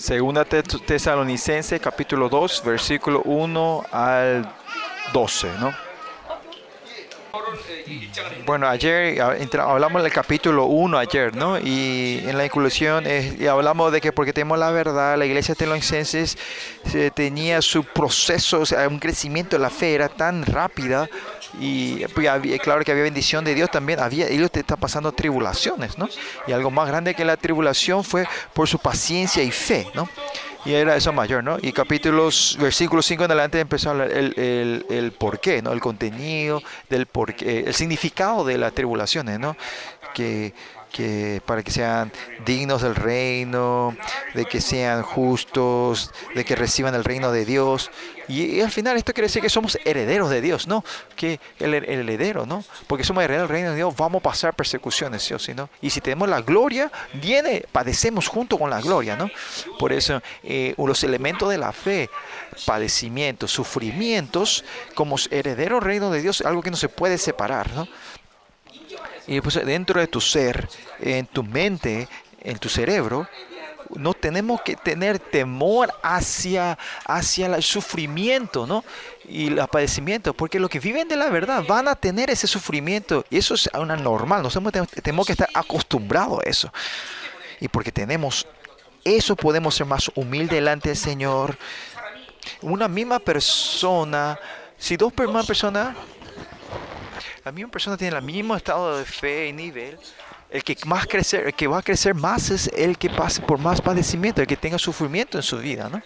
Segunda Tesalonicense capítulo 2, versículo 1 al 12, ¿no? Bueno, ayer hablamos del capítulo 1 ayer, ¿no? Y en la inclusión y hablamos de que porque tenemos la verdad, la iglesia tesalonicenses tenía su proceso, o sea, un crecimiento de la fe era tan rápida y pues, claro que había bendición de Dios también, había, ellos están pasando tribulaciones, ¿no? Y algo más grande que la tribulación fue por su paciencia y fe, ¿no? Y era eso mayor, ¿no? Y capítulos, versículos 5 en adelante empezó el, el, el porqué, ¿no? El contenido del porqué, el significado de las tribulaciones, ¿no? Que que para que sean dignos del reino, de que sean justos, de que reciban el reino de Dios. Y, al final esto quiere decir que somos herederos de Dios, ¿no? Que el, heredero, ¿no? Porque somos herederos del reino de Dios, vamos a pasar persecuciones, ¿sí o sí, no? Y si tenemos la gloria, viene, padecemos junto con la gloria, ¿no? Por eso eh, los elementos de la fe, padecimientos, sufrimientos, como herederos del reino de Dios, algo que no se puede separar, ¿no? Y pues dentro de tu ser, en tu mente, en tu cerebro, no tenemos que tener temor hacia, hacia el sufrimiento, ¿no? Y el padecimiento, porque los que viven de la verdad van a tener ese sufrimiento. Y eso es una normal, no tenemos que estar acostumbrados a eso. Y porque tenemos eso, podemos ser más humildes delante del Señor. Una misma persona, si dos personas la misma persona tiene el mismo estado de fe y nivel. El que, más crecer, el que va a crecer más es el que pase por más padecimiento, el que tenga sufrimiento en su vida, ¿no?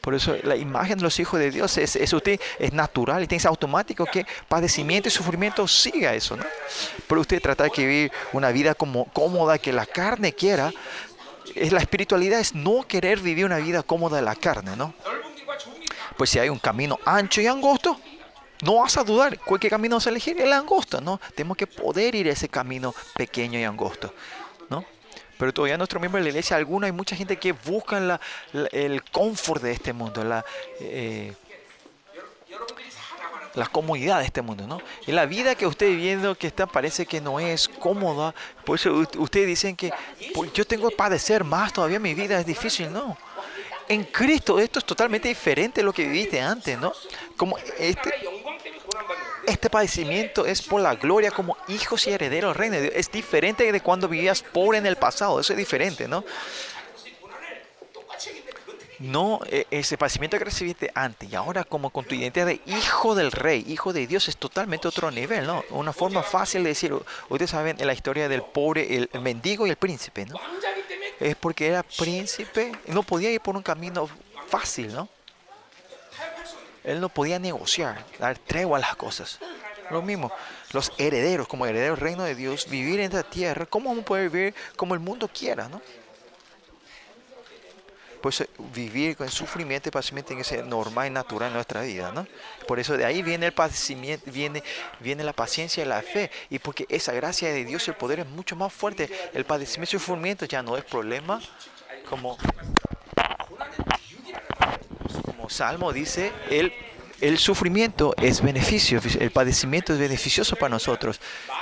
Por eso la imagen de los hijos de Dios es, es usted es natural y tiene automático que padecimiento y sufrimiento siga eso, ¿no? Pero usted trata de vivir una vida como cómoda que la carne quiera. Es la espiritualidad es no querer vivir una vida cómoda de la carne, ¿no? Pues si hay un camino ancho y angosto, no vas a dudar cualquier camino vas a elegir, el angosto, ¿no? Tenemos que poder ir ese camino pequeño y angosto, ¿no? Pero todavía nuestro miembro de la iglesia, algunos, hay mucha gente que busca la, el confort de este mundo, la, eh, la comodidad de este mundo, ¿no? Y la vida que usted viviendo que está parece que no es cómoda, por eso ustedes dicen que pues, yo tengo que padecer más, todavía mi vida es difícil, ¿no? En Cristo esto es totalmente diferente de lo que viviste antes, ¿no? Como este, este padecimiento es por la gloria como hijos y herederos del reino de Dios. Es diferente de cuando vivías pobre en el pasado. Eso es diferente, ¿no? No, e, ese padecimiento que recibiste antes y ahora como con tu identidad de hijo del rey, hijo de Dios, es totalmente otro nivel, ¿no? Una forma fácil de decir, ustedes saben en la historia del pobre, el, mendigo y el príncipe, ¿no? Es porque era príncipe, no podía ir por un camino fácil, ¿no? Él no podía negociar, dar tregua a las cosas. Lo mismo, los herederos, como herederos del reino de Dios, vivir en esta tierra, ¿cómo a poder vivir como el mundo quiera, no? Pues vivir con sufrimiento y padecimiento tiene que ser normal y natural en nuestra vida, ¿no? Por eso de ahí viene el padecimiento, viene, viene la paciencia y la fe. Y porque esa gracia de Dios y el poder es mucho más fuerte. El padecimiento y sufrimiento ya no es problema como Salmo dice, el, el sufrimiento es beneficio, el padecimiento es beneficioso para nosotros.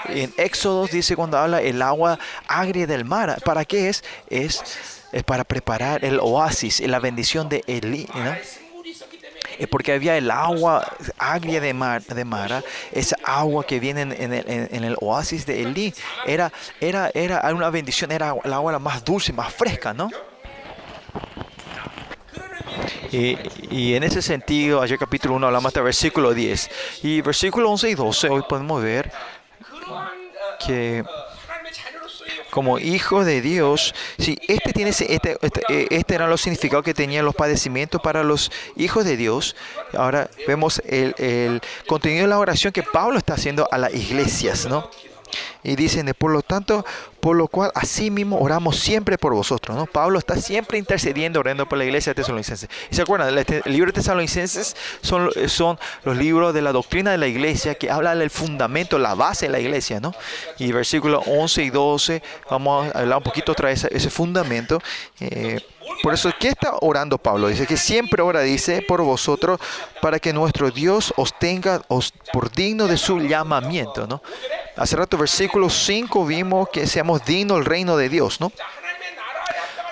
En Éxodo dice cuando habla el agua agria del mar, ¿para qué es? Es, es para preparar el oasis, la bendición de Elí. Es porque había el agua agria de, mar, de Mara, esa agua que viene en, el, en, el, oasis de Elí, era, era, era una bendición, era el agua más dulce, más fresca, ¿no? Y, en ese sentido, ayer capítulo 1 hablamos hasta versículo 10. Y versículo 11 y 12, hoy podemos ver que como hijo de Dios, si este tiene este, este, eh, este, era los significados que tenían los padecimientos para los hijos de Dios. Ahora vemos el, el contenido de la oración que Pablo está haciendo a las iglesias, ¿no? Y dicen, por lo tanto, por lo cual así mismo oramos siempre por vosotros. ¿no? Pablo está siempre intercediendo, orando por la iglesia de Tesalonicenses. ¿Y se acuerdan? El libro de Tesalonicenses son, son los libros de la doctrina de la iglesia que habla del fundamento, la base de la iglesia. ¿no? Y versículos 11 y 12, vamos a hablar un poquito otra vez ese fundamento. Eh, por eso, ¿qué está orando Pablo? Dice que siempre ora, dice, por vosotros, para que nuestro Dios os tenga os, por digno de su llamamiento, ¿no? Hace rato, versículo 5, vimos que seamos dignos del reino de Dios, ¿no?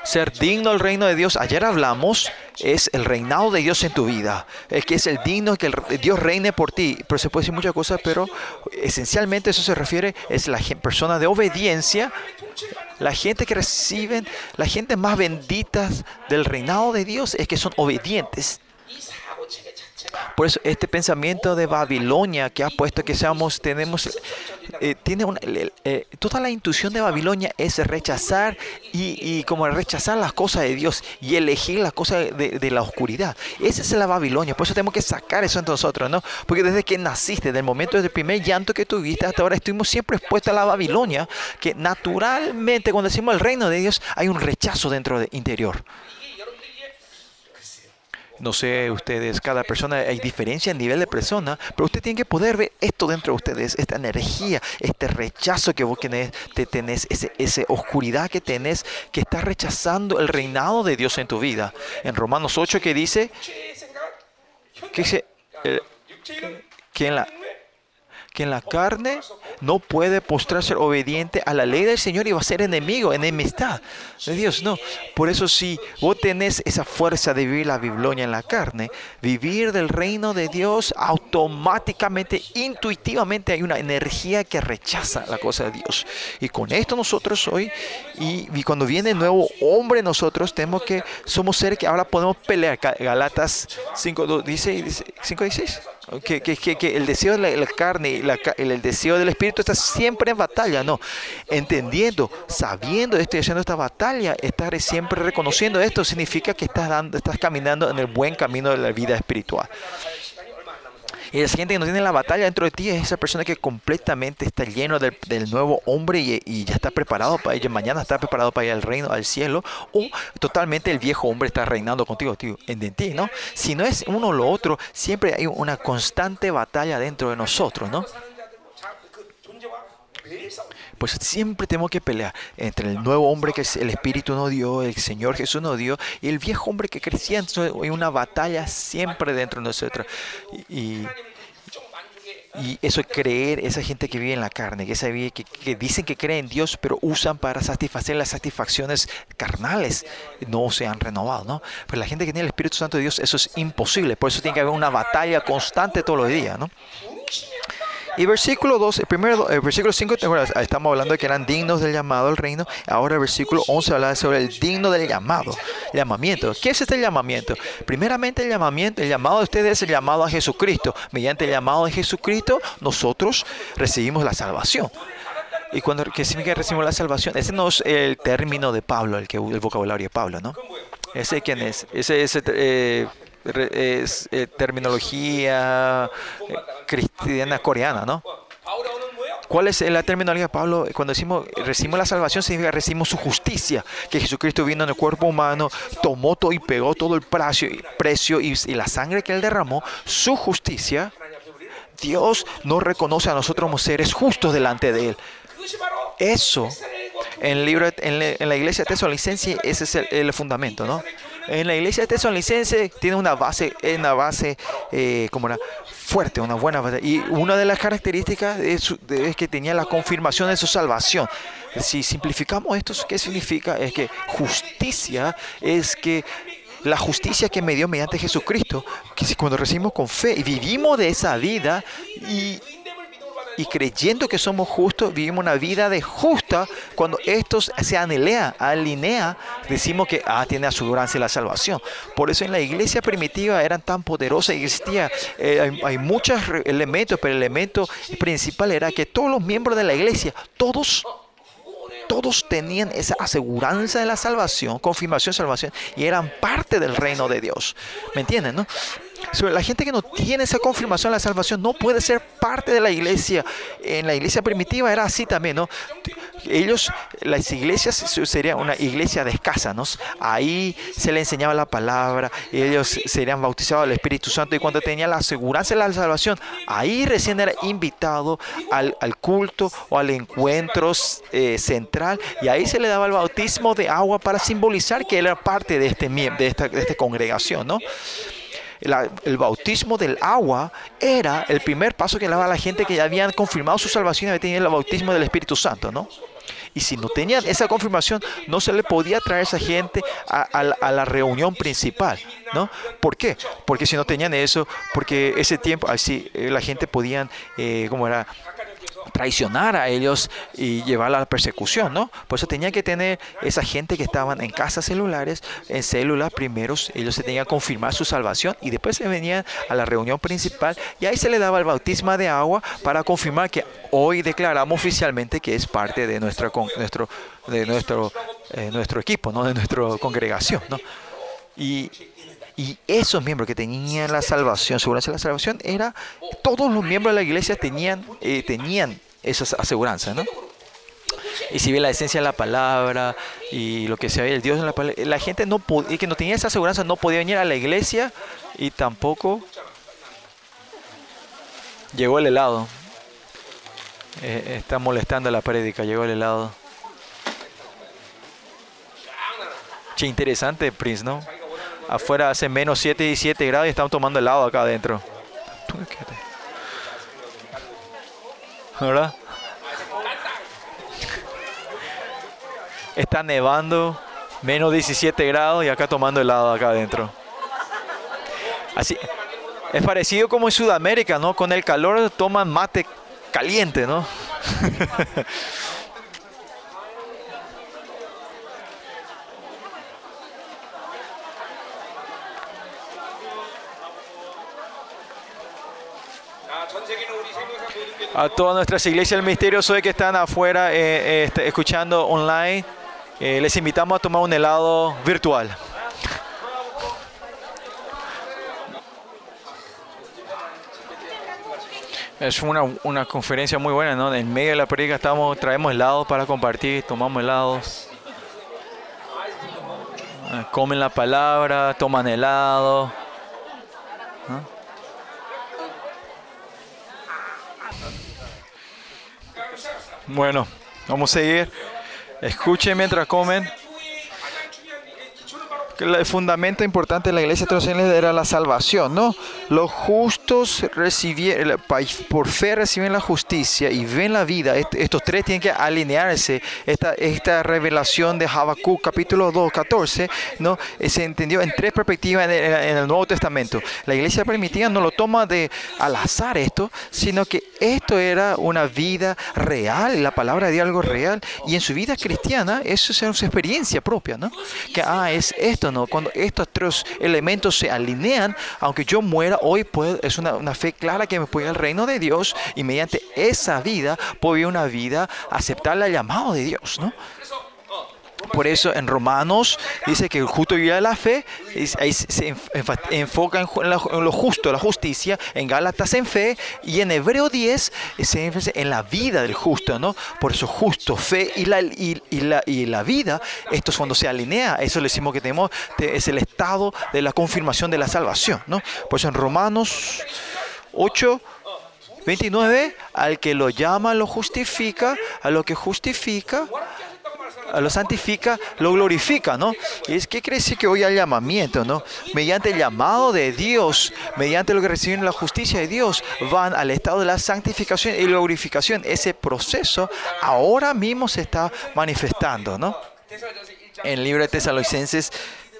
Ser digno del reino de Dios, ayer hablamos, es el reinado de Dios en tu vida. Es que es el digno que Dios reine por ti. Pero se puede decir muchas cosas, pero esencialmente eso se refiere, es la persona de obediencia, la gente que reciben, la gente más bendita del reinado de Dios es que son obedientes. Por eso este pensamiento de Babilonia que ha puesto que seamos, tenemos, eh, tiene una, eh, toda la intuición de Babilonia es rechazar y, como rechazar las cosas de Dios y elegir las cosas de, la oscuridad. Esa es la Babilonia. Por eso tenemos que sacar eso entre nosotros, ¿no? Porque desde que naciste, desde el momento del primer llanto que tuviste hasta ahora, estuvimos siempre expuestos a la Babilonia, que naturalmente cuando decimos el reino de Dios hay un rechazo dentro del interior. No sé, ustedes, cada persona, hay diferencia en nivel de persona, pero usted tiene que poder ver esto dentro de ustedes, esta energía, este rechazo que vos tenés, te tenés ese, esa oscuridad que tenés, que está rechazando el reinado de Dios en tu vida. En Romanos 8 que dice, que dice, que en la, que en la carne no puede postrarse obediente a la ley del Señor y va a ser enemigo, enemistad de Dios. No, por eso si vos tenés esa fuerza de vivir la Babilonia en la carne, vivir del reino de Dios, automáticamente, intuitivamente hay una energía que rechaza la cosa de Dios. Y con esto nosotros hoy, y, cuando viene el nuevo hombre, nosotros tenemos que, somos seres que ahora podemos pelear. Galatas 5, 16, 5, 16 que, que, el deseo de la, carne y el, deseo del espíritu está siempre en batalla, no. Entendiendo, sabiendo, estoy haciendo esta batalla, estar siempre reconociendo esto, significa que estás, dando, estás caminando en el buen camino de la vida espiritual. Y la gente que no tiene la batalla dentro de ti es esa persona que completamente está lleno del, nuevo hombre y, ya está preparado para ello. Mañana está preparado para ir al reino, al cielo. O totalmente el viejo hombre está reinando contigo, tío, en ti, ¿no? Si no es uno o lo otro, siempre hay una constante batalla dentro de nosotros, ¿no? Pues siempre tenemos que pelear entre el nuevo hombre que el Espíritu nos dio, el Señor Jesús nos dio, y el viejo hombre que crecía. Hay una batalla siempre dentro de nosotros. Y, y eso creer, esa gente que vive en la carne, que, que, que, dicen que creen en Dios, pero usan para satisfacer las satisfacciones carnales, no se han renovado, ¿no? Pero la gente que tiene el Espíritu Santo de Dios, eso es imposible. Por eso tiene que haber una batalla constante todos los días, ¿no? Y versículo 2, el primero, el versículo 5, estamos hablando de que eran dignos del llamado al reino. Ahora el versículo 11 habla sobre el digno del llamado, llamamiento. ¿Qué es este llamamiento? Primeramente el llamamiento, el llamado de ustedes es el llamado a Jesucristo. Mediante el llamado de Jesucristo, nosotros recibimos la salvación. ¿Y cuando ¿qué significa recibimos la salvación? Ese no es el término de Pablo, el, que, el vocabulario de Pablo, ¿no? ¿Ese quién es? Ese es... Eh, es eh, terminología eh, cristiana coreana, ¿no? ¿Cuál es la terminología de Pablo? Cuando decimos recibimos la salvación, significa recibimos su justicia, que Jesucristo vino en el cuerpo humano, tomó todo y pegó todo el precio, precio y, la sangre que él derramó, su justicia. Dios nos reconoce a nosotros como seres justos delante de él. Eso, en, el libro, en, la, iglesia tesalonicense, ese es el, fundamento, ¿no? En la iglesia tesalonicense tiene una base, una base eh, como una fuerte, una buena base. Y una de las características es, que tenía la confirmación de su salvación. Si simplificamos esto, ¿qué significa? Es que justicia es que la justicia que me dio mediante Jesucristo, que cuando recibimos con fe y vivimos de esa vida y y creyendo que somos justos, vivimos una vida de justa. Cuando esto se anelea, alinea, decimos que ah, tiene asegurancia la salvación. Por eso en la iglesia primitiva eran tan poderosas y existía, eh, hay, muchos elementos, pero el elemento principal era que todos los miembros de la iglesia, todos todos tenían esa aseguranza de la salvación, confirmación salvación, y eran parte del reino de Dios. ¿Me entienden? No? La gente que no tiene esa confirmación de la salvación no puede ser parte de la iglesia. En la iglesia primitiva era así también, ¿no? Ellos, las iglesias serían una iglesia de escasa, ¿no? Ahí se le enseñaba la palabra, ellos serían bautizados al Espíritu Santo y cuando tenía la aseguranza de la salvación, ahí recién era invitado al, culto o al encuentro eh, central y ahí se le daba el bautismo de agua para simbolizar que él era parte de, este, de, esta, de esta congregación, ¿no? El bautismo del agua era el primer paso que daba la gente que ya habían confirmado su salvación y habían tenido el bautismo del Espíritu Santo, ¿no? Y si no tenían esa confirmación, no se le podía traer a esa gente a, la, reunión principal, ¿no? ¿Por qué? Porque si no tenían eso, porque ese tiempo, así eh, la gente podían, eh, ¿cómo era? Traicionar a ellos y llevar a la persecución, ¿no? Por eso tenía que tener esa gente que estaban en casas celulares, en células primeros, ellos se tenían que confirmar su salvación y después se venían a la reunión principal y ahí se le daba el bautismo de agua para confirmar que hoy declaramos oficialmente que es parte de nuestra nuestro de nuestro eh, nuestro equipo, ¿no? De nuestra congregación, ¿no? Y y esos miembros que tenían la salvación, seguridad de la salvación, era todos los miembros de la iglesia tenían, eh, tenían esas aseguranzas, ¿no? Y si ve la esencia de la palabra y lo que sea, el Dios en la palabra, la gente no y que no tenía esa aseguranza no podía venir a la iglesia y tampoco llegó el helado. Eh, está molestando la prédica, llegó el helado. Che, interesante, Prince, ¿no? Afuera hace menos 7 y 7 grados y estamos tomando helado acá adentro. ¿Verdad? Está nevando, menos 17 grados y acá tomando helado acá adentro. Así, es parecido como en Sudamérica, ¿no? Con el calor toman mate caliente, ¿no? a todas nuestras iglesias del misterio hoy que están afuera eh, eh, este, escuchando online, eh, les invitamos a tomar un helado virtual. Es una, una, conferencia muy buena, ¿no? En medio de la predica estamos, traemos helados para compartir, tomamos helados. Comen la palabra, toman helado. Bueno, vamos a seguir. Escuchen mientras comen. El fundamento importante de la iglesia era la salvación, ¿no? Los justos recibieron, por fe reciben la justicia y ven la vida. Estos tres tienen que alinearse. Esta, esta revelación de Habacuc, capítulo 2, 14, ¿no? Se entendió en tres perspectivas en el, Nuevo Testamento. La iglesia primitiva no lo toma de al azar esto, sino que esto era una vida real, la palabra de algo real. Y en su vida cristiana, eso es su experiencia propia, ¿no? Que, ah, es esto cuando estos tres elementos se alinean, aunque yo muera, hoy puedo, es una, una fe clara que me puede al reino de Dios y mediante esa vida puedo vivir una vida, aceptar el llamado de Dios, ¿no? Por eso en Romanos dice que el justo vive la fe, ahí se enfoca en lo justo, la justicia, en Gálatas en fe y en Hebreo 10 se enfoca en la vida del justo, ¿no? Por eso justo, fe y la, y, la, y la vida, esto es cuando se alinea, eso le decimos que tenemos, es el estado de la confirmación de la salvación, ¿no? Por eso en Romanos 8, 29, al que lo llama lo justifica, a lo que justifica lo santifica, lo glorifica, ¿no? Y es que quiere que hoy hay llamamiento, ¿no? Mediante el llamado de Dios, mediante lo que reciben la justicia de Dios, van al estado de la santificación y glorificación. Ese proceso ahora mismo se está manifestando, ¿no? En el libro de Tesalonicenses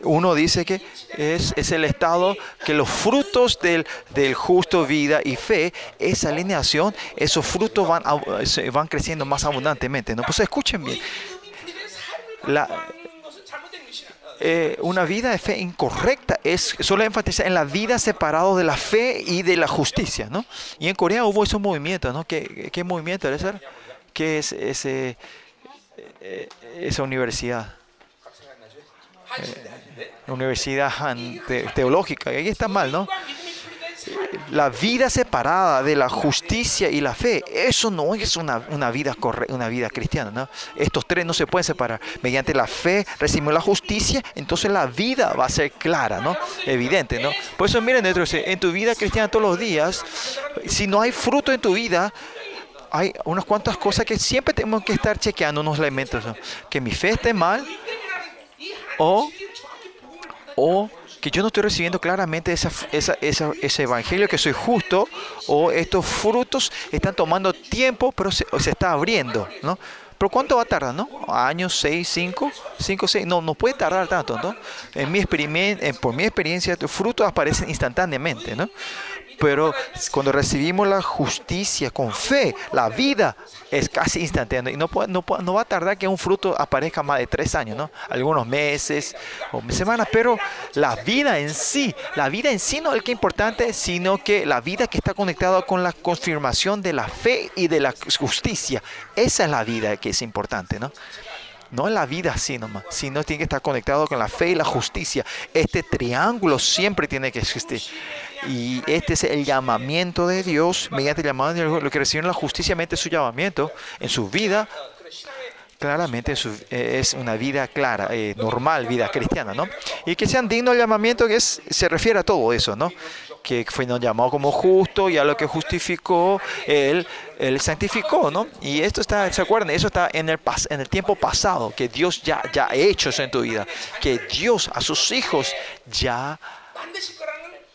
uno dice que es, es, el estado que los frutos del, del, justo vida y fe, esa alineación, esos frutos van, van creciendo más abundantemente. ¿no? Pues escuchen bien, la, eh, una vida de fe incorrecta es solo enfatizar en la vida separada de la fe y de la justicia, ¿no? Y en Corea hubo esos movimientos, ¿no? ¿Qué, qué movimiento es ese? ¿Qué es ese, eh, esa universidad? Eh, universidad teológica, y ahí está mal, ¿no? La vida separada de la justicia y la fe, eso no es una, vida una vida cristiana. ¿no? Estos tres no se pueden separar. Mediante la fe recibimos la justicia, entonces la vida va a ser clara, ¿no? evidente. ¿no? Por eso miren, en tu vida cristiana todos los días, si no hay fruto en tu vida, hay unas cuantas cosas que siempre tenemos que estar chequeando unos elementos. Que mi fe esté mal o, o que yo no estoy recibiendo claramente esa, ese evangelio, que soy justo, o estos frutos están tomando tiempo, pero se, está abriendo, ¿no? Pero ¿cuánto va a tardar, no? ¿Años, seis, cinco? ¿Cinco, seis? No, no puede tardar tanto, ¿no? En mi por mi experiencia, frutos aparecen instantáneamente, ¿no? Pero cuando recibimos la justicia con fe, la vida es casi instantánea. Y no, no, no va a tardar que un fruto aparezca más de tres años, ¿no? Algunos meses o semanas. Pero la vida en sí, la vida en sí no es el que es importante, sino que la vida que está conectada con la confirmación de la fe y de la justicia. Esa es la vida que es importante, ¿no? No la vida así nomás, sino tiene que estar conectado con la fe y la justicia. Este triángulo siempre tiene que existir. Y este es el llamamiento de Dios, mediante el llamado de Dios, lo que reciben la justicia, mediante su llamamiento en su vida. Claramente eh, es una vida clara, eh, normal, vida cristiana, ¿no? Y que sean dignos del llamamiento, que es, se refiere a todo eso, ¿no? que fue llamado como justo y a lo que justificó, él, él santificó, ¿no? Y esto está, ¿se acuerdan? Eso está en el, en el tiempo pasado, que Dios ya, ya ha hecho eso en tu vida, que Dios a sus hijos ya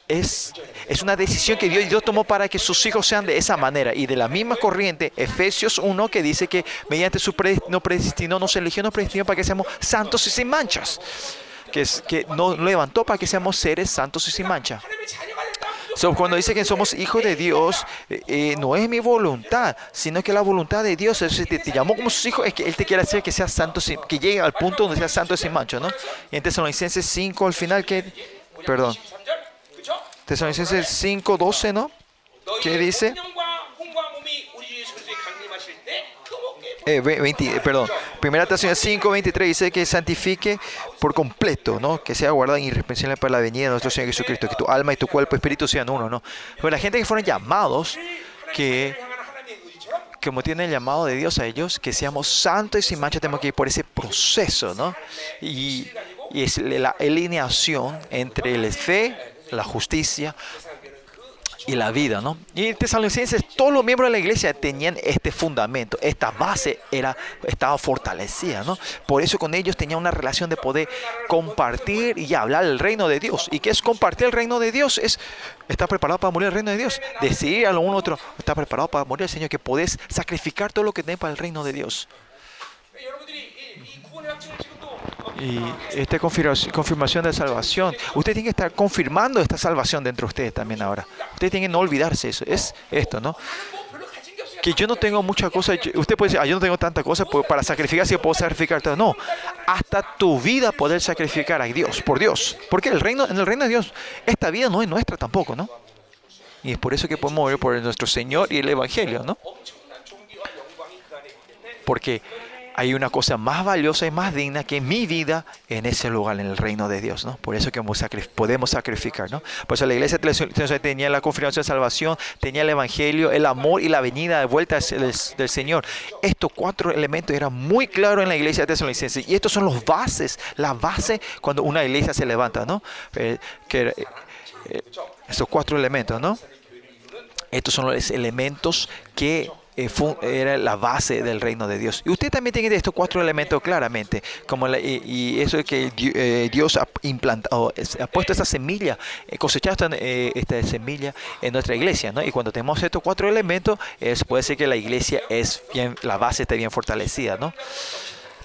es, es una decisión que Dios, Dios tomó para que sus hijos sean de esa manera. Y de la misma corriente, Efesios 1, que dice que mediante su no predestinó, nos eligió, nos predestinó para que seamos santos y sin manchas. Que, es, que nos levantó para que seamos seres santos y sin mancha cuando dice que somos hijos de Dios, eh, eh, no es mi voluntad, sino que la voluntad de Dios, es, te, te, llamó como sus hijos, es que Él te quiere hacer que seas santo, que llegue al punto donde seas santo sin mancho, ¿no? Y en Tesalonicenses 5, al final, que, perdón, Tesalonicenses 5, 12, ¿no? ¿Qué dice? Eh, 20, eh, perdón, Primera Tesalonicenses 5, 23 dice que santifique por completo, ¿no? Que sea guardado irreprensible para la venida de nuestro Señor Jesucristo, que tu alma y tu cuerpo y espíritu sean uno, ¿no? Pero la gente que fueron llamados, que como tiene el llamado de Dios a ellos, que seamos santos y sin mancha, tenemos que ir por ese proceso, ¿no? Y, y es la alineación entre la fe, la justicia, y la vida, ¿no? Y en Tesalonicenses, todos los miembros de la iglesia tenían este fundamento, esta base era, estaba fortalecida, ¿no? Por eso con ellos tenía una relación de poder compartir y hablar el reino de Dios. ¿Y qué es compartir el reino de Dios? Es estar preparado para morir el reino de Dios. Decir a lo uno otro, está preparado para morir el Señor, que podés sacrificar todo lo que tenés para el reino de Dios. Y esta confirmación de salvación, usted tiene que estar confirmando esta salvación dentro de ustedes también ahora. Usted tiene que no olvidarse eso. Es esto, ¿no? Que yo no tengo muchas cosas. Usted puede decir, ah, yo no tengo tantas cosas para sacrificar si puedo sacrificar todo. No, hasta tu vida poder sacrificar a Dios, por Dios. Porque el reino, en el reino de Dios, esta vida no es nuestra tampoco, ¿no? Y es por eso que podemos vivir por nuestro Señor y el Evangelio, ¿no? Porque hay una cosa más valiosa y más digna que mi vida en ese lugar, en el reino de Dios, ¿no? Por eso que podemos sacrificar, ¿no? Por eso la iglesia tenía la confirmación de salvación, tenía el evangelio, el amor y la venida de vuelta del, Señor. Estos cuatro elementos eran muy claros en la iglesia de Tesalonicenses y estos son los bases, la base cuando una iglesia se levanta, ¿no? Eh, que, eh, estos cuatro elementos, ¿no? Estos son los elementos que eh, era la base del reino de Dios. Y usted también tiene estos cuatro elementos claramente, como y, eso es que eh, Dios ha implantado, ha puesto esa semilla, eh, cosechado esta, semilla en nuestra iglesia, ¿no? Y cuando tenemos estos cuatro elementos, puede ser que la iglesia es bien, la base está bien fortalecida, ¿no?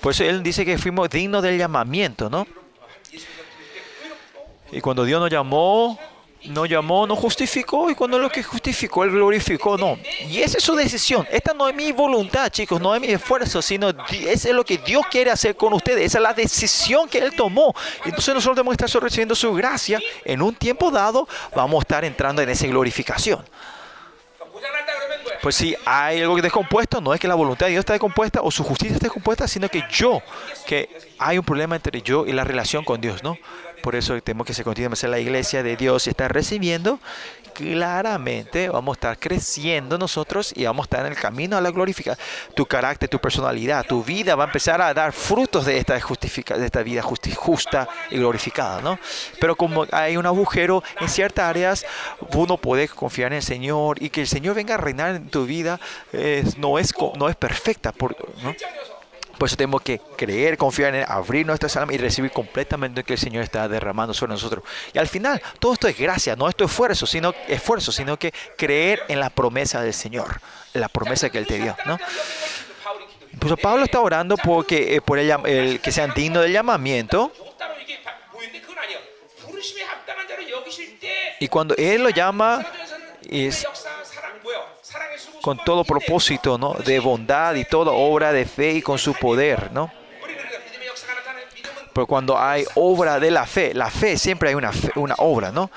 Por eso él dice que fuimos dignos del llamamiento, ¿no? Y cuando Dios nos llamó, no llamó, no justificó, y cuando lo que justificó, él glorificó, no. Y esa es su decisión. Esta no es mi voluntad, chicos, no es mi esfuerzo, sino es lo que Dios quiere hacer con ustedes. Esa es la decisión que Él tomó. Entonces nosotros debemos estar recibiendo su gracia. En un tiempo dado, vamos a estar entrando en esa glorificación. Pues si hay algo descompuesto, no es que la voluntad de Dios está descompuesta o su justicia está descompuesta, sino que yo, que hay un problema entre yo y la relación con Dios, ¿no? Por eso tenemos que se continúe a la iglesia de Dios y estar recibiendo. Claramente vamos a estar creciendo nosotros y vamos a estar en el camino a la glorificación. Tu carácter, tu personalidad, tu vida va a empezar a dar frutos de esta, justifica, de esta vida justa y glorificada, ¿no? Pero como hay un agujero en ciertas áreas, uno puede confiar en el Señor y que el Señor venga a reinar en tu vida no, es, no es perfecta. Por, ¿no? Por eso tenemos que creer, confiar en Él, abrir nuestras almas y recibir completamente lo que el Señor está derramando sobre nosotros. Y al final, todo esto es gracia, no esto esfuerzo, sino esfuerzo, sino que creer en la promesa del Señor, la promesa que Él te dio, ¿no? Pues Pablo está orando eh, por el, el, que sean dignos del llamamiento. Y cuando Él lo llama, es, con todo propósito, ¿no? De bondad y toda obra de fe y con su poder, ¿no? Pero cuando hay obra de la fe, la fe siempre hay una, fe, una obra, ¿no?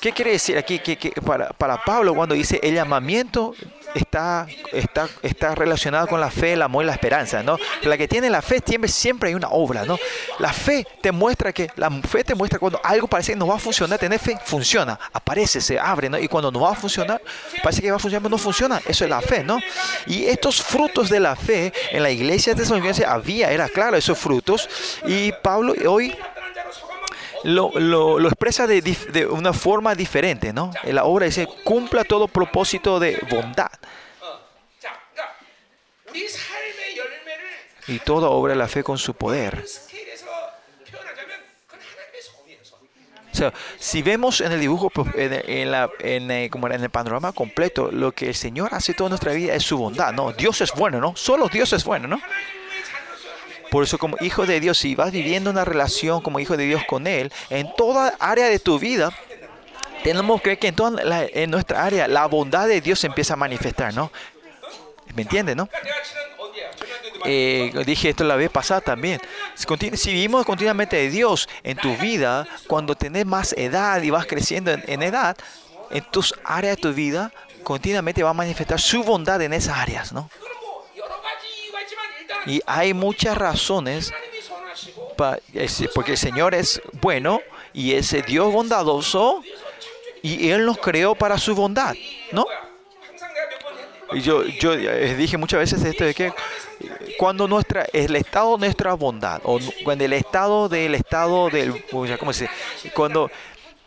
¿Qué quiere decir aquí que, que para, para Pablo cuando dice el llamamiento está, está, está relacionada con la fe, el amor y la esperanza, ¿no? La que tiene la fe siempre, siempre hay una obra, ¿no? La fe te muestra que, la fe te muestra cuando algo parece que no va a funcionar, tener fe funciona, aparece, se abre, ¿no? Y cuando no va a funcionar, parece que va a funcionar, pero no funciona. Eso es la fe, ¿no? Y estos frutos de la fe en la iglesia de San había, era claro, esos frutos. Y Pablo hoy lo, lo, expresa de, de, una forma diferente, ¿no? En la obra dice, cumpla todo propósito de bondad. Y toda obra la fe con su poder. O sea, si vemos en el dibujo, pues, en, la, en, eh, como en el panorama completo, lo que el Señor hace toda nuestra vida es su bondad, ¿no? Dios es bueno, ¿no? Solo Dios es bueno, ¿no? Por eso como hijo de Dios, si vas viviendo una relación como hijo de Dios con Él, en toda área de tu vida, tenemos que creer que en, toda en nuestra área la bondad de Dios se empieza a manifestar, ¿no? ¿Me entiendes, no? Eh, dije esto la vez pasada también. Si vivimos continuamente de Dios en tu vida, cuando tenés más edad y vas creciendo en, en edad, en tus áreas de tu vida, continuamente va a manifestar su bondad en esas áreas, ¿no? Y hay muchas razones porque el Señor es bueno y es Dios bondadoso y Él nos creó para su bondad, ¿no? Y yo, yo eh, dije muchas veces esto de que cuando nuestra, el estado de nuestra bondad, o cuando el estado del estado del, ¿cómo se? Cuando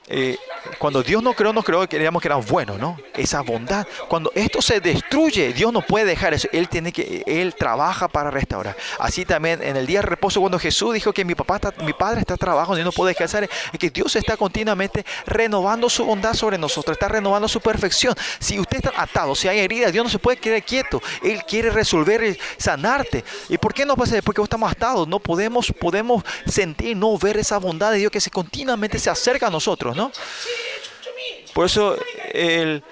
eh, cuando Dios nos creó, nos creó que queríamos que eran buenos, ¿no? Esa bondad. Cuando esto se destruye, Dios no puede dejar eso. Él tiene que, Él trabaja para restaurar. Así también en el día de reposo, cuando Jesús dijo que mi papá está, mi padre está trabajando y no puede descansar, es que Dios está continuamente renovando su bondad sobre nosotros, está renovando su perfección. Si usted está atado, si hay heridas, Dios no se puede quedar quieto. Él quiere resolver sanarte. ¿Y por qué no pasa? Porque estamos atados. No podemos, podemos sentir, no ver esa bondad de Dios que se continuamente se acerca a nosotros, por eso el,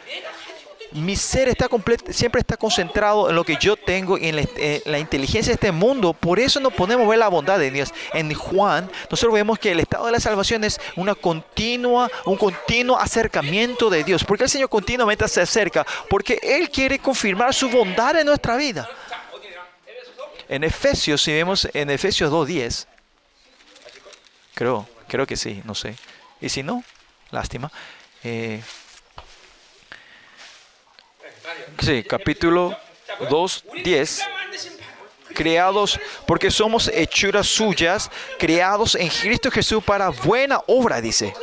mi ser está siempre está concentrado en lo que yo tengo y en eh, la, inteligencia de este mundo. Por eso no podemos ver la bondad de Dios. En Juan, nosotros vemos que el estado de la salvación es una continua, un continuo acercamiento de Dios. Porque el Señor continuamente se acerca, porque Él quiere confirmar su bondad en nuestra vida. En Efesios, si vemos en Efesios 2.10, creo, creo que sí, no sé. Y si no, lástima. Eh, sí, capítulo 2, 10. Creados, porque somos hechuras suyas, creados en Cristo Jesús para buena obra, dice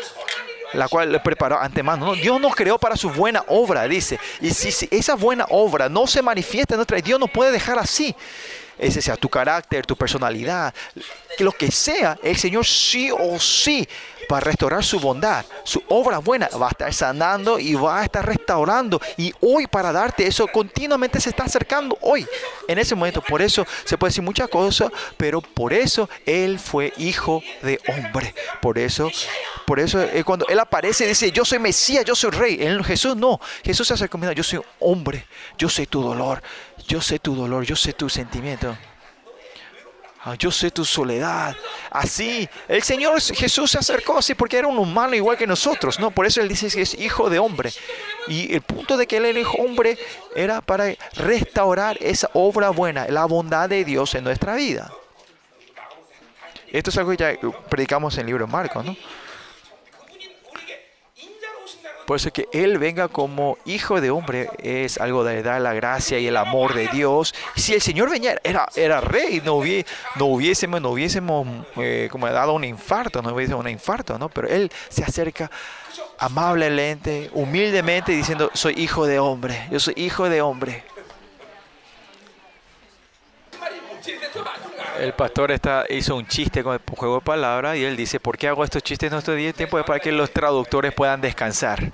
la cual le preparó antemano. Dios nos creó para su buena obra, dice. Y si, esa buena obra no se manifiesta en nuestra Dios no puede dejar así. Ese sea tu carácter, tu personalidad, que lo que sea, el Señor sí o sí va a restaurar su bondad, su obra buena, va a estar sanando y va a estar restaurando. Y hoy para darte eso continuamente se está acercando hoy, en ese momento. Por eso se puede decir muchas cosas, pero por eso Él fue hijo de hombre. Por eso, por eso cuando Él aparece dice, yo soy Mesías, yo soy rey. Él, Jesús no, Jesús se acercó, yo soy hombre, yo sé tu dolor, yo sé tu dolor, yo sé tu sentimiento. Ah, yo sé tu soledad. Así, el Señor Jesús se acercó así porque era un humano igual que nosotros, ¿no? Por eso Él dice que es hijo de hombre. Y el punto de que Él hijo hombre era para restaurar esa obra buena, la bondad de Dios en nuestra vida. Esto es algo que ya predicamos en el libro de Marcos, ¿no? Por eso que Él venga como hijo de hombre es algo de dar la gracia y el amor de Dios. Si el Señor venía, era, era rey, no, hubie- no hubiésemos, no hubiésemos eh, como dado un infarto, no hubiésemos un infarto, ¿no? Pero Él se acerca amablemente, humildemente, diciendo, soy hijo de hombre, yo soy hijo de hombre el pastor está, hizo un chiste con el juego de palabras y él dice, ¿por qué hago estos chistes en estos 10 tiempo Es para que los traductores puedan descansar.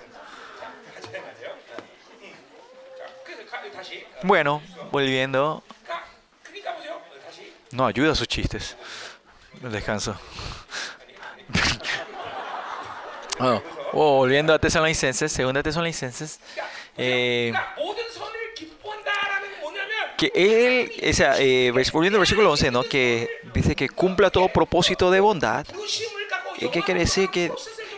Bueno, volviendo. No ayuda a sus chistes. Descanso. Oh, oh, volviendo a Tesalonicenses, segunda Tesalonicenses. Eh, que él, o sea, eh, volviendo al versículo 11, ¿no? que dice que cumpla todo propósito de bondad. y ¿Qué quiere decir? Que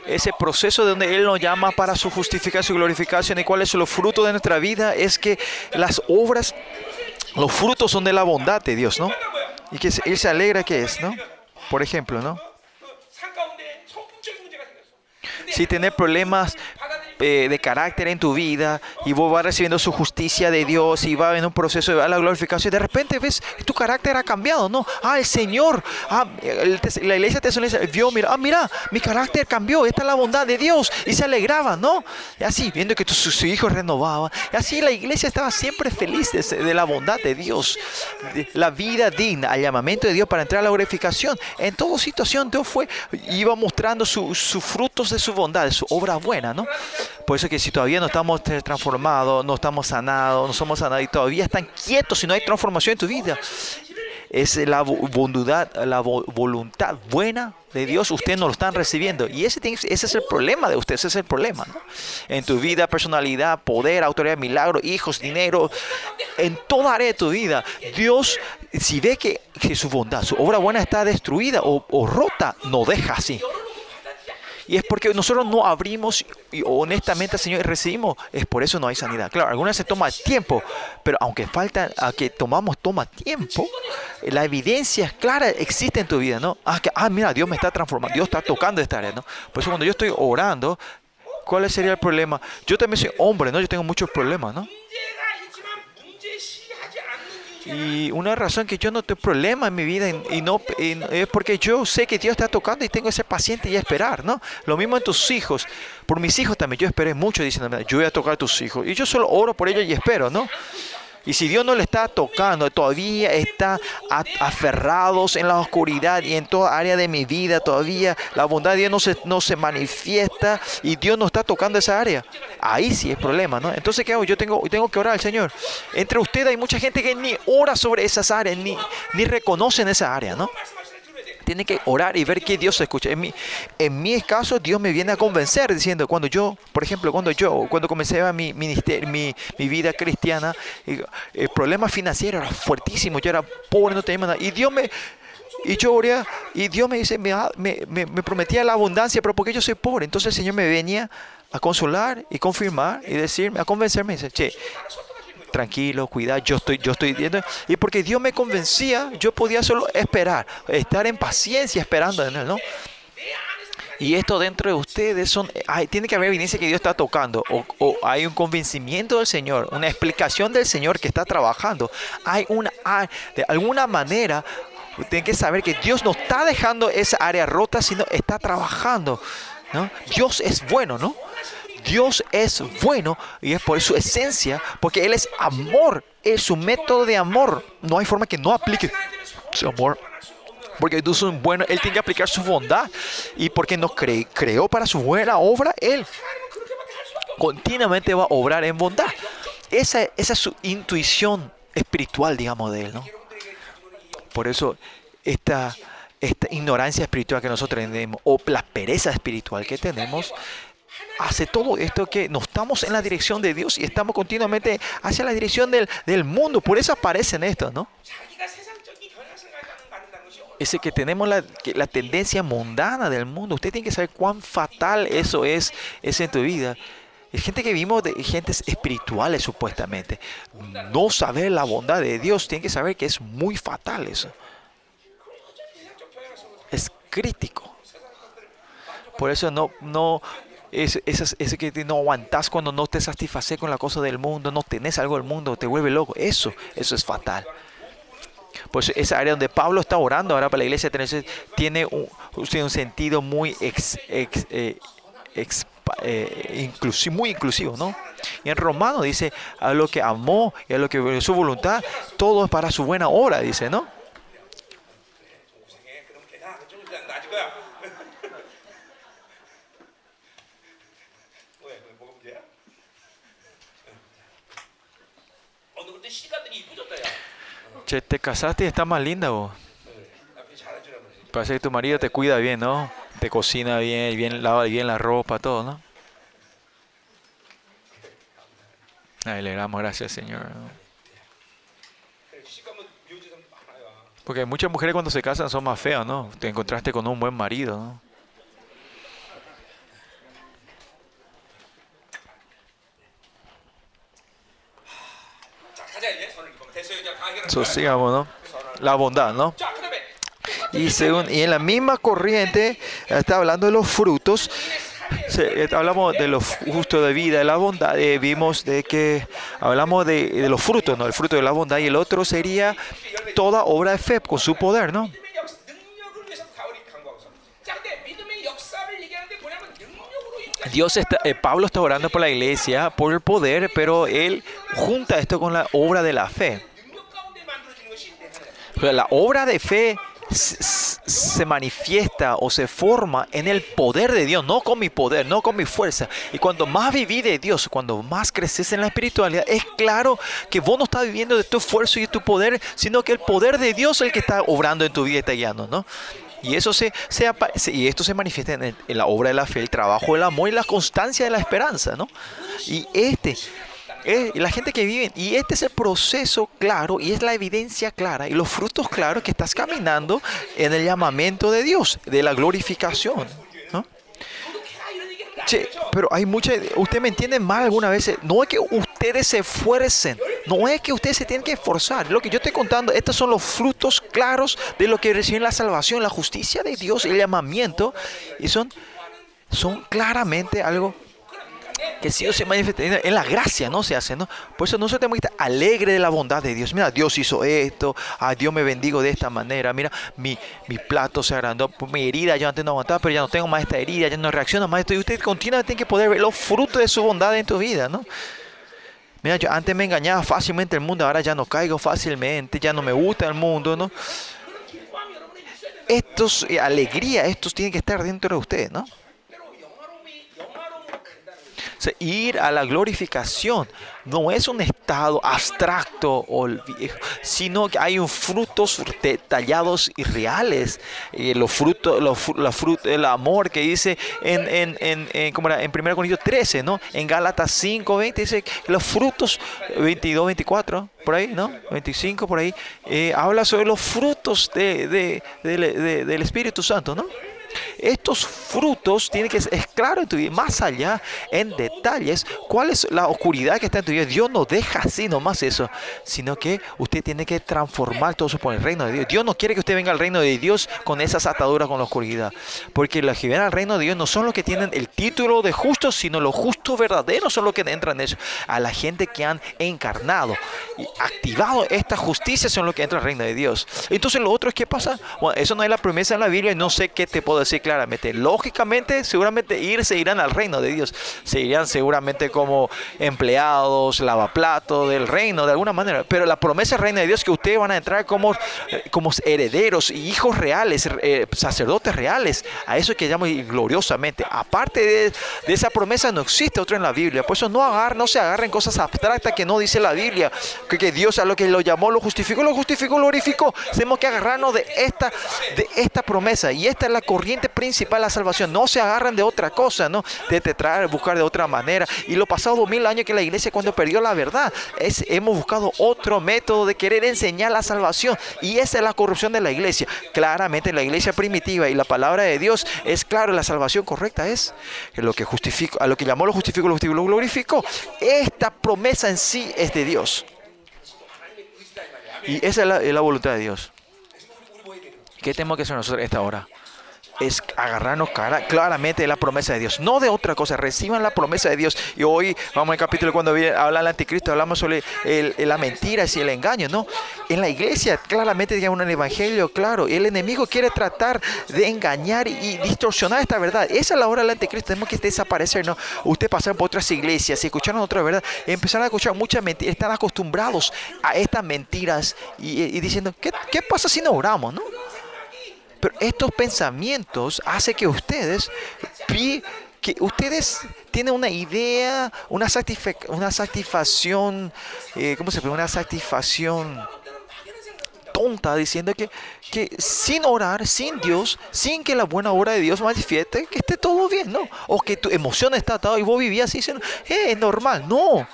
ese proceso de donde Él nos llama para su justificación y glorificación y cuáles son los frutos de nuestra vida es que las obras, los frutos son de la bondad de Dios, ¿no? Y que Él se alegra que es, ¿no? Por ejemplo, ¿no? Si tener problemas eh, de carácter en tu vida y vos vas recibiendo su justicia de Dios y va en un proceso de la glorificación, de repente ves tu carácter ha cambiado, ¿no? Ah, el Señor, ah, la iglesia tesalonicense vio, mira, ah, mira, mi carácter cambió, esta es la bondad de Dios y se alegraba, ¿no? Y así, viendo que tu- su, su hijo renovaba, y así la iglesia estaba siempre feliz de, de la bondad de Dios, la vida digna, al llamamiento de Dios para entrar a la glorificación. En toda situación Dios fue, iba mostrando su- sus frutos de su bondad, de su obra buena, ¿no? Por eso que si todavía no estamos transformados, no estamos sanados, no somos sanados y todavía están quietos si no hay transformación en tu vida, es la bondad, la vo- voluntad buena de Dios, ustedes no lo están recibiendo. Y ese, ese es el problema de ustedes, ese es el problema. ¿no? En tu vida, personalidad, poder, autoridad, milagro, hijos, dinero, en toda área de tu vida, Dios, si ve que, su bondad, su obra buena está destruida o rota, no deja así. Y es porque nosotros no abrimos y honestamente Señor y recibimos, es por eso no hay sanidad. Claro, algunas se toma tiempo, pero aunque falta a que tomamos toma tiempo, la evidencia es clara existe en tu vida, ¿no? Ah, que, ah, mira, Dios me está transformando, Dios está tocando esta área, ¿no? Por eso cuando yo estoy orando, ¿cuál sería el problema? Yo también soy hombre, ¿no? Yo tengo muchos problemas, ¿no? Y una razón que yo no tengo problema en mi vida y, no es porque yo sé que Dios está tocando y tengo que ser paciente y esperar, ¿no? Lo mismo en tus hijos. Por mis hijos también. Yo esperé mucho diciendo, yo voy a tocar a tus hijos. Y yo solo oro por ellos y espero, ¿no? Y si Dios no le está tocando, todavía está aferrados en la oscuridad y en toda área de mi vida, todavía la bondad de Dios no se, no se manifiesta y Dios no está tocando esa área. Ahí sí es problema, ¿no? Entonces, ¿qué hago? Yo tengo, tengo que orar al Señor. Entre ustedes hay mucha gente que ni ora sobre esas áreas, ni, ni reconocen esa área, ¿no? Tiene que orar y ver que Dios escucha. En mi, en caso, Dios me viene a convencer diciendo, cuando yo, por ejemplo, cuando yo, cuando comencé mi, ministerio, mi, vida cristiana, el problema financiero era fuertísimo, yo era pobre, no tenía nada. Y Dios me, y yo oré, y Dios me dice, me- me prometía la abundancia, pero porque yo soy pobre. Entonces el Señor me venía a consolar y confirmar y decirme, a convencerme, dice, che, tranquilo, cuidado, yo estoy, yo estoy viendo. Y porque Dios me convencía, yo podía solo esperar, estar en paciencia esperando en Él, ¿no? Y esto dentro de ustedes son, hay, tiene que haber evidencia que Dios está tocando, o, hay un convencimiento del Señor, una explicación del Señor que está trabajando. Hay una, de alguna manera, tienen que saber que Dios no está dejando esa área rota, sino está trabajando, ¿no? Dios es bueno, ¿no? Dios es bueno y es por su esencia, porque Él es amor, es su método de amor. No hay forma que no aplique su amor. Porque Dios es bueno, Él tiene que aplicar su bondad. Y porque nos cre creó para su buena obra, Él continuamente va a obrar en bondad. Esa, es su intuición espiritual, digamos, de Él. ¿no? Por eso esta, esta ignorancia espiritual que nosotros tenemos, o la pereza espiritual que tenemos, hace todo esto que no estamos en la dirección de Dios y estamos continuamente hacia la dirección del, del mundo. Por eso aparecen estos, ¿no? Ese que tenemos la, la tendencia mundana del mundo. Usted tiene que saber cuán fatal eso es, es en tu vida. Es gente que vimos de gentes espirituales supuestamente. No saber la bondad de Dios, tiene que saber que es muy fatal eso. Es crítico. Por eso no, no, es, esas- ese que no aguantas cuando no te satisfaces con la cosa del mundo, no tenés algo del mundo, te vuelve loco. Eso, eso es fatal. Pues esa área donde Pablo está orando ahora para la iglesia tiene- un, tiene un sentido muy ex- ex- eh, expa- eh, inclusi- muy inclusivo, ¿no? Y en Romano dice, a lo que amó y a lo que su voluntad, todo es para su buena obra, dice, ¿no? Te casaste y estás más linda vos. Parece que tu marido te cuida bien, ¿no? Te cocina bien, bien lava bien la ropa, todo, ¿no? Ay, le damos gracias, Señor. Porque muchas mujeres cuando se casan son más feas, ¿no? Te encontraste con un buen marido, ¿no? sosigamos, ¿no? La bondad, ¿no? Y, según, y en la misma corriente está hablando de los frutos. Se, eh, hablamos de los justo de vida, de la bondad. Eh, vimos de que hablamos de, de, los frutos, ¿no? El fruto de la bondad y el otro sería toda obra de fe con su poder, ¿no? Dios está, eh, Pablo está orando por la iglesia, por el poder, pero él junta esto con la obra de la fe. La obra de fe se manifiesta o se forma en el poder de Dios, no con mi poder, no con mi fuerza. Y cuando más viví de Dios, cuando más creces en la espiritualidad, es claro que vos no estás viviendo de tu esfuerzo y de tu poder, sino que el poder de Dios es el que está obrando en tu vida y está ¿no? Y, eso se, se, y esto se manifiesta en, en, la obra de la fe, el trabajo del amor y la constancia de la esperanza, ¿no? Y este ¿Eh? Y la gente que vive. Y este es el proceso claro y es la evidencia clara y los frutos claros que estás caminando en el llamamiento de Dios, de la glorificación. ¿no? Pero hay muchas. Usted me entiende mal algunas veces. No es que ustedes se esfuercen. No es que ustedes se tienen que esforzar. Lo que yo estoy contando, estos son los frutos claros de lo que reciben la salvación, la justicia de Dios, el llamamiento. Y son, son claramente algo que sí o se manifieste en la gracia, no se hace, ¿no? Por eso nosotros tenemos que estar alegre de la bondad de Dios. Mira, Dios hizo esto, a Dios me bendigo de esta manera, mira, mi, plato se agrandó, mi herida yo antes no aguantaba, pero ya no tengo más esta herida, ya no reacciono más esto. Y usted continuamente tiene que poder ver los frutos de su bondad en tu vida, ¿no? Mira, yo antes me engañaba fácilmente el mundo, ahora ya no caigo fácilmente, ya no me gusta el mundo, ¿no? Estos, eh, alegría, estos tienen que estar dentro de usted, ¿no? Sea, ir a la glorificación no es un estado abstracto, olvi- sino que hay un frutos detallados y reales. Eh, los frutos, los, la frut- el amor que dice en, en, en, en, ¿cómo era? en 1 Corintios 13, ¿no? En Gálatas 5, 20, dice que los frutos, 22, 24, por ahí, ¿no? 25, por ahí, eh, habla sobre los frutos de, de- de- del Espíritu Santo, ¿no? Estos frutos tienen que ser claro en tu vida, más allá en detalles, cuál es la oscuridad que está en tu vida. Dios no deja así nomás eso, sino que usted tiene que transformar todo eso por el reino de Dios. Dios no quiere que usted venga al reino de Dios con esas ataduras con la oscuridad, porque los que vienen al reino de Dios no son los que tienen el título de justos, sino los justos verdaderos son los que entran en eso. A la gente que han encarnado y activado esta justicia son los que entran al reino de Dios. Entonces lo otro es qué pasa. Bueno, eso no es la promesa en la Biblia y no sé qué te puedo decir claramente. Lógicamente, seguramente ir se irán al reino de Dios. Se irán seguramente como empleados, lavaplatos del reino, de alguna manera. Pero la promesa del reino de Dios es que ustedes van a entrar como, eh, como herederos y hijos reales, eh, sacerdotes reales. A eso que llamo gloriosamente. Aparte de, de esa promesa no existe otra en la Biblia. Por eso no, agar, no se agarren cosas abstractas que no dice la Biblia. Que, que Dios a lo que lo llamó, lo justificó, lo justificó, lo glorificó. Tenemos que agarrarnos de esta, de esta promesa. Y esta es la corriente principal de la salvación. No se agarran de otra cosa, ¿no? De tratar, buscar de otra manera. Y lo pasado dos mil años que la iglesia cuando perdió la verdad, es, hemos buscado otro método de querer enseñar la salvación. Y esa es la corrupción de la iglesia. Claramente la iglesia primitiva y la palabra de Dios es claro, la salvación correcta es lo que justificó, a lo que llamó lo justificó, lo justificó, lo glorificó. Esta promesa en sí es de Dios. Y esa es la, es la voluntad de Dios. ¿Qué tenemos que hacer nosotros a esta hora? Es agarrarnos cara, claramente de la promesa de Dios, no de otra cosa. Reciban la promesa de Dios. Y hoy, vamos al capítulo cuando viene, habla el anticristo, hablamos sobre el, el- la mentira y el engaño, ¿no? En la iglesia, claramente, digamos, el evangelio, claro, el enemigo quiere tratar de engañar y, distorsionar esta verdad. Esa es la hora del anticristo, tenemos que desaparecer, ¿no? Usted pasar por otras iglesias y escucharon otra verdad, empezaron a escuchar muchas mentiras, están acostumbrados a estas mentiras y, y diciendo, ¿qué, ¿qué pasa si no oramos, no? Pero estos pensamientos hacen que ustedes que ustedes tienen una idea, una, una satisfacción, eh, ¿cómo se llama? Una satisfacción tonta diciendo que, que sin orar, sin Dios, sin que la buena obra de Dios manifieste, que esté todo bien, ¿no? O que tu emoción está atada y vos vivías así diciendo, eh, es normal. No.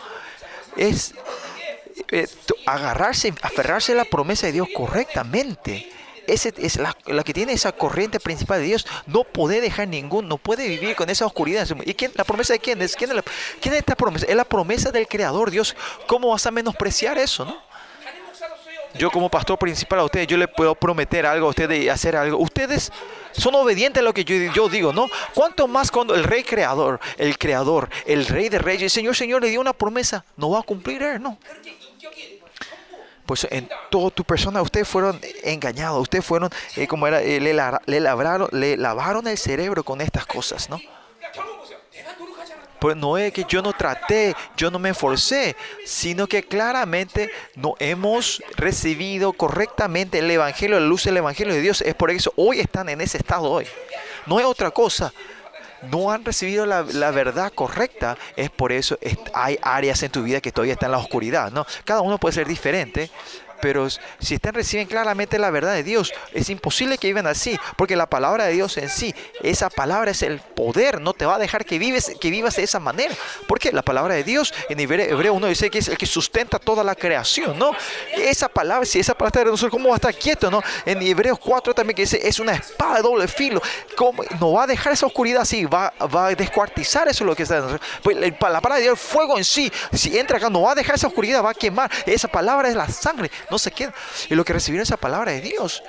Es eh, agarrarse, aferrarse a la promesa de Dios correctamente. Esa es la, que tiene esa corriente principal de Dios. No puede dejar ningún, no puede vivir con esa oscuridad. ¿Y quién, la promesa de quién es? ¿Quién es, la, ¿Quién esta promesa? Es la promesa del Creador, Dios. ¿Cómo vas a menospreciar eso, no? Yo como pastor principal a ustedes, yo les puedo prometer algo a ustedes y hacer algo. Ustedes son obedientes a lo que yo, yo, digo, ¿no? Cuanto más cuando el rey creador, el creador, el rey de reyes, el Señor, Señor le dio una promesa, no va a cumplir, él ¿no? pues en toda tu persona ustedes fueron engañados, ustedes fueron, eh, como era, eh, le, la, le, labraron, le lavaron el cerebro con estas cosas, ¿no? Pues no es que yo no traté, yo no me esforcé, sino que claramente no hemos recibido correctamente el Evangelio, la luz del Evangelio de Dios. Es por eso hoy están en ese estado hoy. No es otra cosa. No han recibido la, la verdad correcta. Es por eso hay áreas en tu vida que todavía están en la oscuridad. ¿no? Cada uno puede ser diferente. Pero si están reciben claramente la verdad de Dios, es imposible que vivan así, porque la palabra de Dios en sí, esa palabra es el poder, no te va a dejar que vives que vivas de esa manera. Porque la palabra de Dios en Hebre- Hebreo 1 dice que es el que sustenta toda la creación, ¿no? Esa palabra, si esa palabra de nosotros, ¿cómo va a estar quieto, no? En Hebreos 4 también que dice, es una espada de doble filo. ¿Cómo? No va a dejar esa oscuridad así, va, va a descuartizar eso lo que está. Pues la palabra de Dios, el fuego en sí, si entra acá, no va a dejar esa oscuridad, va a quemar. Esa palabra es la sangre, no se queda. Y lo que recibieron esa palabra de Dios,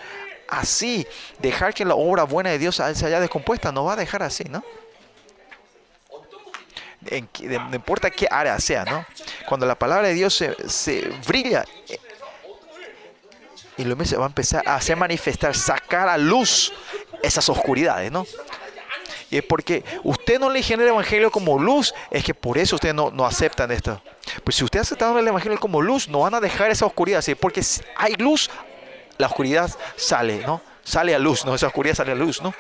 así, dejar que la obra buena de Dios se haya descompuesta, no va a dejar así, ¿no? En no importa qué área sea, ¿no? Cuando la palabra de Dios se, se brilla, y lo mismo se va a empezar a hacer manifestar, sacar a luz esas oscuridades, ¿no? Y es porque usted no le genera el evangelio como luz, es que por eso ustedes no, no esto. Pues si ustedes aceptan el evangelio como luz, no van a dejar esa oscuridad, porque si hay luz, la oscuridad sale, ¿no? Sale a luz, ¿no? Esa oscuridad sale a luz, ¿no?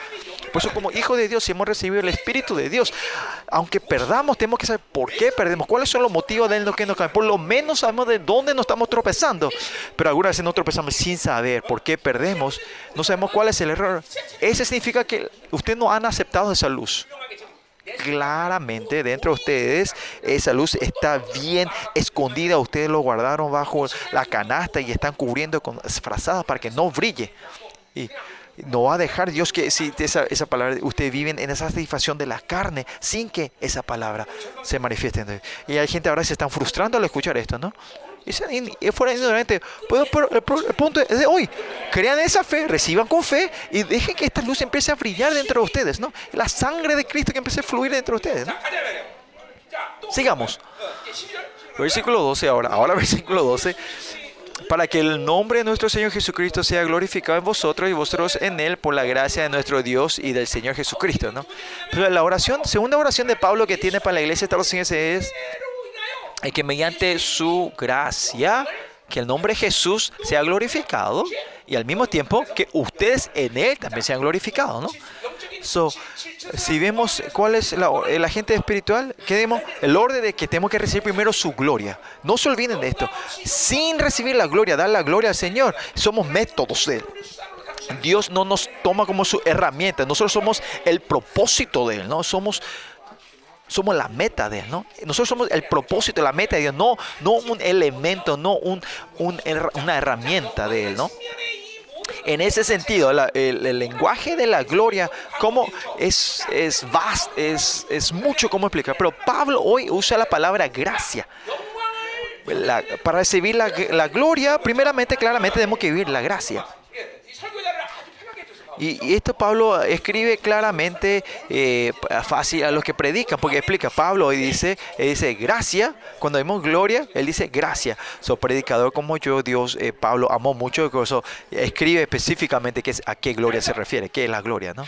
Por eso como hijos de Dios, si hemos recibido el Espíritu de Dios, aunque perdamos, tenemos que saber por qué perdemos, cuáles son los motivos de los que nos caen. Por lo menos sabemos de dónde nos estamos tropezando. Pero algunas veces no tropezamos sin saber por qué perdemos. No sabemos cuál es el error. Ese significa que ustedes no han aceptado esa luz claramente dentro de ustedes. Esa luz está bien escondida. Ustedes lo guardaron bajo la canasta y están cubriendo con frazadas para que no brille. Y no va a dejar Dios que si esa, palabra, ustedes viven en esa satisfacción de la carne sin que esa palabra se manifieste. Y hay gente ahora que se están frustrando al escuchar esto, ¿no? Y fuera ignorante. Pero, pero, pero, el punto es de hoy. Crean esa fe, reciban con fe y dejen que esta luz empiece a brillar dentro de ustedes, ¿no? La sangre de Cristo que empiece a fluir dentro de ustedes, ¿no? Sigamos. Versículo 12 ahora. Ahora versículo 12 para que el nombre de nuestro Señor Jesucristo sea glorificado en vosotros y vosotros en Él por la gracia de nuestro Dios y del Señor Jesucristo. ¿no? Pero la oración, segunda oración de Pablo que tiene para la iglesia de Estados es que mediante su gracia, que el nombre de Jesús sea glorificado y al mismo tiempo que ustedes en Él también sean glorificados. ¿no? So, si vemos cuál es la, el agente espiritual, ¿qué vemos? El orden de que tenemos que recibir primero su gloria. No se olviden de esto. Sin recibir la gloria, dar la gloria al Señor, somos métodos de Él. Dios no nos toma como su herramienta. Nosotros somos el propósito de Él, ¿no? Somos somos la meta de Él, ¿no? Nosotros somos el propósito, la meta de Dios, no, no un elemento, no un, un, una herramienta de Él, ¿no? En ese sentido, la- el, lenguaje de la gloria, como es, es vasto, es, es mucho como explicar. Pero Pablo hoy usa la palabra gracia. Para recibir la, la gloria, primeramente, claramente, tenemos que vivir la gracia. Y, esto Pablo escribe claramente eh, fácil a los que predican, porque explica, Pablo hoy dice, él dice gracia, cuando vemos gloria, él dice gracia. So, predicador como yo, Dios, eh, Pablo amó mucho, eso escribe específicamente qué es, a qué gloria se refiere, qué es la gloria, ¿no?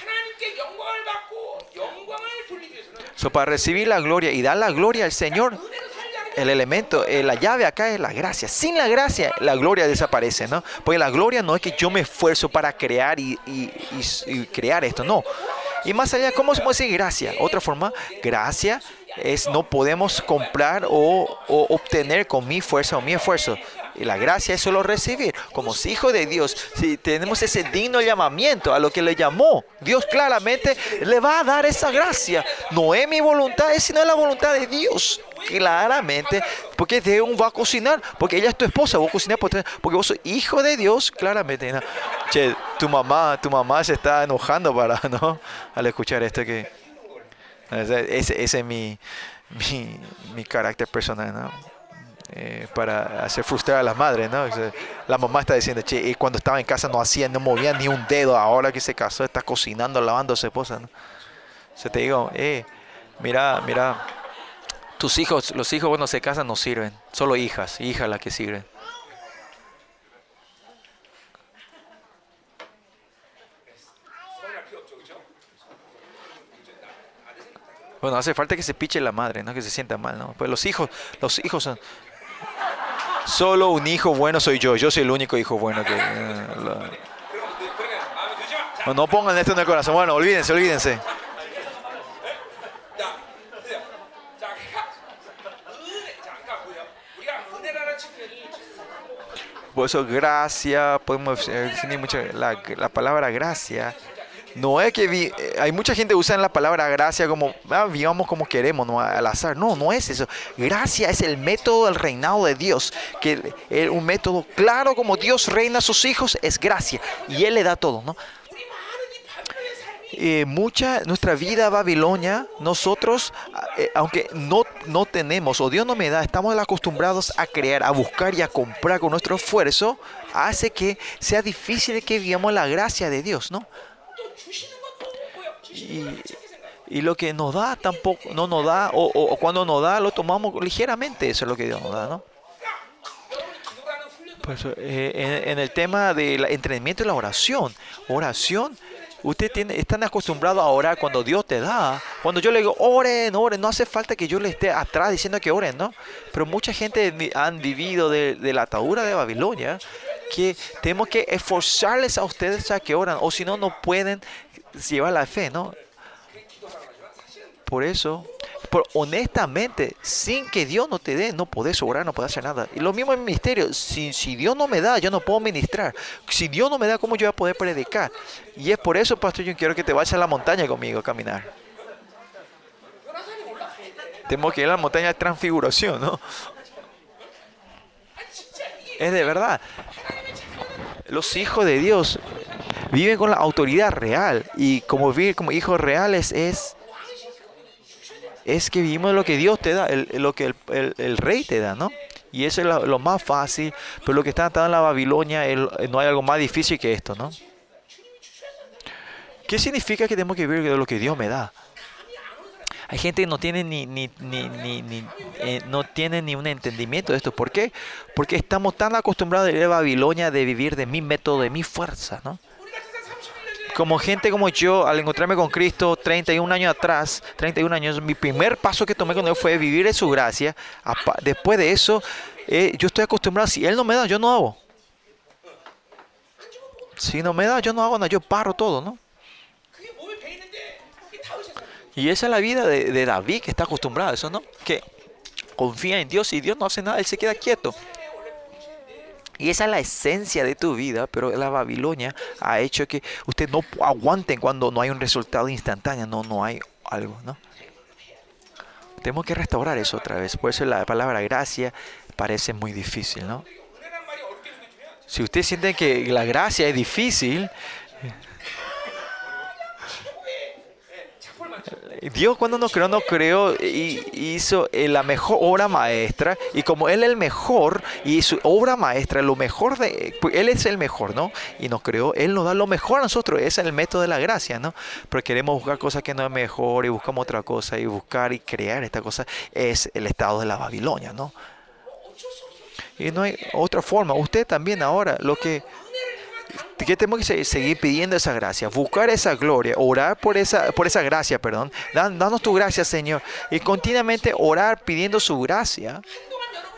So, para recibir la gloria y dar la gloria al Señor, el elemento, eh, la llave acá es la gracia. Sin la gracia, la gloria desaparece, ¿no? Porque la gloria no es que yo me esfuerzo para crear y, crear esto, no. Y más allá, ¿cómo se puede decir gracia? Otra forma, gracia es no podemos comprar o obtener con mi fuerza o mi esfuerzo. Y la gracia es solo recibir. Como hijos de Dios, si tenemos ese digno llamamiento a lo que le llamó, Dios claramente le va a dar esa gracia. No es mi voluntad, es sino la voluntad de Dios. Claramente, porque un va a cocinar, porque ella es tu esposa, vos cocinar porque vos sos hijo de Dios, claramente. ¿no? Che, tu mamá, tu mamá se está enojando para, ¿no? Al escuchar esto que ese, ese es mi, mi, mi carácter personal, ¿no? Eh, para hacer frustrar a las madres, ¿no? La mamá está diciendo, che, cuando estaba en casa no hacía, no movía ni un dedo, ahora que se casó está cocinando, lavando su esposa. Se te digo, eh, mira, mira, tus hijos, los hijos cuando se casan no sirven, solo hijas, hijas las que sirven. Bueno, hace falta que se piche la madre, no que se sienta mal, ¿no? Pues los hijos, los hijos son solo un hijo bueno soy yo, yo soy el único hijo bueno que eh, no, pongan esto en el corazón. Bueno, olvídense, olvídense. Por eso gracia, podemos definir mucho la, la palabra gracia no es que eh, hay mucha gente que usa la palabra gracia como ah, vivamos como queremos, no al azar. No, no es eso. Gracia es el método del reinado de Dios, que es un método claro como Dios reina a sus hijos es gracia y él le da todo, ¿no? Eh, mucha nuestra vida Babilonia, nosotros, eh, aunque no, no tenemos o Dios no me da, estamos acostumbrados a crear, a buscar y a comprar con nuestro esfuerzo, hace que sea difícil que vivamos la gracia de Dios, ¿no? Y, lo que nos da tampoco, no nos da, o, cuando nos da lo tomamos ligeramente, eso es lo que Dios nos da, ¿no? Pues, eh, en, el tema del entrenamiento y la oración, oración, usted tiene, están acostumbrados a orar cuando Dios te da. Cuando yo le digo, oren, oren, no hace falta que yo le esté atrás diciendo que oren, ¿no? Pero mucha gente han vivido de, de la atadura de Babilonia que tenemos que esforzarles a ustedes a que oran, o si no, no pueden lleva la fe, ¿no? Por eso, por, honestamente, sin que Dios no te dé, no podés orar, no podés hacer nada. Y lo mismo en el ministerio, si, si Dios no me da, yo no puedo ministrar. Si Dios no me da, ¿cómo yo voy a poder predicar? Y es por eso, pastor, yo quiero que te vayas a la montaña conmigo a caminar. Tenemos que ir a la montaña de transfiguración, ¿no? Es de verdad. Los hijos de Dios viven con la autoridad real. Y como vivir como hijos reales es, es que vivimos lo que Dios te da, lo que el, rey te da, ¿no? Y eso es lo, más fácil, pero lo que está atado en la Babilonia, no hay algo más difícil que esto, ¿no? ¿Qué significa que tenemos que vivir de lo que Dios me da? Hay gente que no tiene ni, ni, ni, ni eh, no tiene ni un entendimiento de esto. ¿Por qué? Porque estamos tan acostumbrados a ir a Babilonia de vivir de mi método, de mi fuerza, ¿no? Como gente como yo, al encontrarme con Cristo 31 años atrás, 31 años, mi primer paso que tomé con Él fue vivir en su gracia. Después de eso, eh, yo estoy acostumbrado, si Él no me da, yo no hago. Si no me da, yo no hago nada, yo paro todo, ¿no? Y esa es la vida de, de David que está acostumbrado a eso, ¿no? Que confía en Dios y Dios no hace nada, Él se queda quieto. Y esa es la esencia de tu vida, pero la Babilonia ha hecho que usted no aguanten cuando no hay un resultado instantáneo, no, no hay algo, ¿no? Tenemos que restaurar eso otra vez. Por eso la palabra gracia parece muy difícil, ¿no? Si usted siente que la gracia es difícil, Dios cuando nos creó, nos creó y hizo eh, la mejor obra maestra. Y como Él es el mejor, y su obra maestra, lo mejor de pues, Él es el mejor, ¿no? Y nos creó, Él nos da lo mejor a nosotros. Ese es el método de la gracia, ¿no? Pero queremos buscar cosas que no es mejor y buscamos otra cosa y buscar y crear esta cosa. Es el estado de la Babilonia, ¿no? Y no hay otra forma. Usted también ahora, lo que ¿Qué tenemos que seguir pidiendo esa gracia? Buscar esa gloria, orar por esa, por esa gracia, perdón. danos tu gracia, Señor. Y continuamente orar pidiendo su gracia.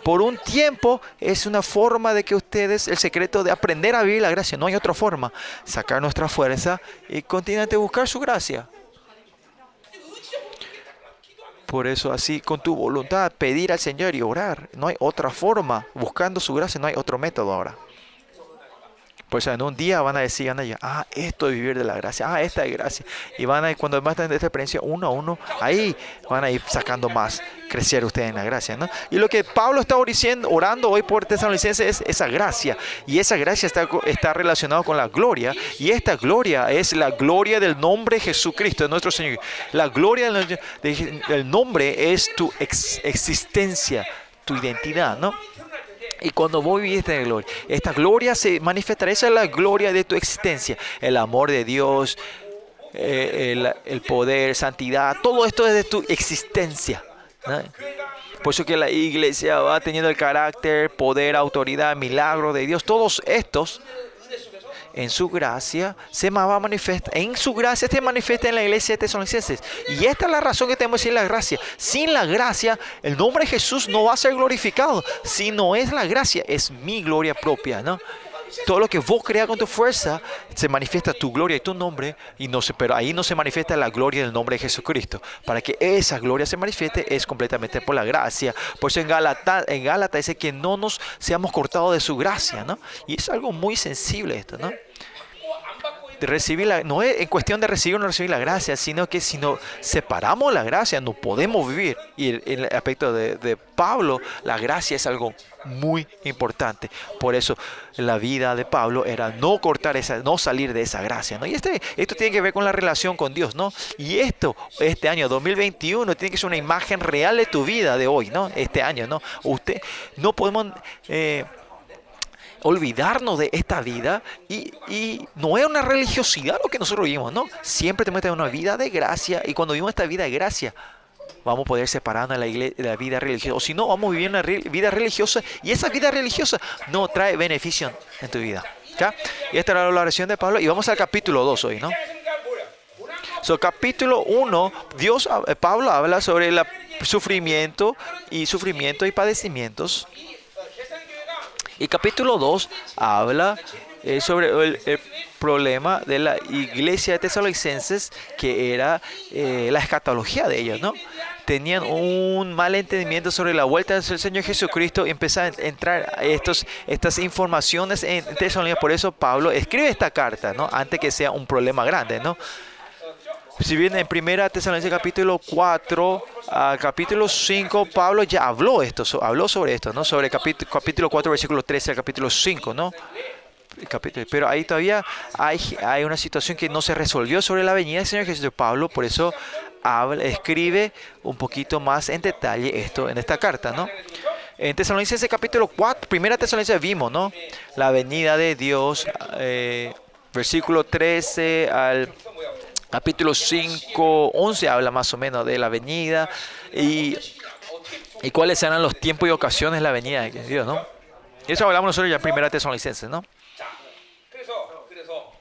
Por un tiempo es una forma de que ustedes, el secreto de aprender a vivir la gracia, no hay otra forma. Sacar nuestra fuerza y continuamente buscar su gracia. Por eso así, con tu voluntad, pedir al Señor y orar. No hay otra forma. Buscando su gracia, no hay otro método ahora. Pues en un día van a decir, van a decir, ah, esto es vivir de la gracia, ah, esta es gracia. Y van a, cuando más de esta experiencia, uno a uno, ahí van a ir sacando más, crecer ustedes en la gracia, ¿no? Y lo que Pablo está diciendo, orando hoy por Tesalonicenses es esa gracia. Y esa gracia está, está relacionada con la gloria. Y esta gloria es la gloria del nombre Jesucristo, de nuestro Señor. La gloria del, del nombre es tu ex, existencia, tu identidad, ¿no? Y cuando vos vivís esta gloria, esta gloria se manifestará, esa es la gloria de tu existencia, el amor de Dios, eh, el, poder, santidad, todo esto es de tu existencia. Por eso que la iglesia va teniendo el carácter, poder, autoridad, milagro de Dios, todos estos en su gracia se va a en su gracia se manifiesta en la iglesia de Tesalonicenses. Y esta es la razón que tenemos decir la gracia. Sin la gracia, el nombre de Jesús no va a ser glorificado. Si no es la gracia, es mi gloria propia, ¿no? Todo lo que vos creas con tu fuerza, se manifiesta tu gloria y tu nombre, y no se, pero ahí no se manifiesta la gloria del nombre de Jesucristo. Para que esa gloria se manifieste es completamente por la gracia. Por eso en Gálatas en Gálata dice que no nos seamos cortados de su gracia, ¿no? Y es algo muy sensible esto, ¿no? Recibir la, no es en cuestión de recibir o no recibir la gracia, sino que si no separamos la gracia, no podemos vivir. Y en el, aspecto de, de, Pablo, la gracia es algo muy importante. Por eso la vida de Pablo era no cortar esa, no salir de esa gracia. ¿no? Y este, esto tiene que ver con la relación con Dios, ¿no? Y esto, este año 2021, tiene que ser una imagen real de tu vida de hoy, ¿no? Este año, ¿no? Usted, no podemos... Eh, olvidarnos de esta vida y, no es una religiosidad lo que nosotros vivimos, ¿no? Siempre tenemos que tener una vida de gracia y cuando vivimos esta vida de gracia vamos a poder separarnos de la, vida religiosa. O si no, vamos a vivir una vida religiosa y esa vida religiosa no trae beneficio en tu vida. ¿ya? Y esta era la oración de Pablo y vamos al capítulo 2 hoy, ¿no? So, capítulo 1, Dios, Pablo habla sobre el sufrimiento y sufrimiento y padecimientos. Y capítulo 2 habla eh, sobre el, problema de la iglesia de tesalonicenses, que era eh, la escatología de ellos, ¿no? Tenían un mal entendimiento sobre la vuelta del Señor Jesucristo y empezaron a entrar estos, estas informaciones en Tesalónica. Por eso Pablo escribe esta carta, ¿no? Antes que sea un problema grande, ¿no? Si bien en primera Tesalonicenses capítulo 4 al capítulo 5 Pablo ya habló esto, habló sobre esto, ¿no? Sobre capítulo, capítulo 4 versículo 13 al capítulo 5, ¿no? Capítulo, pero ahí todavía hay, hay una situación que no se resolvió sobre la venida del Señor Jesús. Pablo por eso escribe un poquito más en detalle esto en esta carta, ¿no? En Tesalonicenses capítulo 4, primera Tesalonicenses vimos, ¿no? La venida de Dios, eh, versículo 13 al capítulo 5, 11 habla más o menos de la venida y, y cuáles serán los tiempos y ocasiones de la venida de Dios, ¿no? Y eso hablamos nosotros ya en primera Tesalonicenses, ¿no?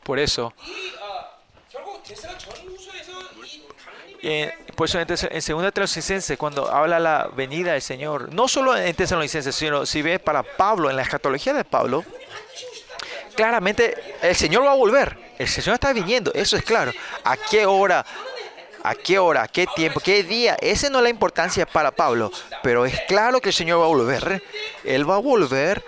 Por eso. Eh, por eso en, en segunda Tesalonicenses, cuando habla la venida del Señor, no solo en Tesalonicenses, sino si ve para Pablo, en la escatología de Pablo, claramente el Señor va a volver. El Señor está viniendo, eso es claro. ¿A qué hora? ¿A qué hora? ¿A qué tiempo? ¿Qué día? Esa no es la importancia para Pablo. Pero es claro que el Señor va a volver. Él va a volver.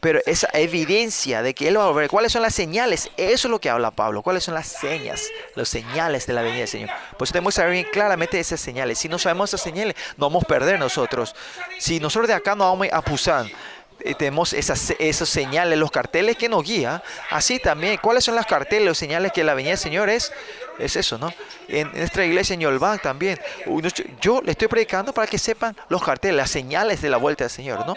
Pero esa evidencia de que Él va a volver, ¿cuáles son las señales? Eso es lo que habla Pablo. ¿Cuáles son las señas? Las señales de la venida del Señor. Pues tenemos que saber bien claramente esas señales. Si no sabemos esas señales, no vamos a perder nosotros. Si nosotros de acá no vamos a Pusan, tenemos esas, esos señales, los carteles que nos guían. Así también, ¿cuáles son las carteles, los señales que la venida del Señor es? Es eso, ¿no? En nuestra iglesia en Yolban también. Yo le estoy predicando para que sepan los carteles, las señales de la vuelta del Señor, ¿no?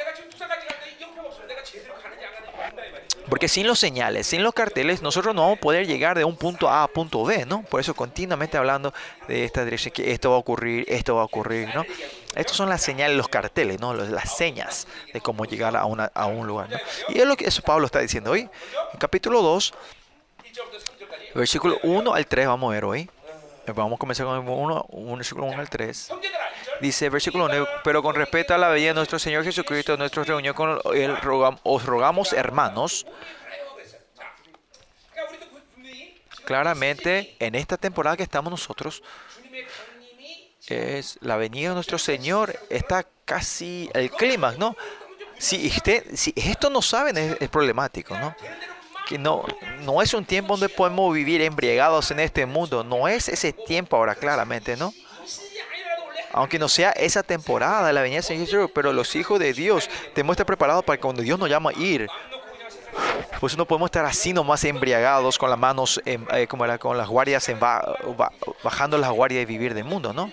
Porque sin los señales, sin los carteles, nosotros no vamos a poder llegar de un punto A a punto B, ¿no? Por eso continuamente hablando de esta dirección, que esto va a ocurrir, esto va a ocurrir, ¿no? Estos son las señales, los carteles, ¿no? Las señas de cómo llegar a, una, a un lugar, ¿no? Y es lo que eso Pablo está diciendo hoy. En capítulo 2, versículo 1 al 3 vamos a ver hoy. Vamos a comenzar con el 1, versículo 1 al 3. Dice, versículo 1, pero con respecto a la venida de nuestro Señor Jesucristo, nuestra reunión con Él, os rogamos, hermanos, claramente en esta temporada que estamos nosotros, es la venida de nuestro Señor está casi el clímax, ¿no? Si, usted, si esto no saben es, es problemático, ¿no? Que no, no es un tiempo donde podemos vivir embriagados en este mundo. No es ese tiempo ahora, claramente, ¿no? aunque no sea esa temporada, la venida del Señor pero los hijos de Dios tenemos que estar preparados para cuando Dios nos llama a ir, pues no podemos estar así nomás embriagados con las manos, en, eh, como era, con las guardias, en ba, bajando las guardias y vivir del mundo, ¿no?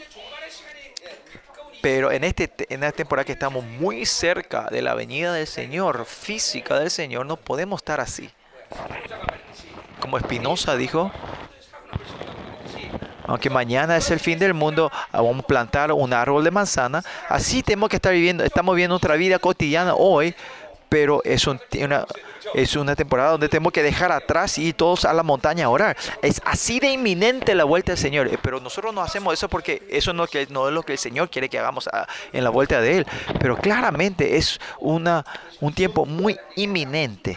Pero en, este, en esta temporada que estamos muy cerca de la venida del Señor, física del Señor, no podemos estar así. Como Espinosa dijo, aunque mañana es el fin del mundo, vamos a plantar un árbol de manzana, así tenemos que estar viviendo, estamos viviendo nuestra vida cotidiana hoy, pero es, un- una, es una temporada donde tenemos que dejar atrás y todos a la montaña a orar. Es así de inminente la vuelta del Señor, eh, pero nosotros no hacemos eso porque eso no, que, no es lo que el Señor quiere que hagamos ah, en la vuelta de Él, pero claramente es una, un tiempo muy inminente.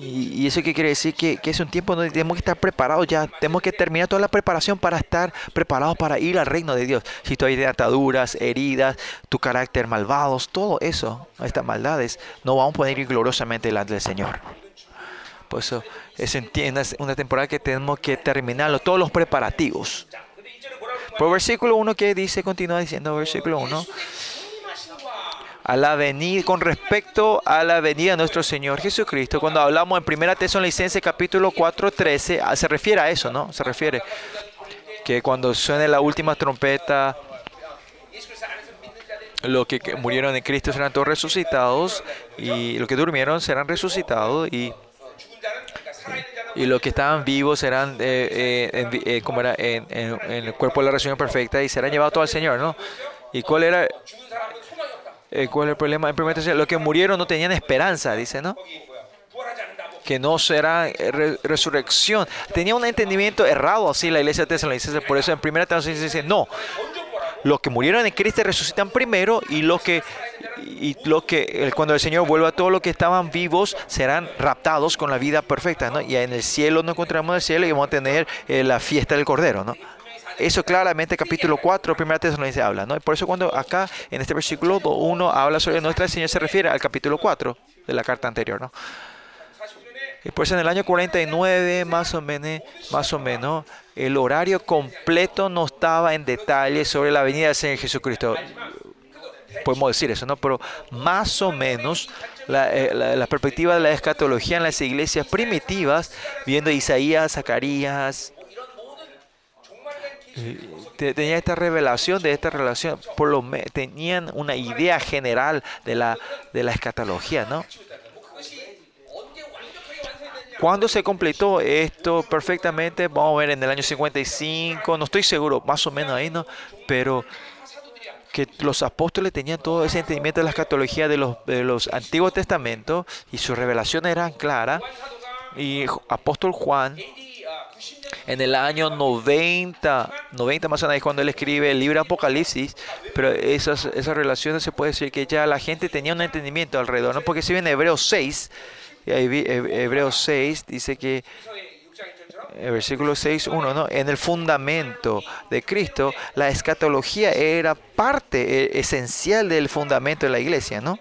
Y, y, eso que quiere decir que, que, es un tiempo donde tenemos que estar preparados ya, tenemos que terminar toda la preparación para estar preparados para ir al reino de Dios. Si tú hay ataduras, heridas, tu carácter malvados, todo eso, estas maldades, no vamos a poder ir gloriosamente delante del Señor. Por eso es una temporada que tenemos que terminarlo, todos los preparativos. Por versículo 1 que dice, continúa diciendo versículo 1, a la venida, con respecto a la venida de nuestro Señor Jesucristo. Cuando hablamos en 1 Tesalonicenses capítulo 4, 13, ah, se refiere a eso, ¿no? Se refiere que cuando suene la última trompeta, los que murieron en Cristo serán todos resucitados y los que durmieron serán resucitados y, y los que estaban vivos serán eh, eh, eh, como era en, el cuerpo de la resurrección perfecta y serán llevados todo al Señor, ¿no? ¿Y cuál era eh, ¿Cuál es el problema? En primera tercera, los que murieron no tenían esperanza, dice, ¿no? Que no será eh, resurrección. Tenía un entendimiento errado así la iglesia de Tesalonicenses. Por eso en primera tercera dice, no. Los que murieron en Cristo resucitan primero y los que, y los que cuando el Señor vuelva, todos los que estaban vivos serán raptados con la vida perfecta, ¿no? Y en el cielo nos encontramos el cielo y vamos a tener eh, la fiesta del Cordero, ¿no? Eso claramente capítulo 4, primera Tesalonicenses habla, ¿no? Y por eso cuando acá en este versículo 1 habla sobre nuestra Señor se refiere al capítulo 4 de la carta anterior, ¿no? 40년에 Y pues en el año 49 más o menos, más o menos, el horario completo no estaba en detalle sobre la venida del Señor Jesucristo. Podemos decir eso, ¿no? Pero más o menos la, eh, la- la perspectiva de la escatología en las iglesias primitivas, viendo Isaías, Zacarías, tenía esta revelación de esta relación, por lo tenían una idea general de la, de la escatología, ¿no? Cuando se completó esto perfectamente, vamos a ver en el año 55, no estoy seguro, más o menos ahí, ¿no? Pero que los apóstoles tenían todo ese entendimiento de la escatología de los, de los Antiguos Testamentos y sus revelaciones eran claras. Y apóstol Juan en el año 90, 90 más o menos, cuando él escribe el libro Apocalipsis, pero esas, esas relaciones se puede decir que ya la gente tenía un entendimiento alrededor, ¿no? porque si bien Hebreos 6, Hebreos 6 dice que el versículo 6, 1, ¿no? En el fundamento de Cristo, la escatología era parte eh, esencial del fundamento de la iglesia, ¿no?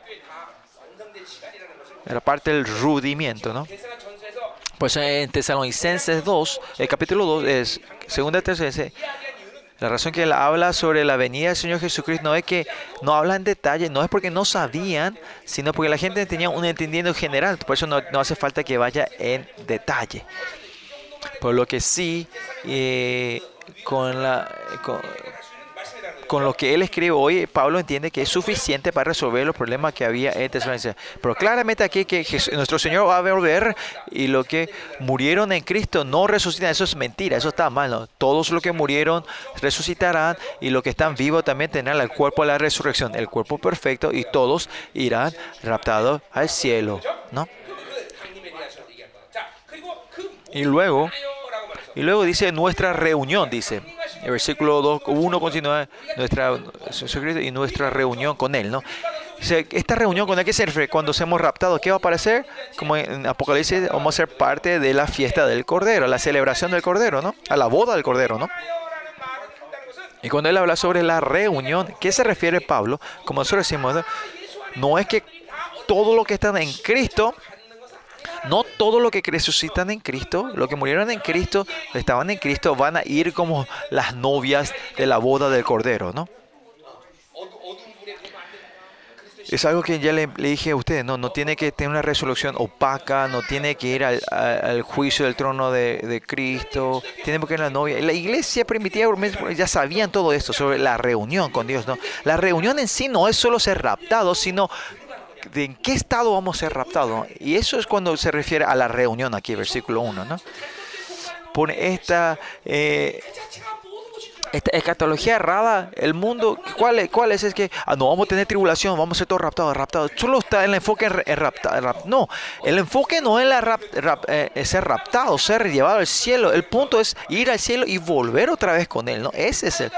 Era parte del rudimiento, ¿no? Pues eh, en Tesalonicenses 2, el capítulo 2 es, segunda Tesalonicenses, la razón que él habla sobre la venida del Señor Jesucristo no es que no habla en detalle, no es porque no sabían, sino porque la gente tenía un entendiendo general, por eso no, hace falta que vaya en detalle. Por lo que sí, eh, con la, con, con lo que él escribe hoy, Pablo entiende que es suficiente para resolver los problemas que había en Tesalónica. Pero claramente aquí que nuestro Señor va a volver y lo que murieron en Cristo no resucitan. Eso es mentira, eso está mal. ¿no? Todos los que murieron resucitarán y los que están vivos también tendrán el cuerpo de la resurrección, el cuerpo perfecto y todos irán raptados al cielo. ¿no? Y luego y luego dice nuestra reunión, dice. El versículo 2, 1 continúa nuestra, y nuestra reunión con Él, ¿no? Dice, esta reunión con Él, ¿qué se Cuando seamos raptados, ¿qué va a aparecer? Como en Apocalipsis, vamos a ser parte de la fiesta del Cordero, la celebración del Cordero, ¿no? A la boda del Cordero, ¿no? Y cuando él habla sobre la reunión, ¿qué se refiere Pablo? Como nosotros decimos, no es que todo lo que están en Cristo no todo lo que resucitan en Cristo, lo que murieron en Cristo, estaban en Cristo, van a ir como las novias de la boda del Cordero, ¿no? Es algo que ya le, dije a ustedes, no, no tiene que tener una resolución opaca, no tiene que ir al, juicio del trono de, Cristo, tiene que ir la novia. La iglesia primitiva ya sabían todo esto sobre la reunión con Dios, ¿no? La reunión en sí no es solo ser raptado, sino de en qué estado vamos a ser raptados. Y eso es cuando se refiere a la reunión aquí, versículo 1. ¿no? Por esta, eh, esta escatología errada, el mundo, ¿cuál, ¿cuál es? Es que ah, no vamos a tener tribulación, vamos a ser todos raptados, raptados. Solo está el enfoque en, en no, el enfoque no es la rap, rap, eh, ser raptado, ser llevado al cielo. El punto es ir al cielo y volver otra vez con él. ¿no? Ese es el.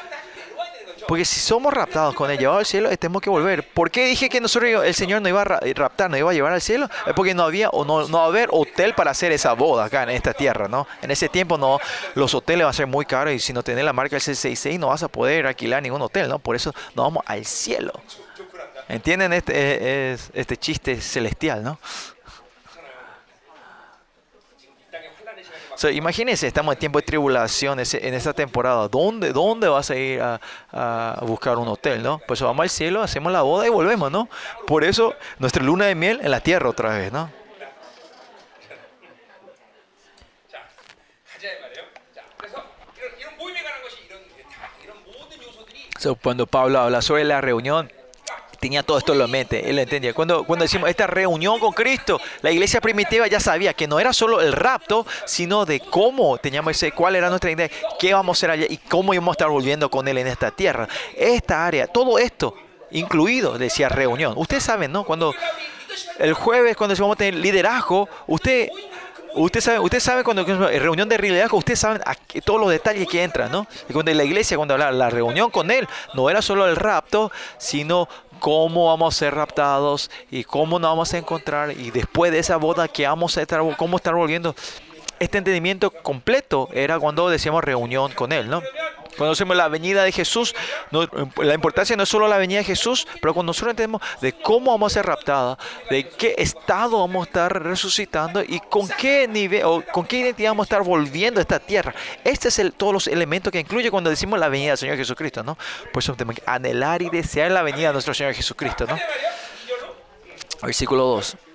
Porque si somos raptados con el llevado al cielo, eh, tenemos que volver. ¿Por qué dije que nosotros el Señor no iba a eh, raptar, no iba a llevar al cielo? Es porque no había o no, no haber hotel para hacer esa boda acá en esta tierra, ¿no? En ese tiempo no, los hoteles van a ser muy caros y si no tenés la marca del 666 no vas a poder alquilar ningún hotel, ¿no? Por eso nos vamos al cielo. ¿Entienden este, eh, este chiste celestial, no? sea, imagínense, estamos en tiempo de tribulación en esta temporada. ¿Dónde, dónde vas a ir a, buscar un hotel, no? Pues vamos al cielo, hacemos la boda y volvemos, ¿no? Por eso, nuestra luna de miel en la tierra otra vez, ¿no? So, cuando Pablo habla sobre la reunión, tenía todo esto en la mente, él lo entendía. Cuando, cuando decimos esta reunión con Cristo, la iglesia primitiva ya sabía que no era solo el rapto, sino de cómo teníamos ese, cuál era nuestra idea, qué vamos a hacer allá y cómo íbamos a estar volviendo con él en esta tierra. Esta área, todo esto incluido, decía reunión. Ustedes saben, ¿no? Cuando el jueves, cuando vamos a tener liderazgo, usted... Usted sabe, usted sabe cuando reunión de liderazgo, ustedes saben aquí todos los detalles que entran, ¿no? Y cuando la iglesia, cuando habla la reunión con él, no era solo el rapto, sino cómo vamos a ser raptados y cómo nos vamos a encontrar y después de esa boda que vamos a estar, cómo estar volviendo. Este entendimiento completo era cuando decíamos reunión con él, ¿no? Cuando Conocemos la venida de Jesús. La importancia no es solo la venida de Jesús, pero cuando nosotros entendemos de cómo vamos a ser raptados, de qué estado vamos a estar resucitando y con qué nivel o con qué identidad vamos a estar volviendo a esta tierra. Este es el, todos los elementos que incluye cuando decimos la venida del Señor Jesucristo, ¿no? Pues Por eso tenemos que anhelar y desear la venida de nuestro Señor Jesucristo, ¿no? Versículo 2.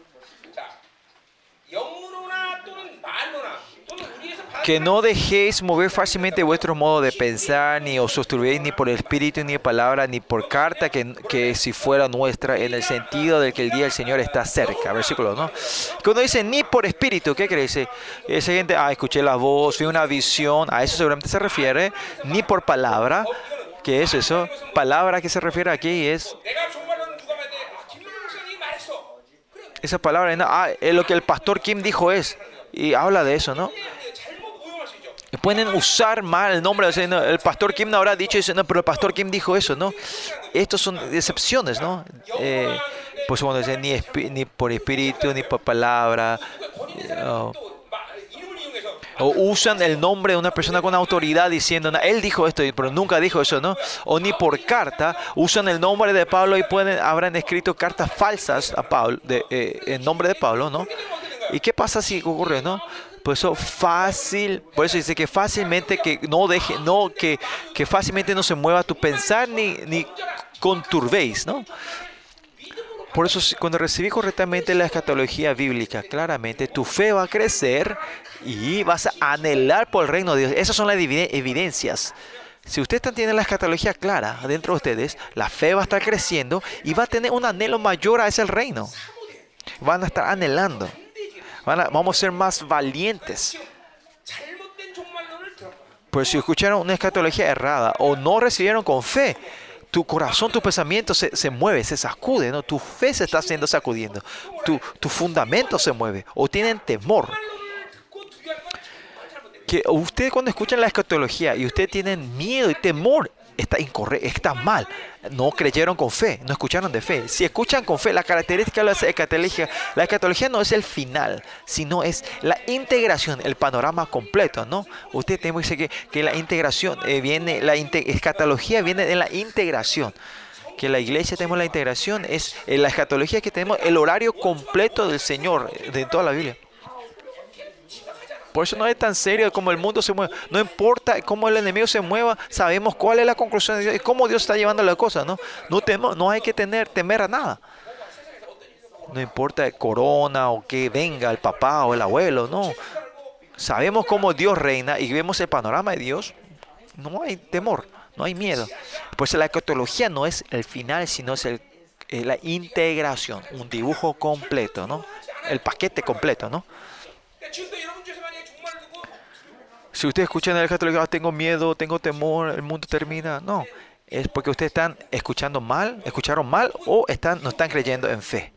que no dejéis mover fácilmente vuestro modo de pensar, ni os sostuvéis ni por espíritu, ni palabra, ni por carta, que, que, si fuera nuestra, en el sentido de que el día del Señor está cerca. Versículo, ¿no? Cuando dice ni por espíritu, ¿qué crees? Esa gente, ah, escuché la voz, vi una visión, a eso seguramente se refiere, ni por palabra. ¿Qué es eso? Palabra que se refiere aquí es esa palabra, ah, lo que el pastor Kim dijo es, y habla de eso, ¿no? Pueden usar mal el nombre. El pastor Kim habrá dicho eso, no, pero el pastor Kim dijo eso, ¿no? Estos son excepciones, ¿no? Eh, pues cuando dicen ni, ni, por espíritu, ni por palabra. Eh, o usan el nombre de una persona con autoridad diciendo, él dijo esto, pero nunca dijo eso, ¿no? O ni por carta, usan el nombre de Pablo y pueden, habrán escrito cartas falsas a Pablo, eh, en nombre de Pablo, ¿no? ¿Y qué pasa si ocurre, no? Pues eso fácil, por eso dice que fácilmente que no deje, no, que, que fácilmente no se mueva tu pensar ni, ni conturbéis, ¿no? Por eso cuando recibí correctamente la escatología bíblica, claramente tu fe va a crecer y vas a anhelar por el reino de Dios. Esas son las evide- evidencias. Si usted tiene la escatología clara dentro de ustedes, la fe va a estar creciendo y va a tener un anhelo mayor a ese reino. Van a estar anhelando. Vamos a ser más valientes. Pues si escucharon una escatología errada o no recibieron con fe, tu corazón, tu pensamiento se, se mueve, se sacude, ¿no? Tu fe se está haciendo sacudiendo. Tu, tu fundamento se mueve o tienen temor. Que usted cuando escuchan la escatología y usted tienen miedo y temor, está incorrecto, está mal. No creyeron con fe, no escucharon de fe. Si escuchan con fe, la característica de la escatología, la escatología no es el final, sino es la integración, el panorama completo, ¿no? Usted tiene que decir que, la integración eh, viene, la escatología viene de la integración que la iglesia tenemos la integración, es en la escatología que tenemos el horario completo del Señor de toda la Biblia. Por eso no es tan serio como el mundo se mueve. No importa cómo el enemigo se mueva, sabemos cuál es la conclusión de Dios y cómo Dios está llevando la cosa, ¿no? No, temo, no hay que tener, temer a nada. No importa el corona o que venga el papá o el abuelo, no. Sabemos cómo Dios reina y vemos el panorama de Dios. No hay temor, no hay miedo. Pues la ecotología no es el final, sino es el, la integración, un dibujo completo, ¿no? El paquete completo, ¿no? Si ustedes escuchan el católico, ah, tengo miedo, tengo temor, el mundo termina. No, es porque ustedes están escuchando mal, escucharon mal o están, no están creyendo en fe.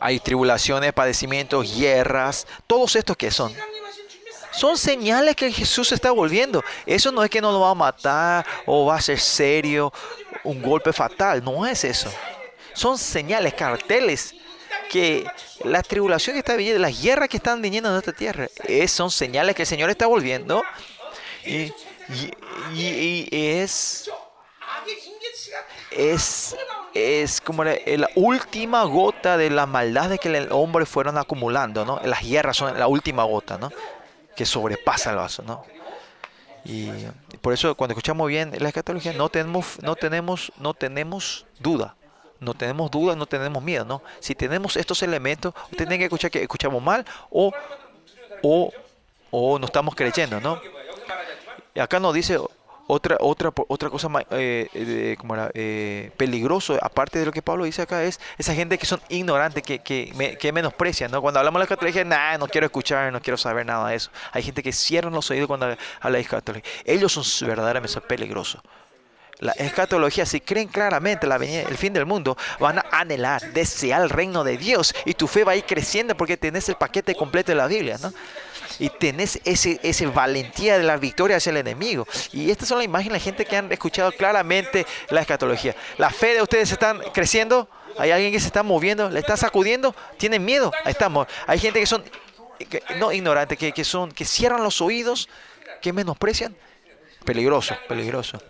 Hay tribulaciones, padecimientos, guerras, todos estos que son. Son señales que Jesús está volviendo. Eso no es que no lo va a matar o va a ser serio, un golpe fatal. No es eso. Son señales, carteles que la tribulación que está viniendo, las guerras que están viniendo en esta tierra, es, son señales que el Señor está volviendo. Y, es, es, es como la, última gota de la maldad de que el hombre fueron acumulando, ¿no? Las guerras son la última gota, ¿no? Que sobrepasa el vaso, ¿no? Y por eso cuando escuchamos bien la escatología no tenemos, no tenemos, no tenemos duda no tenemos dudas, no tenemos miedo, ¿no? Si tenemos estos elementos, usted tiene que escuchar que escuchamos mal o, o, o no estamos creyendo, ¿no? Acá nos dice otra otra otra cosa eh, como era, eh, peligroso aparte de lo que Pablo dice acá es esa gente que son ignorantes que, que, que menosprecian ¿no? cuando hablamos de la escatología nah, no quiero escuchar no quiero saber nada de eso hay gente que cierran los oídos cuando habla de escatología ellos son verdaderamente peligrosos la escatología, si creen claramente la el fin del mundo, van a anhelar, desear el reino de Dios y tu fe va a ir creciendo porque tenés el paquete completo de la Biblia, ¿no? Y tenés ese, ese valentía de la victoria hacia el enemigo. Y estas son las imágenes de la gente que han escuchado claramente la escatología. La fe de ustedes están creciendo. Hay alguien que se está moviendo, le está sacudiendo, tienen miedo. Ahí estamos. Hay gente que son no ignorantes, que, que son que cierran los oídos, que menosprecian. Peligroso, peligroso.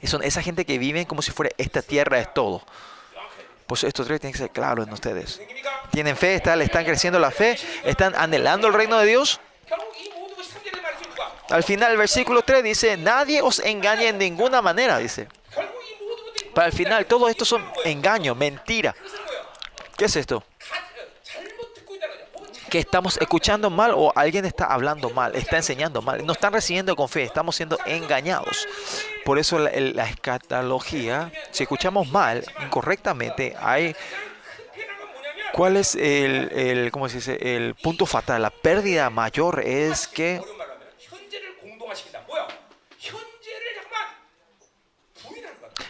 Y son esa gente que vive como si fuera esta tierra es todo. Pues estos tres tienen que ser claros en ustedes. Tienen fe, están, están creciendo la fe, están anhelando el reino de Dios. Al final el versículo 3 dice, nadie os engañe en ninguna manera, dice. Para el final, todo esto son engaños, mentira. ¿Qué es esto? Que estamos escuchando mal o alguien está hablando mal, está enseñando mal. No están recibiendo con fe, estamos siendo engañados. Por eso la, escatología, si escuchamos mal, incorrectamente, hay... ¿Cuál es el, ¿cómo se dice? el punto fatal? La pérdida mayor es que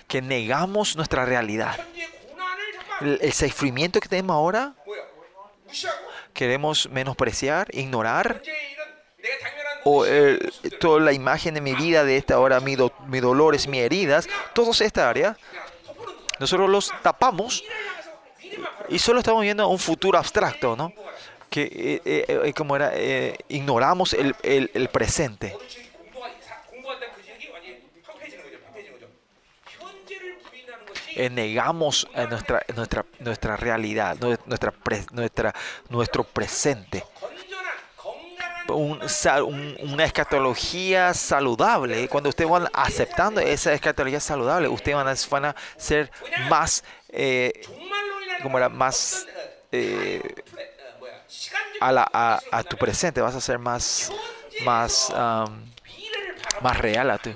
que negamos nuestra realidad. El sufrimiento que tenemos ahora queremos menospreciar, ignorar, o eh, toda la imagen de mi vida de esta hora, mi, mi dolores, mis heridas, todos esta área, nosotros los tapamos y solo estamos viendo un futuro abstracto, ¿no? Que eh, eh, como era, ignoramos el, el, el presente. Eh, negamos eh, nuestra, nuestra, nuestra realidad, nuestra, nuestra, nuestro presente. una escatología saludable, cuando ustedes van aceptando esa escatología saludable, ustedes van a, ser más, eh, como era, más a, la, a, tu presente, vas a ser más, más, más real a tu.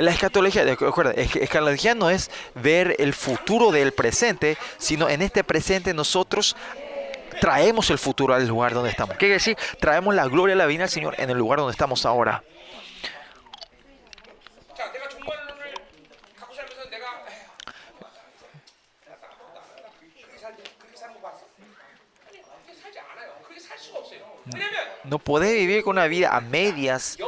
La escatología, recuerda, escatología no es ver el futuro del presente, sino en este presente nosotros traemos el futuro al lugar donde estamos. ¿Qué quiere decir? Traemos la gloria la vida al Señor en el lugar donde estamos ahora. No podés vivir con una vida a medias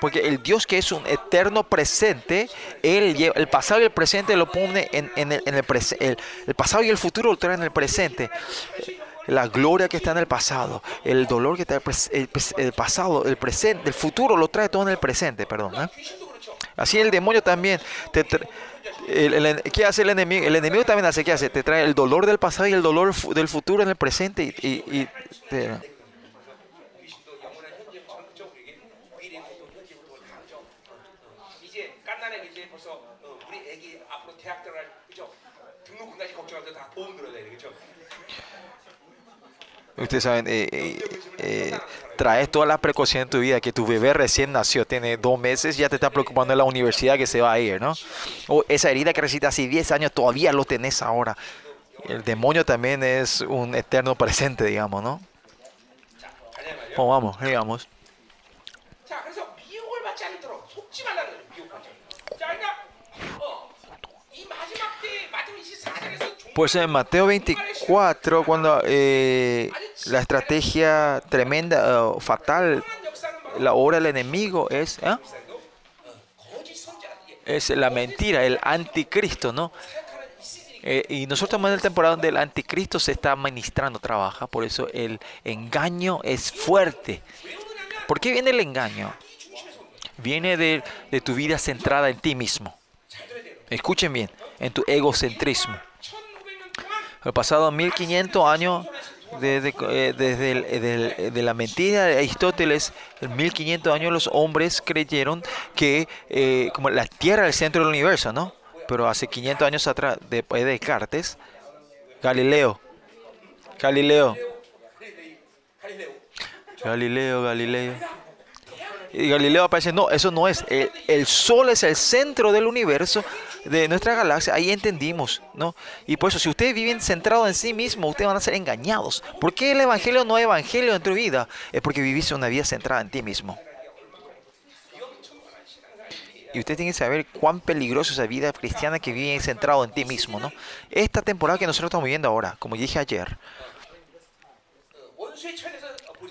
porque el Dios que es un eterno presente, Él lleva, el pasado y el presente lo pone en, el, en el, pasado y el futuro lo trae en el presente. La gloria que está en el pasado, el dolor que está en el, el, pasado, el presente, el futuro lo trae todo en el presente, perdón. ¿eh? Así el demonio también. ¿Qué hace el enemigo? El enemigo también hace, ¿qué hace? Te trae el dolor del pasado y el dolor del futuro en el presente ustedes saben, eh, eh, eh, traes todas las precauciones en tu vida, que tu bebé recién nació, tiene dos meses, ya te está preocupando en la universidad que se va a ir, ¿no? O esa herida que recibiste hace 10 años, todavía lo tenés ahora. El demonio también es un eterno presente, digamos, ¿no? Bueno, vamos, digamos. Pues en Mateo 24. 4, cuando eh, la estrategia tremenda, uh, fatal, la obra del enemigo es, ¿eh? es la mentira, el anticristo, ¿no? Eh, y nosotros estamos en el temporada donde el anticristo se está administrando, trabaja, por eso el engaño es fuerte. ¿Por qué viene el engaño? Viene de, de tu vida centrada en ti mismo. Escuchen bien, en tu egocentrismo han pasado 1500 años desde, eh, desde, el, eh, eh, de la mentira de Aristóteles, en 1500 años los hombres creyeron que eh, como la Tierra era el centro del universo, ¿no? Pero hace 500 años atrás, después de Descartes, Galileo, Galileo, Galileo, Galileo. Y Galileo aparece, no, eso no es. El, el Sol es el centro del universo de nuestra galaxia, ahí entendimos, ¿no? Y por eso, si ustedes viven centrados en sí mismos, ustedes van a ser engañados. ¿Por qué el Evangelio no es Evangelio en tu vida? Es porque vivís una vida centrada en ti mismo. Y usted tiene que saber cuán peligrosa es esa vida cristiana que vive centrado en ti mismo, ¿no? Esta temporada que nosotros estamos viviendo ahora, como dije ayer,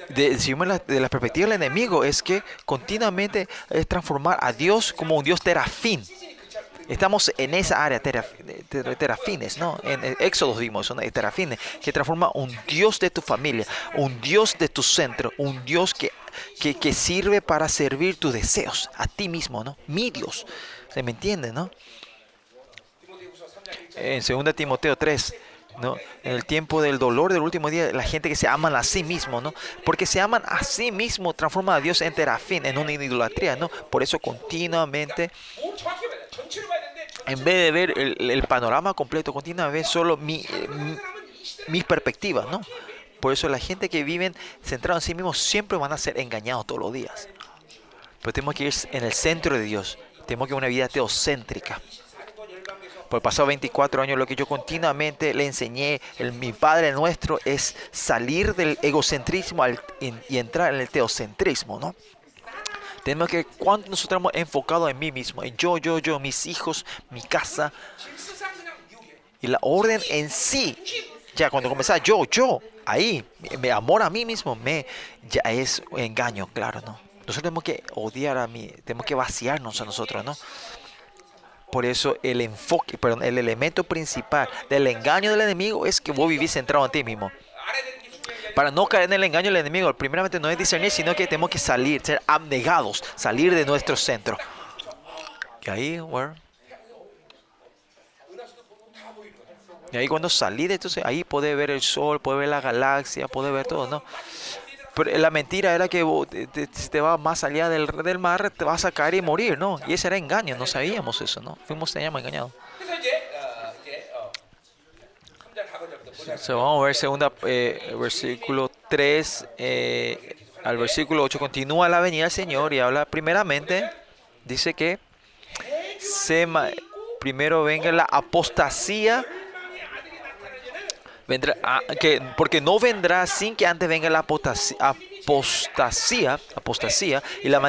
de, si vemos la, de la perspectiva del enemigo, es que continuamente es transformar a Dios como un Dios terafín. Estamos en esa área, teraf, terafines, ¿no? En Éxodos vimos, ¿no? terafines, que transforma un Dios de tu familia, un Dios de tu centro, un Dios que, que, que sirve para servir tus deseos a ti mismo, ¿no? Mi Dios. ¿Se me entiende, no? En 2 Timoteo 3, ¿no? En el tiempo del dolor del último día, la gente que se aman a sí mismo, ¿no? Porque se aman a sí mismo, transforma a Dios en terafín, en una idolatría, ¿no? Por eso continuamente, en vez de ver el, panorama completo, continuamente solo mi, eh, mi, mi, perspectiva, ¿no? Por eso la gente que viven centrada en sí mismo siempre van a ser engañados todos los días. Pero tenemos que ir en el centro de Dios. Tenemos que ir una vida teocéntrica. Por pasados 24 años lo que yo continuamente le enseñé, el, mi Padre nuestro, es salir del egocentrismo al, y entrar en el teocentrismo, ¿no? Tenemos que, cuando nosotros estamos enfocados en mí mismo, en yo, yo, yo, mis hijos, mi casa, y la orden en sí, ya cuando comenzaba yo, yo, ahí, mi amor a mí mismo, me, ya es engaño, claro, ¿no? Nosotros tenemos que odiar a mí, tenemos que vaciarnos a nosotros, ¿no? Por eso el enfoque, perdón, el elemento principal del engaño del enemigo es que vos vivís centrado en ti mismo. Para no caer en el engaño del enemigo, primeramente no es discernir, sino que tenemos que salir, ser abnegados, salir de nuestro centro. Y ahí, Y ahí cuando salí de entonces ahí puede ver el sol, puede ver la galaxia, puede ver todo, ¿no? la mentira era que te, te vas más allá del, del, mar, te vas a caer y morir, ¿no? Y ese era engaño, no sabíamos eso, ¿no? Fuimos, teníamos engañados. So, vamos a ver segunda, eh, versículo 3 eh, al versículo 8. Continúa la venida del Señor y habla primeramente, dice que se primero venga la apostasía vendrá ah, que porque no vendrá sin que antes venga la apostasía, apostasía, y, la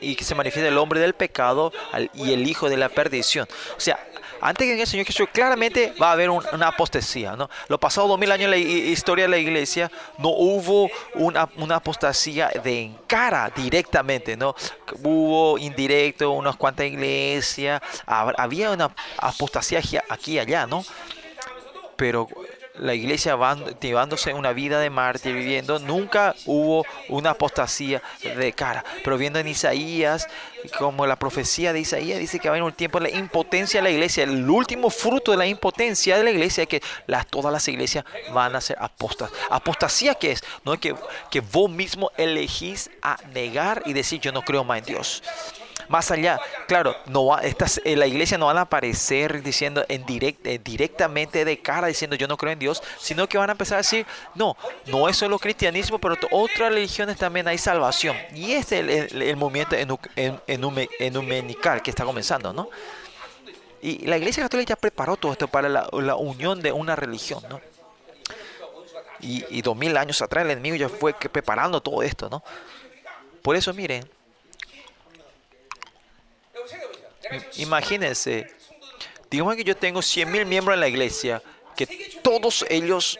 y que se manifieste el hombre del pecado y el hijo de la perdición. O sea, antes que venga el Señor Jesús, claramente va a haber un- una apostasía. ¿no? Los pasados dos mil años en la hi- historia de la iglesia no hubo una, una apostasía de cara directamente. ¿no? Hubo indirecto, unas cuantas iglesias, hab- había una apostasía aquí y allá, ¿no? pero la iglesia llevándose una vida de mártir viviendo, nunca hubo una apostasía de cara. Pero viendo en Isaías, como la profecía de Isaías dice que va a un tiempo de la impotencia de la iglesia, el último fruto de la impotencia de la iglesia es que las, todas las iglesias van a ser apostas. ¿Apostasía qué es? No es que, que vos mismo elegís a negar y decir yo no creo más en Dios. Más allá, claro, no va, estas, en la iglesia no van a aparecer diciendo en direct, eh, directamente de cara diciendo yo no creo en Dios, sino que van a empezar a decir, no, no es solo cristianismo, pero otras religiones también hay salvación. Y este es el, movimiento enu- en- enume- enumenical que está comenzando, ¿no? Y la iglesia católica ya preparó todo esto para la, unión de una religión, ¿no? Y, dos mil años atrás el enemigo ya fue preparando todo esto, ¿no? Por eso, miren, Imagínense, digamos que yo tengo 100.000 miembros en la iglesia, que todos ellos,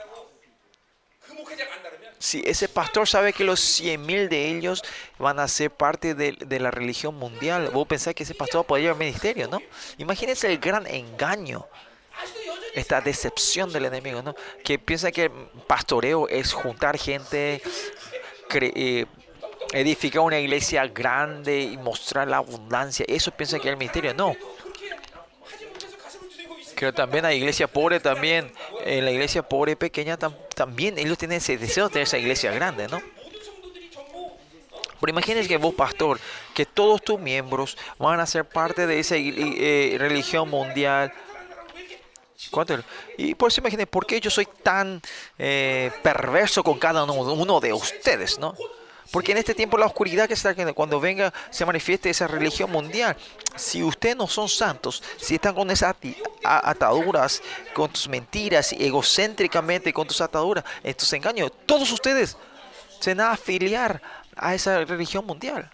si ese pastor sabe que los 100.000 de ellos van a ser parte de, la religión mundial, vos pensás que ese pastor va a poder llevar ministerio, ¿no? Imagínense el gran engaño esta decepción del enemigo, ¿no? Que piensa que pastoreo es juntar gente, cre eh, edificar una iglesia grande y mostrar la abundancia. Eso piensa que es el ministerio. No. Pero también hay iglesia pobre también. En la iglesia pobre y pequeña también ellos tienen ese deseo de tener esa iglesia grande, ¿no? Pero imagínense que vos, pastor, que todos tus miembros van a ser parte de esa eh, religión mundial. ¿Cuánto? Y por eso imagínense, ¿por qué yo soy tan eh, perverso con cada uno de ustedes, no? Porque en este tiempo la oscuridad que está cuando venga se manifieste esa religión mundial. Si ustedes no son santos, si están con esas ataduras, con tus mentiras egocéntricamente con tus ataduras, estos engaños, todos ustedes se van a afiliar a esa religión mundial.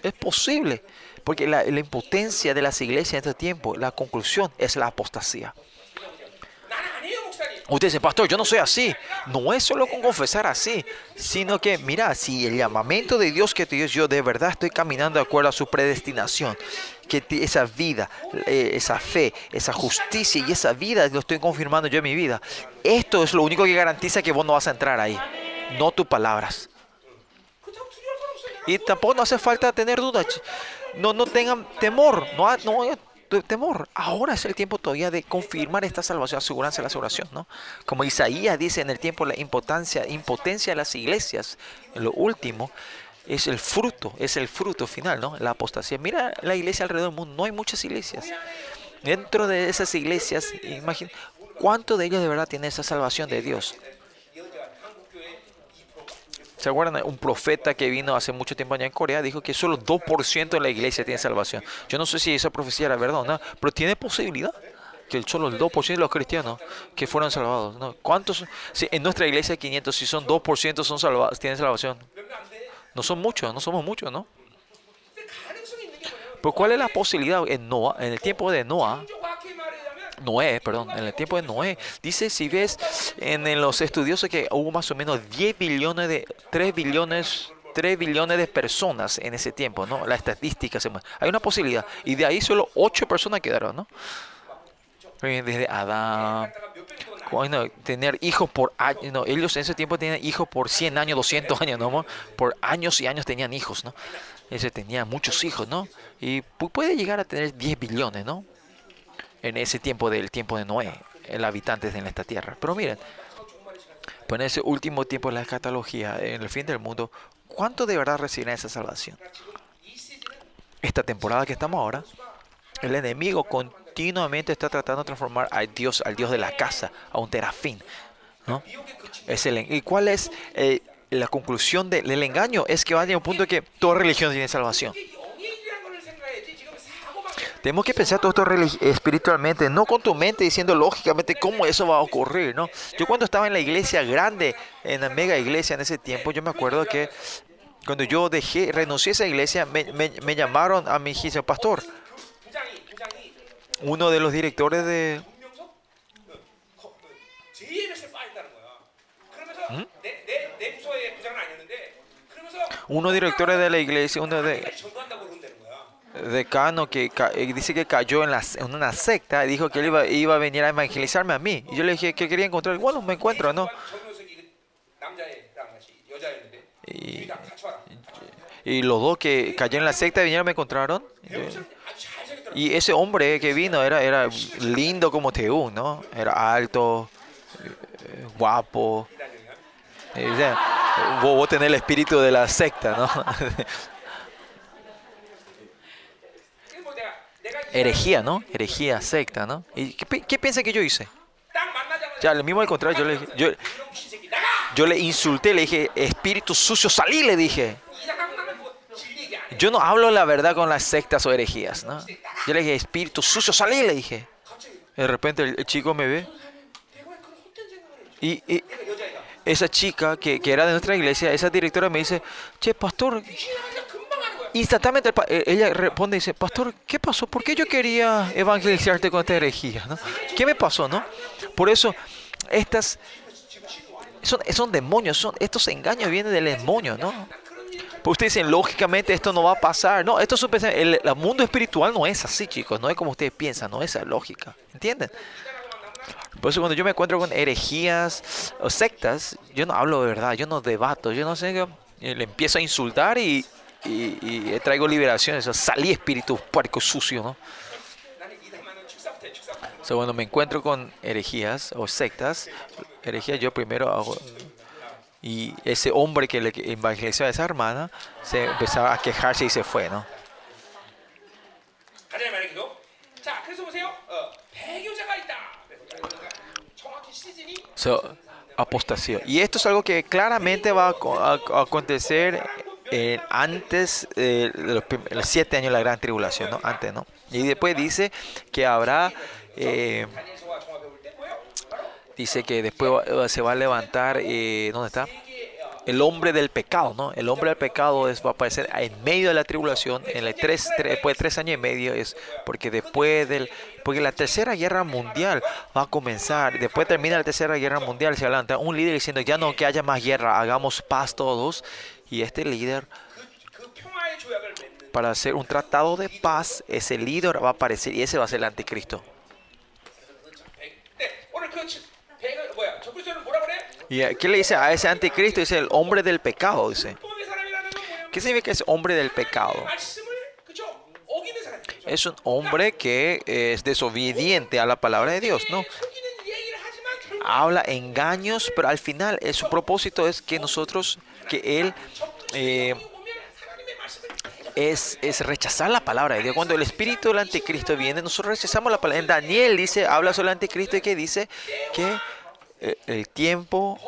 Es posible, porque la, la impotencia de las iglesias en este tiempo, la conclusión es la apostasía. Usted dice, pastor, yo no soy así. No es solo con confesar así, sino que, mira, si el llamamiento de Dios que te dio, yo de verdad estoy caminando de acuerdo a su predestinación, que esa vida, eh, esa fe, esa justicia y esa vida lo estoy confirmando yo en mi vida. Esto es lo único que garantiza que vos no vas a entrar ahí, no tus palabras. Y tampoco no hace falta tener dudas. No, no tengan temor, no, no temor. Ahora es el tiempo todavía de confirmar esta salvación, aseguranza de la salvación, ¿no? Como Isaías dice en el tiempo, la impotencia, impotencia de las iglesias, lo último, es el fruto, es el fruto final, ¿no? La apostasía. Mira la iglesia alrededor del mundo, no hay muchas iglesias. Dentro de esas iglesias, imagina, ¿cuánto de ellos de verdad tienen esa salvación de Dios? ¿Se acuerdan? Un profeta que vino hace mucho tiempo allá en Corea dijo que solo 2% de la iglesia tiene salvación. Yo no sé si esa profecía era verdad o no, pero tiene posibilidad que solo el 2% de los cristianos que fueron salvados. ¿no? ¿Cuántos? Si en nuestra iglesia hay 500, si son 2% son salvados, tienen salvación. No son muchos, no somos muchos, ¿no? Pero ¿cuál es la posibilidad en Noah, en el tiempo de Noah? Noé, perdón, en el tiempo de Noé, dice, si ves en, los estudiosos que hubo más o menos 10 billones de, 3 billones 3 billones de personas en ese tiempo, ¿no? La estadística se mueve. Hay una posibilidad. Y de ahí solo 8 personas quedaron, ¿no? Desde Adán. Bueno, tener hijos por años. Ellos en ese tiempo tenían hijos por 100 años, 200 años, ¿no? Por años y años tenían hijos, ¿no? Ellos tenía muchos hijos, ¿no? Y puede llegar a tener 10 billones, ¿no? En ese tiempo del tiempo de Noé, el habitantes en esta tierra. Pero miren, pues en ese último tiempo de la escatología, en el fin del mundo, ¿cuánto de verdad esa salvación? Esta temporada que estamos ahora, el enemigo continuamente está tratando de transformar a Dios, al Dios de la casa, a un terafín. ¿no? Es el, ¿Y cuál es eh, la conclusión del, del engaño? Es que va a llegar un punto que toda religión tiene salvación. Tenemos que pensar todo esto espiritualmente, no con tu mente diciendo lógicamente cómo eso va a ocurrir, ¿no? Yo cuando estaba en la iglesia grande, en la mega iglesia en ese tiempo, yo me acuerdo que cuando yo dejé, renuncié a esa iglesia, me, llamaron a mi iglesia, pastor. Uno de los directores de... ¿Mm? Uno director de la iglesia, uno de decano que eh, dice que cayó en, la, en, una secta y dijo que él iba, iba, a venir a evangelizarme a mí. Y yo le dije que quería encontrar. Bueno, me encuentro, ¿no? Y, los dos que cayeron en la secta vinieron me encontraron. Y ese hombre que vino era, era lindo como Teú, ¿no? Era alto, eh, guapo. Eh, vos tenés el espíritu de la secta, ¿no? herejía, ¿no? Herejía, secta, ¿no? ¿Y qué, piensa que yo hice? Ya, lo mismo al contrario, yo le, yo, yo le insulté, le dije, espíritu sucio, salí, le dije. Yo no hablo la verdad con las sectas o herejías, ¿no? Yo le dije, espíritu sucio, salí, le dije. De repente el, chico me ve. Y, esa chica que, era de nuestra iglesia, esa directora me dice, che, pastor, instantáneamente eh, ella responde y dice, pastor, ¿qué pasó? ¿Por qué yo quería evangelizarte con esta herejía? ¿no? ¿Qué me pasó? ¿no? Por eso, estas son, son demonios, son, estos engaños vienen del demonio, ¿no? Pues ustedes dicen, lógicamente esto no va a pasar. No, esto es un el, el, mundo espiritual no es así, chicos. No es como ustedes piensan, no es esa lógica. ¿Entienden? Por eso cuando yo me encuentro con herejías o sectas, yo no hablo de verdad, yo no debato, yo no sé, le empiezo a insultar y y, y traigo liberación. Eso, salí espíritu puerco sucio, ¿no? So, cuando me encuentro con herejías o sectas, herejía yo primero hago... Y ese hombre que le evangelizó a esa hermana se empezaba a quejarse y se fue, ¿no? So, apostasía. Y esto es algo que claramente va a, a, a acontecer eh, antes eh, los, siete años de la gran tribulación, ¿no? Antes, ¿no? Y después dice que habrá, eh, dice que después va, se va a levantar, ¿dónde está? El hombre del pecado, ¿no? El hombre del pecado va a aparecer en medio de la tribulación, en la tres, tres, después de tres años y medio, es porque después del, porque la tercera guerra mundial va a comenzar, después termina la tercera guerra mundial, se adelanta un líder diciendo ya no que haya más guerra, hagamos paz todos y este líder, para hacer un tratado de paz, ese líder va a aparecer y ese va a ser el anticristo. ¿Y qué le dice a ese anticristo? Dice el hombre del pecado, dice. ¿Qué significa ese hombre del pecado? Es un hombre que eh, es desobediente a la palabra de Dios, ¿no? Habla engaños, pero al final eh, su propósito es que nosotros que él eh, es, es, rechazar la palabra de Dios. Cuando el espíritu del anticristo viene, nosotros rechazamos la palabra. En Daniel dice, habla sobre el anticristo y que dice que eh, el tiempo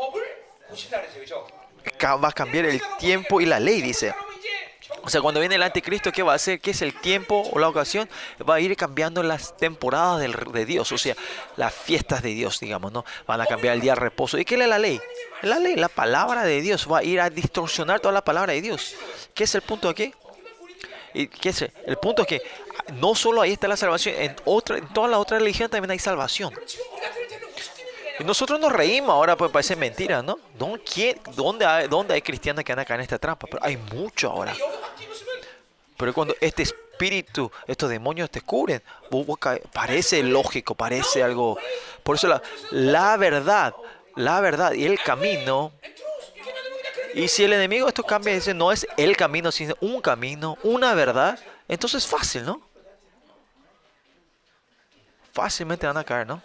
va a cambiar el tiempo y la ley, dice. O sea, cuando viene el anticristo, ¿qué va a hacer? ¿Qué es el tiempo o la ocasión? Va a ir cambiando las temporadas de Dios, o sea, las fiestas de Dios, digamos, ¿no? Van a cambiar el día de reposo. ¿Y qué es la ley? La ley, la palabra de Dios, va a ir a distorsionar toda la palabra de Dios. ¿Qué es el punto aquí? Qué es? El punto es que no solo ahí está la salvación, en, otra, en toda la otra religión también hay salvación. Y nosotros nos reímos ahora, pues parece mentira, ¿no? ¿Dónde, dónde hay, dónde hay cristianos que andan acá en esta trampa? Pero hay mucho ahora. Pero cuando este espíritu, estos demonios te cubren, parece lógico, parece algo. Por eso la, verdad, la verdad y el camino. Y si el enemigo esto cambia y dice, no es el camino, sino un camino, una verdad, entonces es fácil, ¿no? Fácilmente van a caer, ¿no?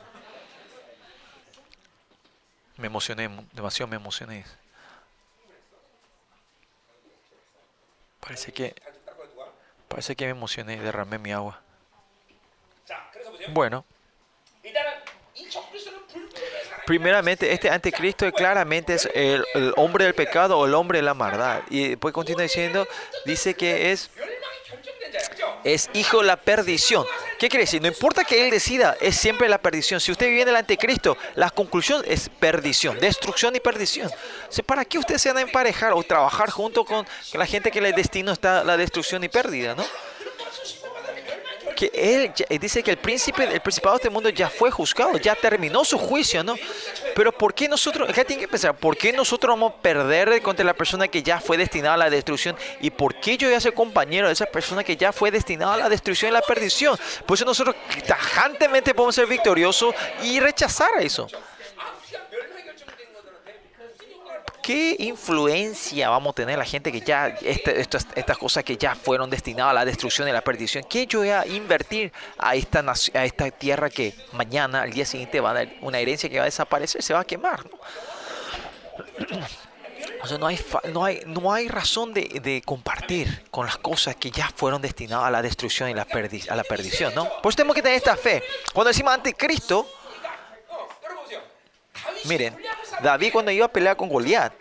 Me emocioné, demasiado me emocioné. Parece que Parece que me emocioné y derramé mi agua. Bueno. Primeramente, este anticristo claramente es el, el hombre del pecado o el hombre de la maldad. Y después continúa diciendo, dice que es es hijo de la perdición. ¿Qué quiere decir? No importa que él decida, es siempre la perdición. Si usted vive en el anticristo, la conclusión es perdición, destrucción y perdición. ¿Para qué usted se van a emparejar o trabajar junto con la gente que el destino está la destrucción y pérdida, ¿no? Que él eh, dice que el príncipe, el principado de este mundo ya fue juzgado, ya terminó su juicio, ¿no? Pero ¿por qué nosotros, acá tienen que pensar, ¿por qué nosotros vamos a perder contra la persona que ya fue destinada a la destrucción? ¿Y por qué yo voy a ser compañero de esa persona que ya fue destinada a la destrucción y la perdición? Por eso nosotros tajantemente podemos ser victoriosos y rechazar eso. ¿Qué influencia vamos a tener la gente que ya, este- estas, estas cosas que ya fueron destinadas a la destrucción y la perdición? ¿Qué yo voy a invertir a esta, tierra que mañana, al día siguiente, va a dar una herencia que va a desaparecer, se va a quemar? ¿no? O sea, no hay, razón de, compartir con las cosas que ya fueron destinadas a la destrucción y la a la perdición, ¿no? Por eso tenemos que tener esta fe. Cuando decimos anticristo, Miren, David cuando iba a pelear con Goliat,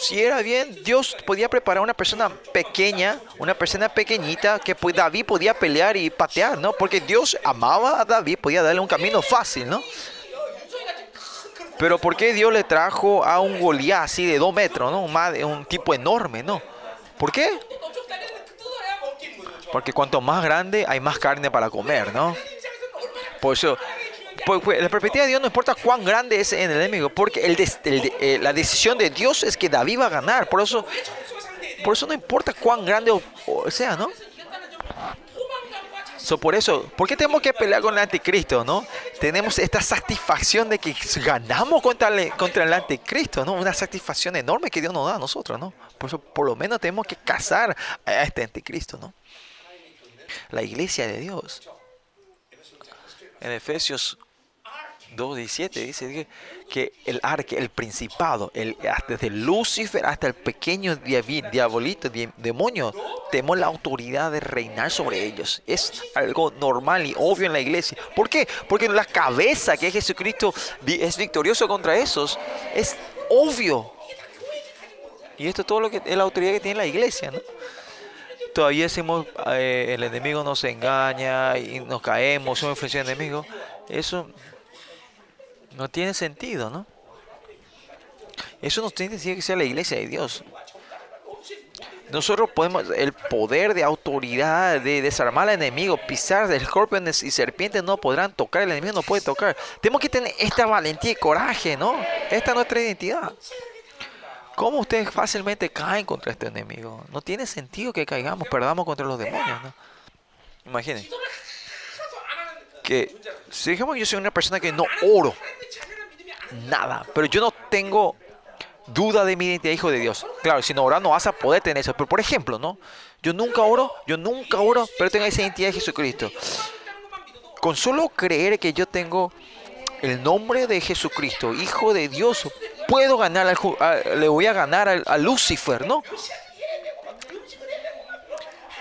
si era bien, Dios podía preparar una persona pequeña, una persona pequeñita que pues, David podía pelear y patear, ¿no? Porque Dios amaba a David, podía darle un camino fácil, ¿no? Pero ¿por qué Dios le trajo a un Goliat así de dos metros, ¿no? Un tipo enorme, ¿no? ¿Por qué? Porque cuanto más grande hay más carne para comer, ¿no? Por eso, por, la perspectiva de Dios no importa cuán grande es el enemigo, porque el eh, la decisión de Dios es que David va a ganar. Por eso, por eso no importa cuán grande sea, ¿no? So, por eso, ¿por qué tenemos que pelear con el anticristo, no? Tenemos esta satisfacción de que ganamos contra el, contra el anticristo, ¿no? Una satisfacción enorme que Dios nos da a nosotros, ¿no? Por eso, por lo menos tenemos que cazar a este anticristo, ¿no? La iglesia de Dios. En Efesios 2.17 dice que, el arque, el principado, el, desde Lucifer hasta el pequeño diabolito, di- demonio, tenemos la autoridad de reinar sobre ellos. Es algo normal y obvio en la iglesia. ¿Por qué? Porque la cabeza que es Jesucristo es victorioso contra esos es obvio. Y esto es todo lo que es la autoridad que tiene la iglesia, ¿no? Todavía decimos eh, el enemigo nos engaña y nos caemos, somos influencia del enemigo. Eso no tiene sentido, ¿no? Eso no tiene que ser la iglesia de Dios. Nosotros podemos, el poder de autoridad de desarmar al enemigo, pisar escorpiones y serpientes no podrán tocar, el enemigo no puede tocar. Tenemos que tener esta valentía y coraje, ¿no? Esta es nuestra identidad. ¿Cómo ustedes fácilmente caen contra este enemigo? No tiene sentido que caigamos, perdamos contra los demonios, ¿no? Imaginen. Que si dijimos que yo soy una persona que no oro nada, pero yo no tengo duda de mi identidad, hijo de Dios. Claro, si no oras no vas a poder tener eso. Pero por ejemplo, ¿no? Yo nunca oro, yo nunca oro, pero tengo esa identidad de Jesucristo. Con solo creer que yo tengo el nombre de Jesucristo, hijo de Dios, puedo ganar, al, le voy a ganar a, Lucifer, ¿no?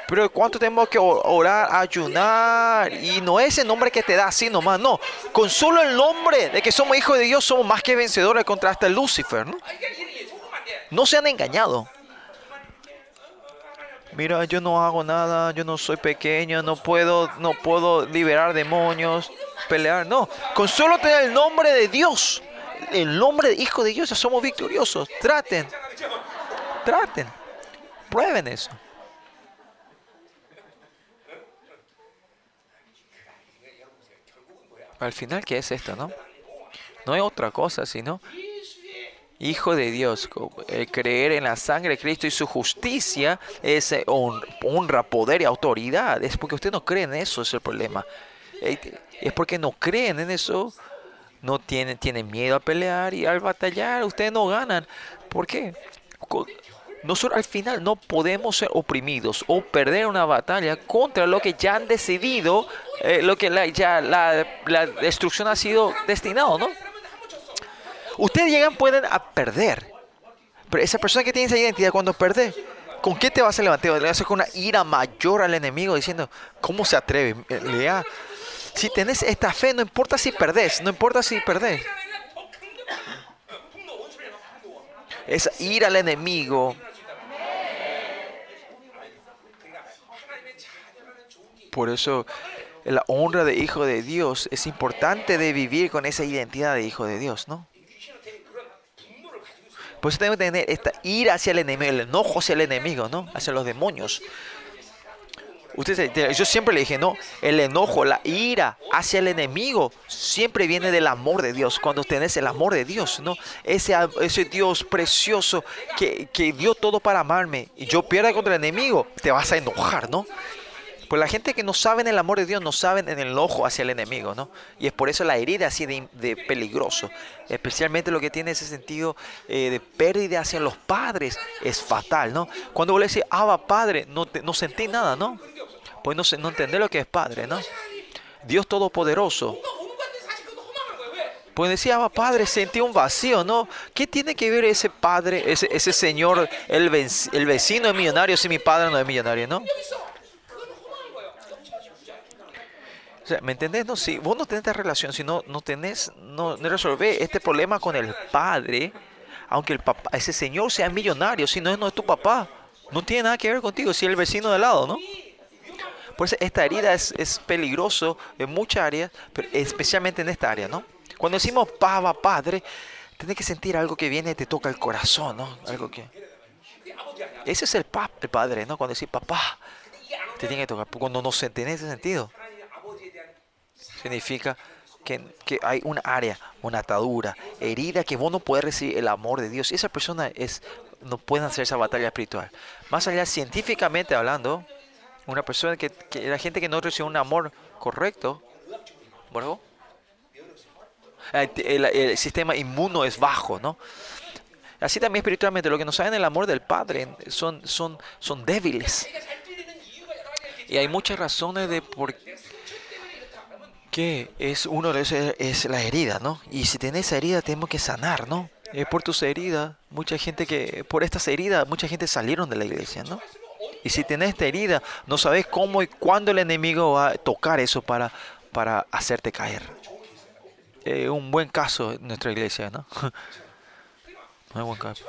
Pero ¿cuánto tenemos que orar, ayunar? Y no es el nombre que te da así nomás, no. Con solo el nombre de que somos hijos de Dios somos más que vencedores contra hasta Lucifer, ¿no? No se han engañado. Mira, yo no hago nada, yo no soy pequeño, no puedo, no puedo liberar demonios, pelear, no. Con solo tener el nombre de Dios el nombre de Hijo de Dios, somos victoriosos. Traten, traten, prueben eso. Al final, ¿qué es esto, no? No es otra cosa, sino Hijo de Dios. Creer en la sangre de Cristo y su justicia es eh, honra, poder y autoridad. Es porque usted no cree en eso, es el problema. Es porque no creen en eso no tienen, tienen miedo a pelear y al batallar ustedes no ganan. ¿Por qué? Nosotros al final no podemos ser oprimidos o perder una batalla contra lo que ya han decidido, eh, lo que la, ya la, destrucción ha sido destinado, ¿no? Ustedes llegan, pueden a perder. Pero esa persona que tiene esa identidad, cuando pierde, ¿con qué te vas a levantar? Le vas a hacer con una ira mayor al enemigo diciendo, ¿cómo se atreve? Le si tenés esta fe, no importa si perdés, no importa si perdés. Es ir al enemigo. Por eso la honra de hijo de Dios es importante de vivir con esa identidad de hijo de Dios, ¿no? Por eso tenemos que tener esta ira hacia el enemigo, el enojo hacia el enemigo, ¿no? Hacia los demonios. Yo siempre le dije, no, el enojo, la ira hacia el enemigo siempre viene del amor de Dios. Cuando tenés el amor de Dios, ¿no? Ese, ese Dios precioso que, que dio todo para amarme y yo pierda contra el enemigo, te vas a enojar, ¿no? Pues la gente que no sabe en el amor de Dios no sabe en el enojo hacia el enemigo, ¿no? Y es por eso la herida así de, peligroso. Especialmente lo que tiene ese sentido eh, de pérdida hacia los padres es fatal, ¿no? Cuando vos le decís, ah, padre, no, no sentí nada, ¿no? Pues no, no entender lo que es padre, ¿no? Dios Todopoderoso. Pues decía, ah, padre, sentí un vacío, ¿no? ¿Qué tiene que ver ese padre, ese, ese señor, el, el vecino es millonario si mi padre no es millonario, ¿no? ¿Me entendés? No, si vos no tenés esta relación, si no, no tenés, no, no resolvés este problema con el padre, aunque el papá, ese señor sea millonario, si no, no es tu papá, no tiene nada que ver contigo, si es el vecino de lado, ¿no? Por eso esta herida es, es peligroso en muchas áreas, pero especialmente en esta área, ¿no? Cuando decimos pava, padre, tenés que sentir algo que viene y te toca el corazón, ¿no? Algo que... Ese es el, el padre, ¿no? Cuando decís papá, te tiene que tocar. Cuando no se tiene ese sentido significa que, que, hay un área, una atadura, herida, que vos no puedes recibir el amor de Dios. Esa persona es, no puede hacer esa batalla espiritual. Más allá, científicamente hablando, una persona que, la gente que no recibe un amor correcto, bueno, el, el, sistema inmuno es bajo, ¿no? Así también espiritualmente, lo que no saben el amor del Padre son, son, son débiles. Y hay muchas razones de por que es uno de esos es la herida, ¿no? Y si tienes esa herida tenemos que sanar, ¿no? Es por tus heridas, mucha gente que por estas heridas mucha gente salieron de la iglesia, ¿no? Y si tienes esta herida, no sabes cómo y cuándo el enemigo va a tocar eso para, para hacerte caer. Un buen caso en nuestra iglesia, ¿no? Muy buen caso.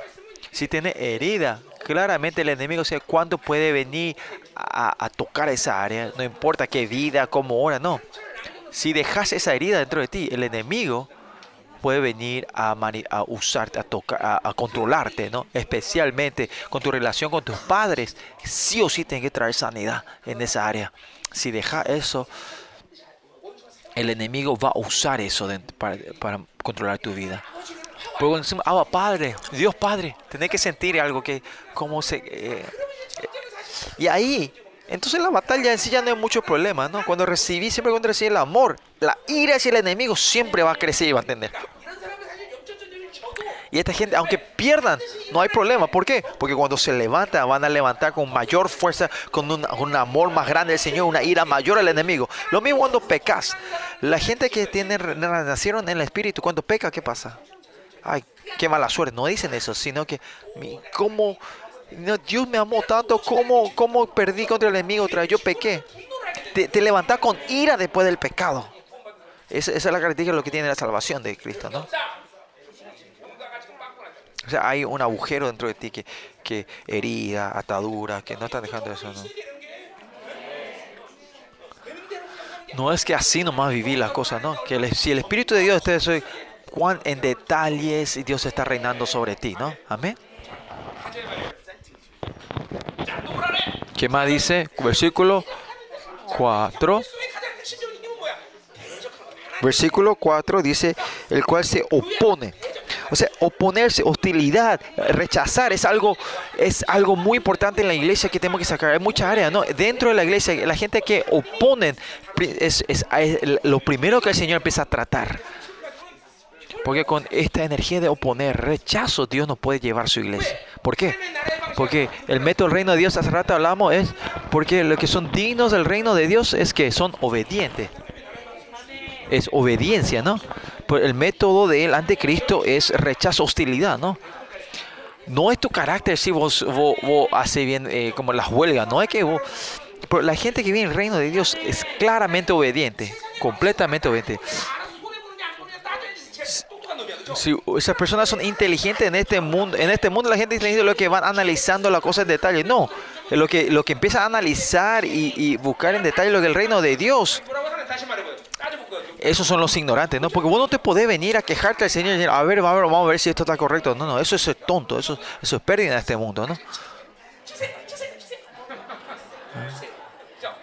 Si tienes herida, claramente el enemigo sabe cuándo puede venir a, a tocar esa área. No importa qué vida, cómo hora, no si dejas esa herida dentro de ti, el enemigo puede venir a, a usarte, a, tocar, a, controlarte, ¿no? Especialmente con tu relación con tus padres. Sí o sí tienes que traer sanidad en esa área. Si dejas eso, el enemigo va a usar eso para, controlar tu vida. Cuando decimos, ah, Padre, Dios Padre, tenés que sentir algo que, como se... Eh, eh, y ahí entonces la batalla en sí ya no hay mucho problema, ¿no? Cuando recibí, siempre cuando recibí el amor, la ira hacia el enemigo siempre va a crecer y va a entender. Y esta gente, aunque pierdan, no hay problema. ¿Por qué? Porque cuando se levantan, van a levantar con mayor fuerza, con un, amor más grande del Señor, una ira mayor al enemigo. Lo mismo cuando pecas. La gente que tiene, nacieron en el Espíritu, cuando peca, ¿qué pasa? Ay, qué mala suerte. No dicen eso, sino que, ¿cómo Dios me amó tanto como, como perdí contra el enemigo otra. Yo pequé. Te, te levantás con ira después del pecado. Esa, es la característica de lo que tiene la salvación de Cristo, ¿no? O sea, hay un agujero dentro de ti que, que herida, atadura, que no están dejando eso, ¿no? No es que así nomás viví las cosas, ¿no? Que si el Espíritu de Dios está soy, cuán en detalles Dios está reinando sobre ti, ¿no? Amén. ¿Qué más dice? Versículo 4. Versículo 4 dice, el cual se opone. O sea, oponerse, hostilidad, rechazar es algo, es algo muy importante en la iglesia que tenemos que sacar. Hay muchas áreas, ¿no? Dentro de la iglesia, la gente que oponen es, es lo primero que el Señor empieza a tratar. Porque con esta energía de oponer, rechazo, Dios no puede llevar su iglesia. ¿Por qué? Porque el método del reino de Dios, hace rato hablamos, es porque los que son dignos del reino de Dios es que son obedientes. Es obediencia, ¿no? Pues el método del anticristo es rechazo, hostilidad, ¿no? No es tu carácter si vos, vos, haces bien eh, como las huelgas, no es que vos... Pero la gente que viene el reino de Dios es claramente obediente, completamente obediente si esas personas son inteligentes en este mundo, en este mundo la gente inteligente es lo que van analizando las cosas en detalle. No, lo que, lo que empieza a analizar y, buscar en detalle lo que el reino de Dios. Esos son los ignorantes, ¿no? Porque vos no te podés venir a quejarte al Señor, a ver, a ver, vamos a ver si esto está correcto. No, no, eso, es tonto, eso, eso es pérdida en este mundo, ¿no?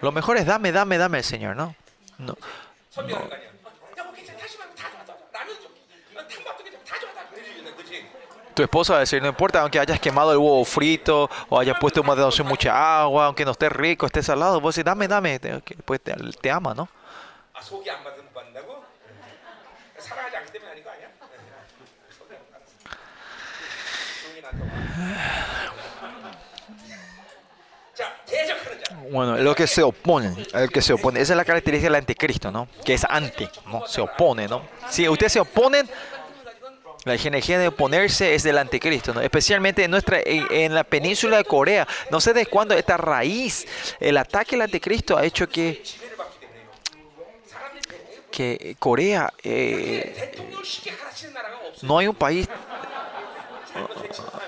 Lo mejor es dame, dame, dame, Señor, ¿no? No, no, tu esposa va a decir, no importa, aunque hayas quemado el huevo frito o hayas puesto una mucha agua, aunque no esté rico, esté salado, vos decís, dame, dame, pues te, te ama, ¿no? Bueno, lo que se opone, el que se opone, esa es la característica del anticristo, ¿no? Que es anti, ¿no? Se opone, ¿no? Si ustedes se oponen, la energía de oponerse es del anticristo, ¿no? especialmente en, nuestra, en, en, la península de Corea. No sé de cuándo esta raíz, el ataque al anticristo ha hecho que, que Corea, eh, no hay un país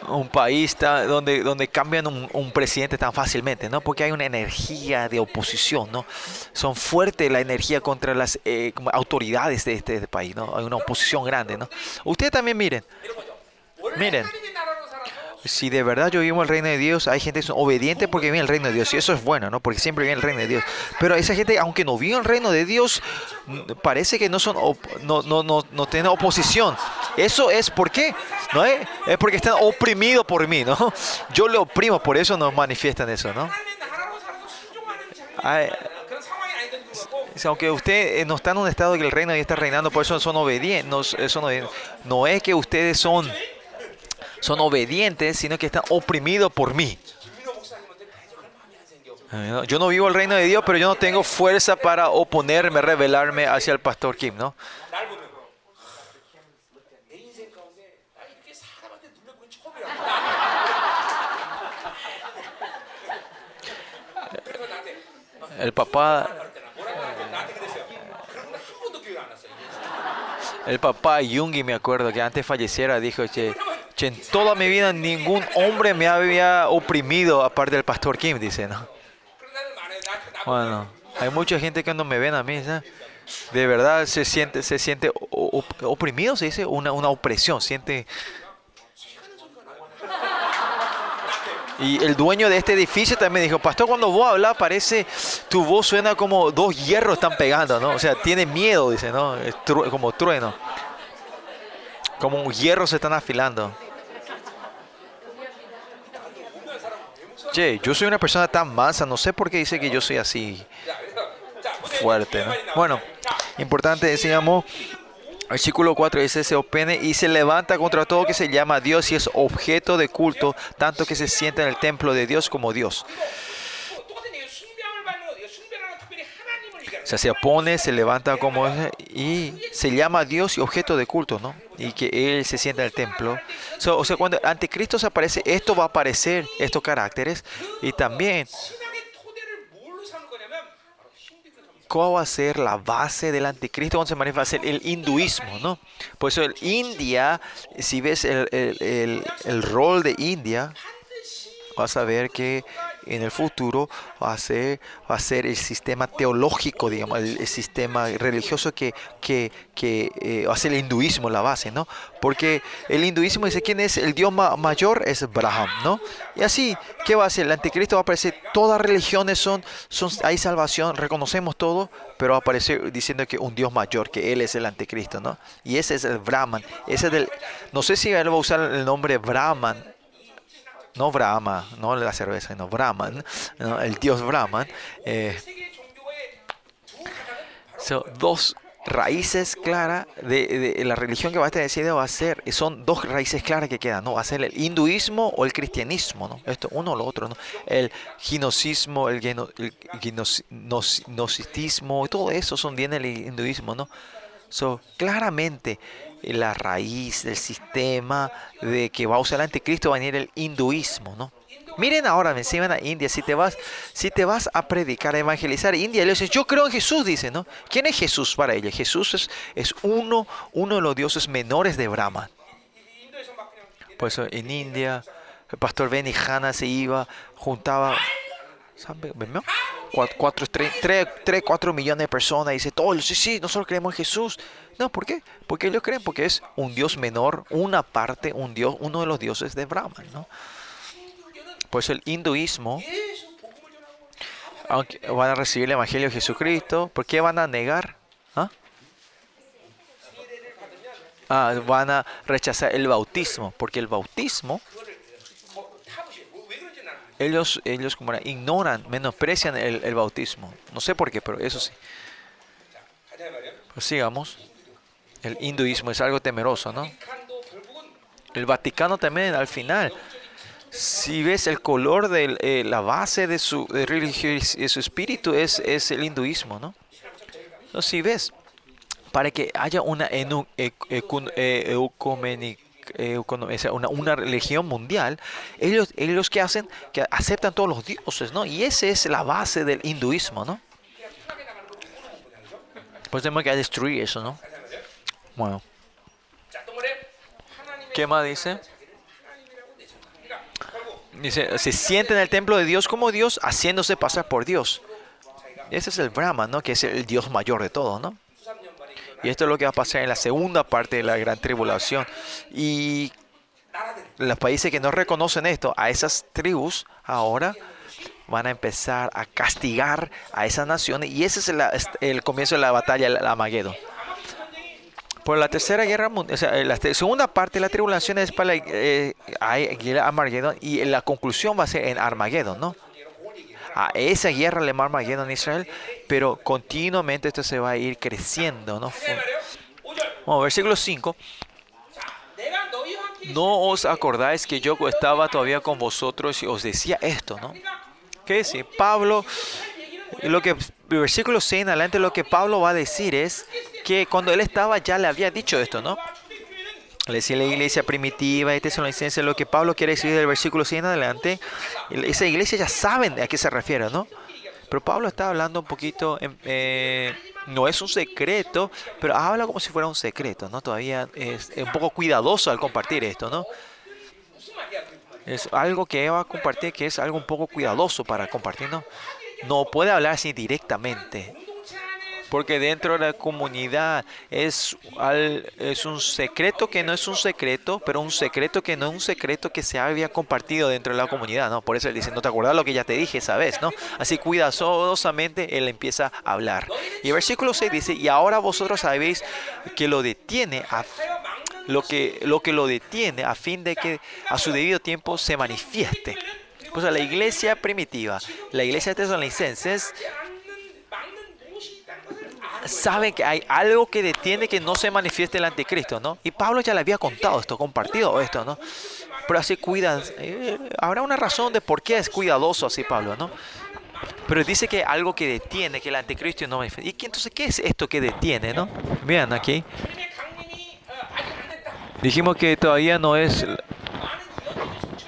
un país donde, donde cambian un, presidente tan fácilmente, ¿no? Porque hay una energía de oposición, ¿no? Son fuerte la energía contra las eh, autoridades de este, de este, país, ¿no? Hay una oposición grande, ¿no? Ustedes también miren, miren, si de verdad yo vivo el reino de Dios, hay gente que es obediente porque vive el reino de Dios. Y eso es bueno, ¿no? Porque siempre vive el reino de Dios. Pero esa gente, aunque no vive el reino de Dios, mm, parece que no son no, no, no, no tienen oposición. Eso es por qué, ¿no? Es? es porque están oprimidos por mí, ¿no? Yo lo oprimo, por eso nos manifiestan eso, ¿no? Ay, aunque usted eh, no está en un estado que el reino está reinando, por eso son obedientes. No, eh, no es que ustedes son son obedientes, sino que están oprimidos por mí. Yo no vivo el reino de Dios, pero yo no tengo fuerza para oponerme, rebelarme hacia el pastor Kim, ¿no? El papá el papá Yungi, me acuerdo, que antes falleciera, dijo, che, en toda mi vida ningún hombre me había oprimido aparte del pastor Kim, dice, ¿no? Bueno, hay mucha gente que no me ven a mí, ¿sabes? De verdad se siente, se siente oprimido, se dice, una, una opresión, siente... Y el dueño de este edificio también dijo, pastor, cuando vos hablas parece, tu voz suena como dos hierros están pegando, ¿no? O sea, tiene miedo, dice, ¿no? Es tru como trueno. Como un hierro se están afilando. Che, yo soy una persona tan mansa, no sé por qué dice que yo soy así fuerte. ¿no? Bueno, importante, decíamos, Versículo 4 dice, se opone y se levanta contra todo que se llama Dios y es objeto de culto, tanto que se sienta en el templo de Dios como Dios. sea, se opone, se levanta como y se llama Dios y objeto de culto, ¿no? Y que Él se sienta en el templo. So, o sea, cuando el anticristo se aparece, esto va a aparecer, estos caracteres. Y también, ¿cuál va a ser la base del anticristo cuando se manifiesta? El hinduismo, ¿no? Por eso el India, si ves el, el, el, el rol de India, vas a ver que en el futuro va a ser, va a ser el sistema teológico, digamos, el, sistema religioso que, que, que eh, va a ser el hinduismo la base, ¿no? Porque el hinduismo dice quién es el dios ma- mayor, es Braham, ¿no? Y así, ¿qué va a hacer? El anticristo va a aparecer, todas religiones son, son hay salvación, reconocemos todo, pero va a aparecer diciendo que un dios mayor, que él es el anticristo, ¿no? Y ese es el Brahman, ese es del, no sé si él va a usar el nombre Brahman, no Brahma, no la cerveza, sino Brahman, el dios Brahman. Eh, dos raíces claras de, la religión que va a estar decidido va a ser, son dos raíces claras que quedan, ¿no? Va a ser el hinduismo o el cristianismo, ¿no? Esto, uno o lo otro, ¿no? El ginosismo, el, geno, el ginos, nos, y todo eso son bien el hinduismo, ¿no? So, claramente la raíz del sistema de que va a usar el anticristo va a venir el hinduismo, ¿no? Miren ahora, me enseñan a India, si te vas, si te vas a predicar, a evangelizar, India, ellos dicen, yo creo en Jesús, dicen, ¿no? ¿Quién es Jesús para ellos? Jesús es, es uno, uno de los dioses menores de Brahma. Por eso en India, el pastor Benny Hanna se iba, juntaba ¿Sabe? ¿Ven? 3, 4 millones de personas. Dice, todos, oh, sí, sí, nosotros creemos en Jesús. No, ¿por qué? Porque ellos creen, porque es un dios menor, una parte, un dios, uno de los dioses de Brahman, ¿no? Pues el hinduismo, aunque van a recibir el Evangelio de Jesucristo, ¿por qué van a negar? Ah, ah van a rechazar el bautismo, porque el bautismo ellos, ellos como ignoran, menosprecian el, el, bautismo. No sé por qué, pero eso sí. Pues sigamos. El hinduismo es algo temeroso, ¿no? El Vaticano también, al final, si ves el color de eh, la base de su, de religios, de su espíritu, es, es el hinduismo, ¿no? Entonces, si ves, para que haya una ecuménica eh, eh, una, una, religión mundial, ellos, ellos que hacen, que aceptan todos los dioses, ¿no? Y esa es la base del hinduismo, ¿no? Pues tenemos que destruir eso, ¿no? Bueno. ¿Qué más dice? Dice, se siente en el templo de Dios como Dios, haciéndose pasar por Dios. Ese es el Brahma, ¿no? Que es el Dios mayor de todo, ¿no? Y esto es lo que va a pasar en la segunda parte de la gran tribulación. Y los países que no reconocen esto, a esas tribus ahora van a empezar a castigar a esas naciones. Y ese es el, este, el comienzo de la batalla del Amageddon. Por la tercera guerra mundial, o sea, eh, la segunda parte de la tribulación es para la eh, Armagedón y la conclusión va a ser en Armagedón, ¿no? a esa guerra alemán más en Israel, pero continuamente esto se va a ir creciendo. ¿no? Bueno, versículo 5. No os acordáis que yo estaba todavía con vosotros y os decía esto, ¿no? ¿Qué dice? Pablo, lo que, versículo 6 en adelante, lo que Pablo va a decir es que cuando él estaba ya le había dicho esto, ¿no? Le decía la iglesia primitiva y tesalonicense lo que Pablo quiere decir del versículo 100 en adelante. Esa iglesia ya saben a qué se refiere, ¿no? Pero Pablo está hablando un poquito, em, eh, no es un secreto, pero habla como si fuera un secreto, ¿no? Todavía es un poco cuidadoso al compartir esto, ¿no? Es algo que va a compartir que es algo un poco cuidadoso para compartir, ¿no? No puede hablar así directamente porque dentro de la comunidad es, al, es un secreto que no es un secreto, pero un secreto que no es un secreto que se había compartido dentro de la comunidad, ¿no? Por eso él dice, no te acordás lo que ya te dije, ¿sabes? ¿no? Así cuidadosamente él empieza a hablar. Y el versículo 6 dice, y ahora vosotros sabéis que lo detiene a lo que, lo que lo detiene a fin de que a su debido tiempo se manifieste. Pues a la iglesia primitiva, la iglesia de tesalonicenses saben que hay algo que detiene que no se manifieste el anticristo, ¿no? Y Pablo ya le había contado esto, compartido esto, ¿no? Pero así cuidan. Eh, habrá una razón de por qué es cuidadoso así Pablo, ¿no? Pero dice que hay algo que detiene que el anticristo no manifieste. ¿Y qué, entonces qué es esto que detiene, no? Vean aquí. Dijimos que todavía no es.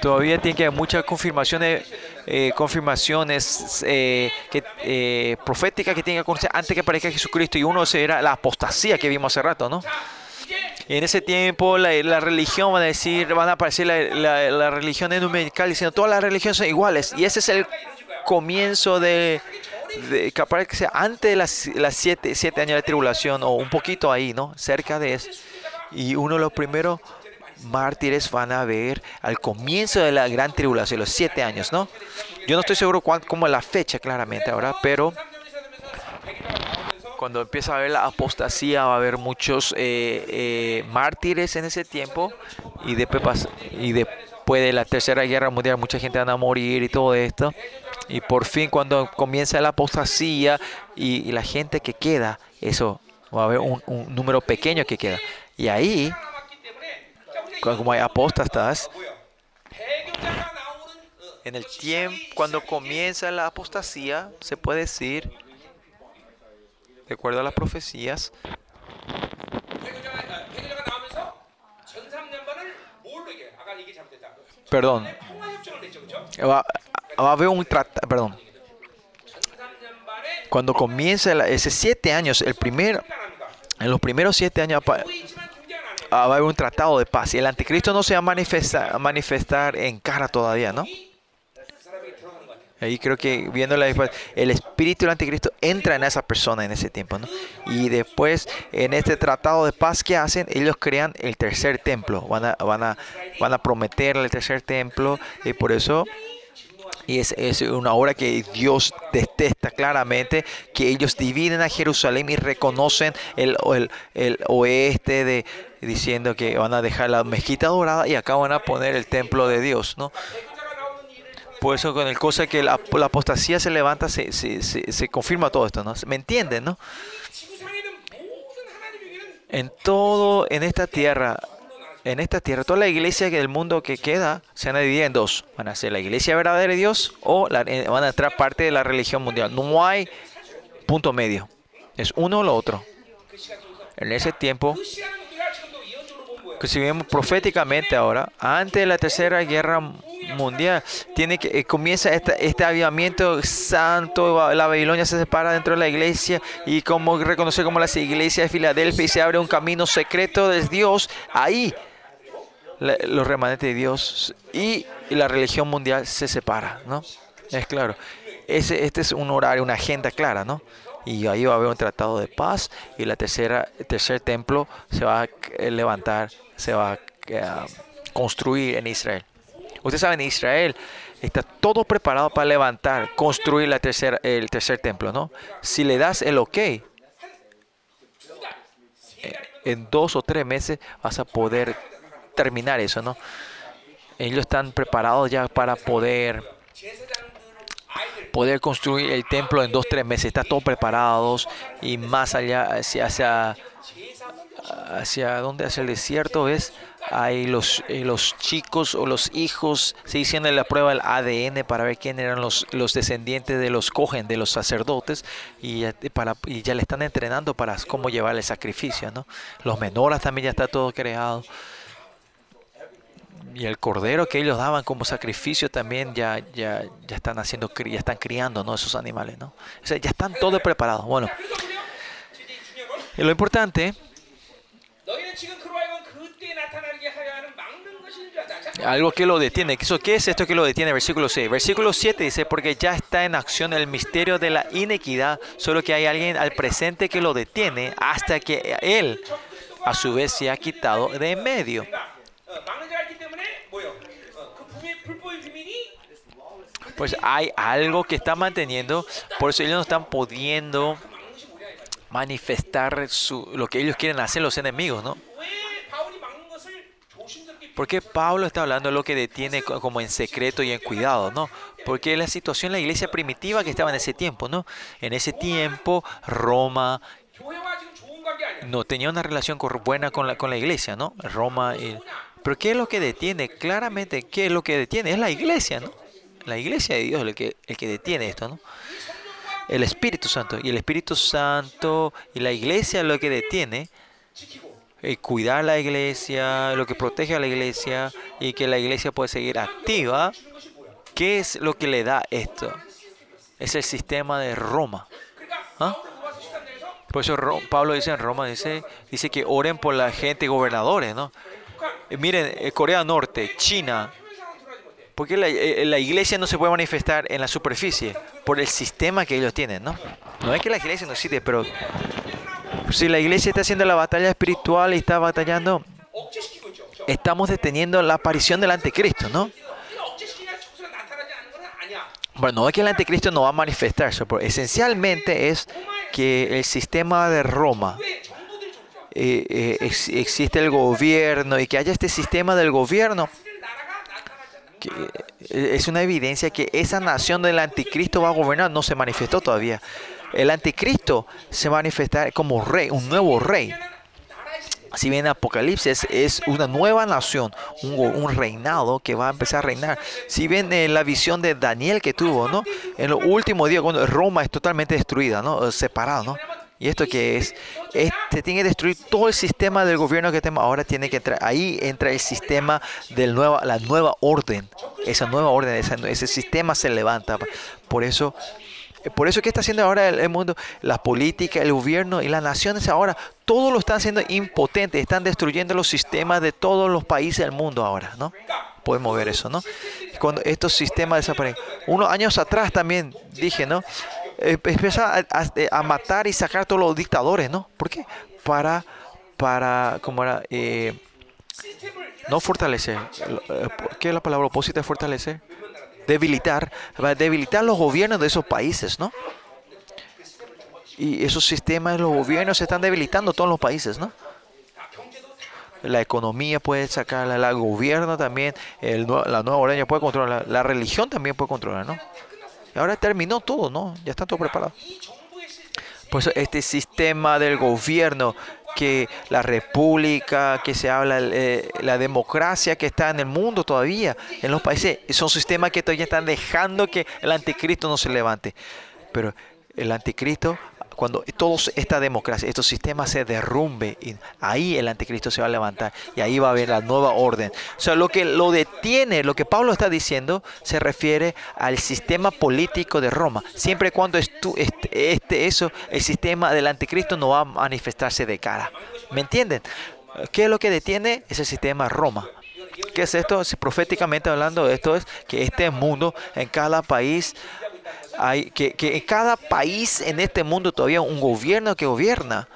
Todavía tiene que haber muchas confirmaciones eh, confirmaciones proféticas que eh, tienen que acontecer antes que aparezca Jesucristo. Y uno era la apostasía que vimos hace rato, ¿no? Y en ese tiempo la, religión, van a decir, van a aparecer la, la, la religión enumericales diciendo todas las religiones son iguales. Y ese es el comienzo de, que aparece antes de las, siete, siete, años de tribulación o un poquito ahí, ¿no? Cerca de eso. Y uno de los primeros mártires van a ver al comienzo de la gran tribulación, los siete años, ¿no? Yo no estoy seguro cuándo, cómo la fecha claramente ahora, pero cuando empieza a haber la apostasía va a haber muchos eh, eh, mártires en ese tiempo y después, y después de la tercera guerra mundial mucha gente van a morir y todo esto y por fin cuando comienza la apostasía y, la gente que queda eso va a haber un, un número pequeño que queda y ahí como hay apóstatas, en el tiempo, cuando comienza la apostasía, se puede decir, de acuerdo a las profecías, perdón, va, a haber un tratado, perdón, cuando comienza la, ese siete años, el primer, en los primeros siete años va a haber un tratado de paz. Y el anticristo no se va a manifestar, manifestar en cara todavía, ¿no? Ahí creo que viendo la el espíritu del anticristo entra en esa persona en ese tiempo, ¿no? Y después, en este tratado de paz que hacen, ellos crean el tercer templo. Van a, van a, van a prometer el tercer templo y por eso y es, es, una obra que Dios detesta claramente, que ellos dividen a Jerusalén y reconocen el, el, el, oeste de diciendo que van a dejar la mezquita dorada y acá van a poner el templo de Dios, ¿no? Por eso con el cosa que la, apostasía se levanta, se, se, se, se, confirma todo esto, ¿no? ¿Me entienden, no? En todo, en esta tierra, en esta tierra, toda la iglesia del mundo que queda se van a dividir en dos. Van a ser la iglesia verdadera de Dios o la, van a entrar parte de la religión mundial. No hay punto medio. Es uno o lo otro. En ese tiempo, que si vemos proféticamente ahora, antes de la tercera guerra mundial, tiene que eh, comienza este, este avivamiento santo, la Babilonia se separa dentro de la iglesia y como reconoce como las iglesias de Filadelfia y se abre un camino secreto de Dios, ahí los remanentes de Dios y, la religión mundial se separa, ¿no? Es claro. Este es un horario, una agenda clara, ¿no? Y ahí va a haber un tratado de paz y la tercera, el tercer templo se va a levantar, se va a construir en Israel. Ustedes saben, Israel está todo preparado para levantar, construir la tercera, el tercer templo, ¿no? Si le das el ok, en dos o tres meses vas a poder terminar eso, ¿no? Ellos están preparados ya para poder poder construir el templo en dos tres meses. Está todo preparados y más allá hacia hacia hacia dónde hacia el desierto es hay los, eh, los chicos o los hijos se hicieron la prueba del ADN para ver quién eran los, los descendientes de los cogen, de los sacerdotes, y, para, y ya le están entrenando para cómo llevar el sacrificio. ¿no? Los menores también ya está todo creado. Y el cordero que ellos daban como sacrificio también ya, ya, ya están haciendo, ya están criando ¿no? esos animales. ¿no? O sea, ya están todos preparados. Bueno, lo importante algo que lo detiene. ¿Qué es esto que lo detiene? Versículo 6. Versículo 7 dice, porque ya está en acción el misterio de la inequidad, solo que hay alguien al presente que lo detiene hasta que él a su vez se ha quitado de en medio. Pues hay algo que está manteniendo, por eso ellos no están pudiendo manifestar su, lo que ellos quieren hacer los enemigos, ¿no? Porque Pablo está hablando de lo que detiene como en secreto y en cuidado, ¿no? Porque la situación en la iglesia primitiva que estaba en ese tiempo, ¿no? En ese tiempo Roma no tenía una relación buena con la, con la iglesia, ¿no? Roma. pero ¿qué es lo que detiene? Claramente, ¿qué es lo que detiene? Es la iglesia, ¿no? La iglesia de Dios el que, el que detiene esto, ¿no? El Espíritu Santo. Y el Espíritu Santo y la iglesia es lo que detiene eh, cuidar la iglesia, lo que protege a la iglesia y que la iglesia puede seguir activa. ¿Qué es lo que le da esto? Es el sistema de Roma. ¿Ah? Por eso Pablo dice en Roma, dice, dice que oren por la gente, gobernadores, ¿no? Eh, miren, eh, Corea Norte, China, porque la, la, iglesia no se puede manifestar en la superficie por el sistema que ellos tienen, ¿no? No es que la iglesia no existe, pero si la iglesia está haciendo la batalla espiritual y está batallando, estamos deteniendo la aparición del anticristo, ¿no? Bueno, no es que el anticristo no va a manifestarse, pero esencialmente es que el sistema de Roma, eh, eh, existe el gobierno y que haya este sistema del gobierno, eh, es una evidencia que esa nación del anticristo va a gobernar, no se manifestó todavía el anticristo se va a manifestar como rey, un nuevo rey. Si bien Apocalipsis es una nueva nación, un, reinado que va a empezar a reinar. Si bien en la visión de Daniel que tuvo, ¿no? En los últimos días, cuando Roma es totalmente destruida, ¿no? Separada, ¿no? ¿Y esto que es? Este tiene que destruir todo el sistema del gobierno que tenemos. Ahora tiene que entrar, ahí entra el sistema de nueva, la nueva orden. Esa nueva orden, ese sistema se levanta. Por eso Por eso, ¿qué está haciendo ahora el, el mundo? La política, el gobierno y las naciones ahora, todo lo están haciendo impotente, están destruyendo los sistemas de todos los países del mundo ahora, ¿no? Podemos ver eso, ¿no? Cuando estos sistemas desaparecen. Unos años atrás también dije, ¿no? Empieza a, a- a matar y sacar todos los dictadores, ¿no? ¿Por qué? Para, para, ¿cómo era? Eh, no fortalecer. Eh, ¿Qué es la palabra opósita de fortalecer? Debilitar. A debilitar los gobiernos de esos países, ¿no? Y esos sistemas, los gobiernos se están debilitando todos los países, ¿no? La economía puede sacarla, el gobierno también, el, la nueva orden puede controlar, la religión también puede controlar, ¿no? Y ahora terminó todo, ¿no? Ya está todo preparado. Por eso este sistema del gobierno, que la república, que se habla, eh, la democracia que está en el mundo todavía, en los países, son sistemas que todavía están dejando que el anticristo no se levante. Pero el anticristo cuando toda esta democracia, estos sistemas se derrumbe, y ahí el anticristo se va a levantar y ahí va a haber la nueva orden. O sea, lo que lo detiene, lo que Pablo está diciendo, se refiere al sistema político de Roma. Siempre y cuando estu- este, este- eso, el sistema del anticristo no va a manifestarse de cara. ¿Me entienden? ¿Qué es lo que detiene? Es el sistema Roma. ¿Qué es esto? Proféticamente hablando, esto es que este mundo, en cada país, hay, que, que en cada país en este mundo todavía un gobierno que gobierna.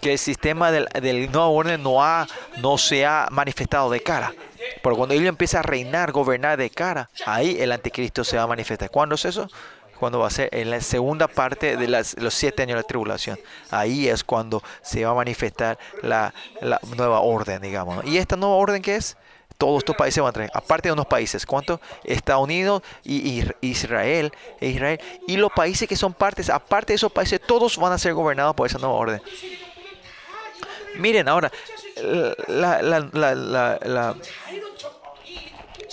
Que el sistema del, del nuevo orden no, ha, no se ha manifestado de cara. Pero cuando él empieza a reinar, gobernar de cara, ahí el anticristo se va a manifestar. ¿Cuándo es eso? Cuando va a ser en la segunda parte de los siete años de la tribulación. Ahí es cuando se va a manifestar la, la nueva orden, digamos. ¿Y esta nueva orden qué es? todos estos países van a traer, aparte de unos países, ¿cuántos? Estados Unidos y, Israel, e Israel, y los países que son partes, aparte de esos países, todos van a ser gobernados por esa nueva orden. Miren, ahora, la,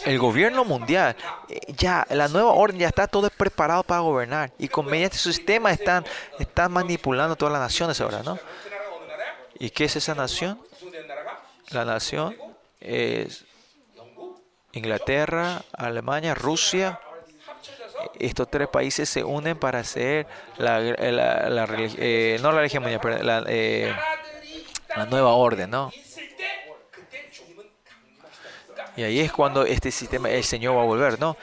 el gobierno mundial, eh, ya la nueva orden ya está todo preparado para gobernar y con mediante de este sistema están, están manipulando todas las naciones ahora, ¿no? ¿Y qué es esa nación? La nación es Inglaterra, Alemania, Rusia. Estos tres países se unen para hacer la, la, la eh, no la religión pero la, eh, la nueva orden, ¿no? Y ahí es cuando este sistema, el Señor va a volver, ¿no?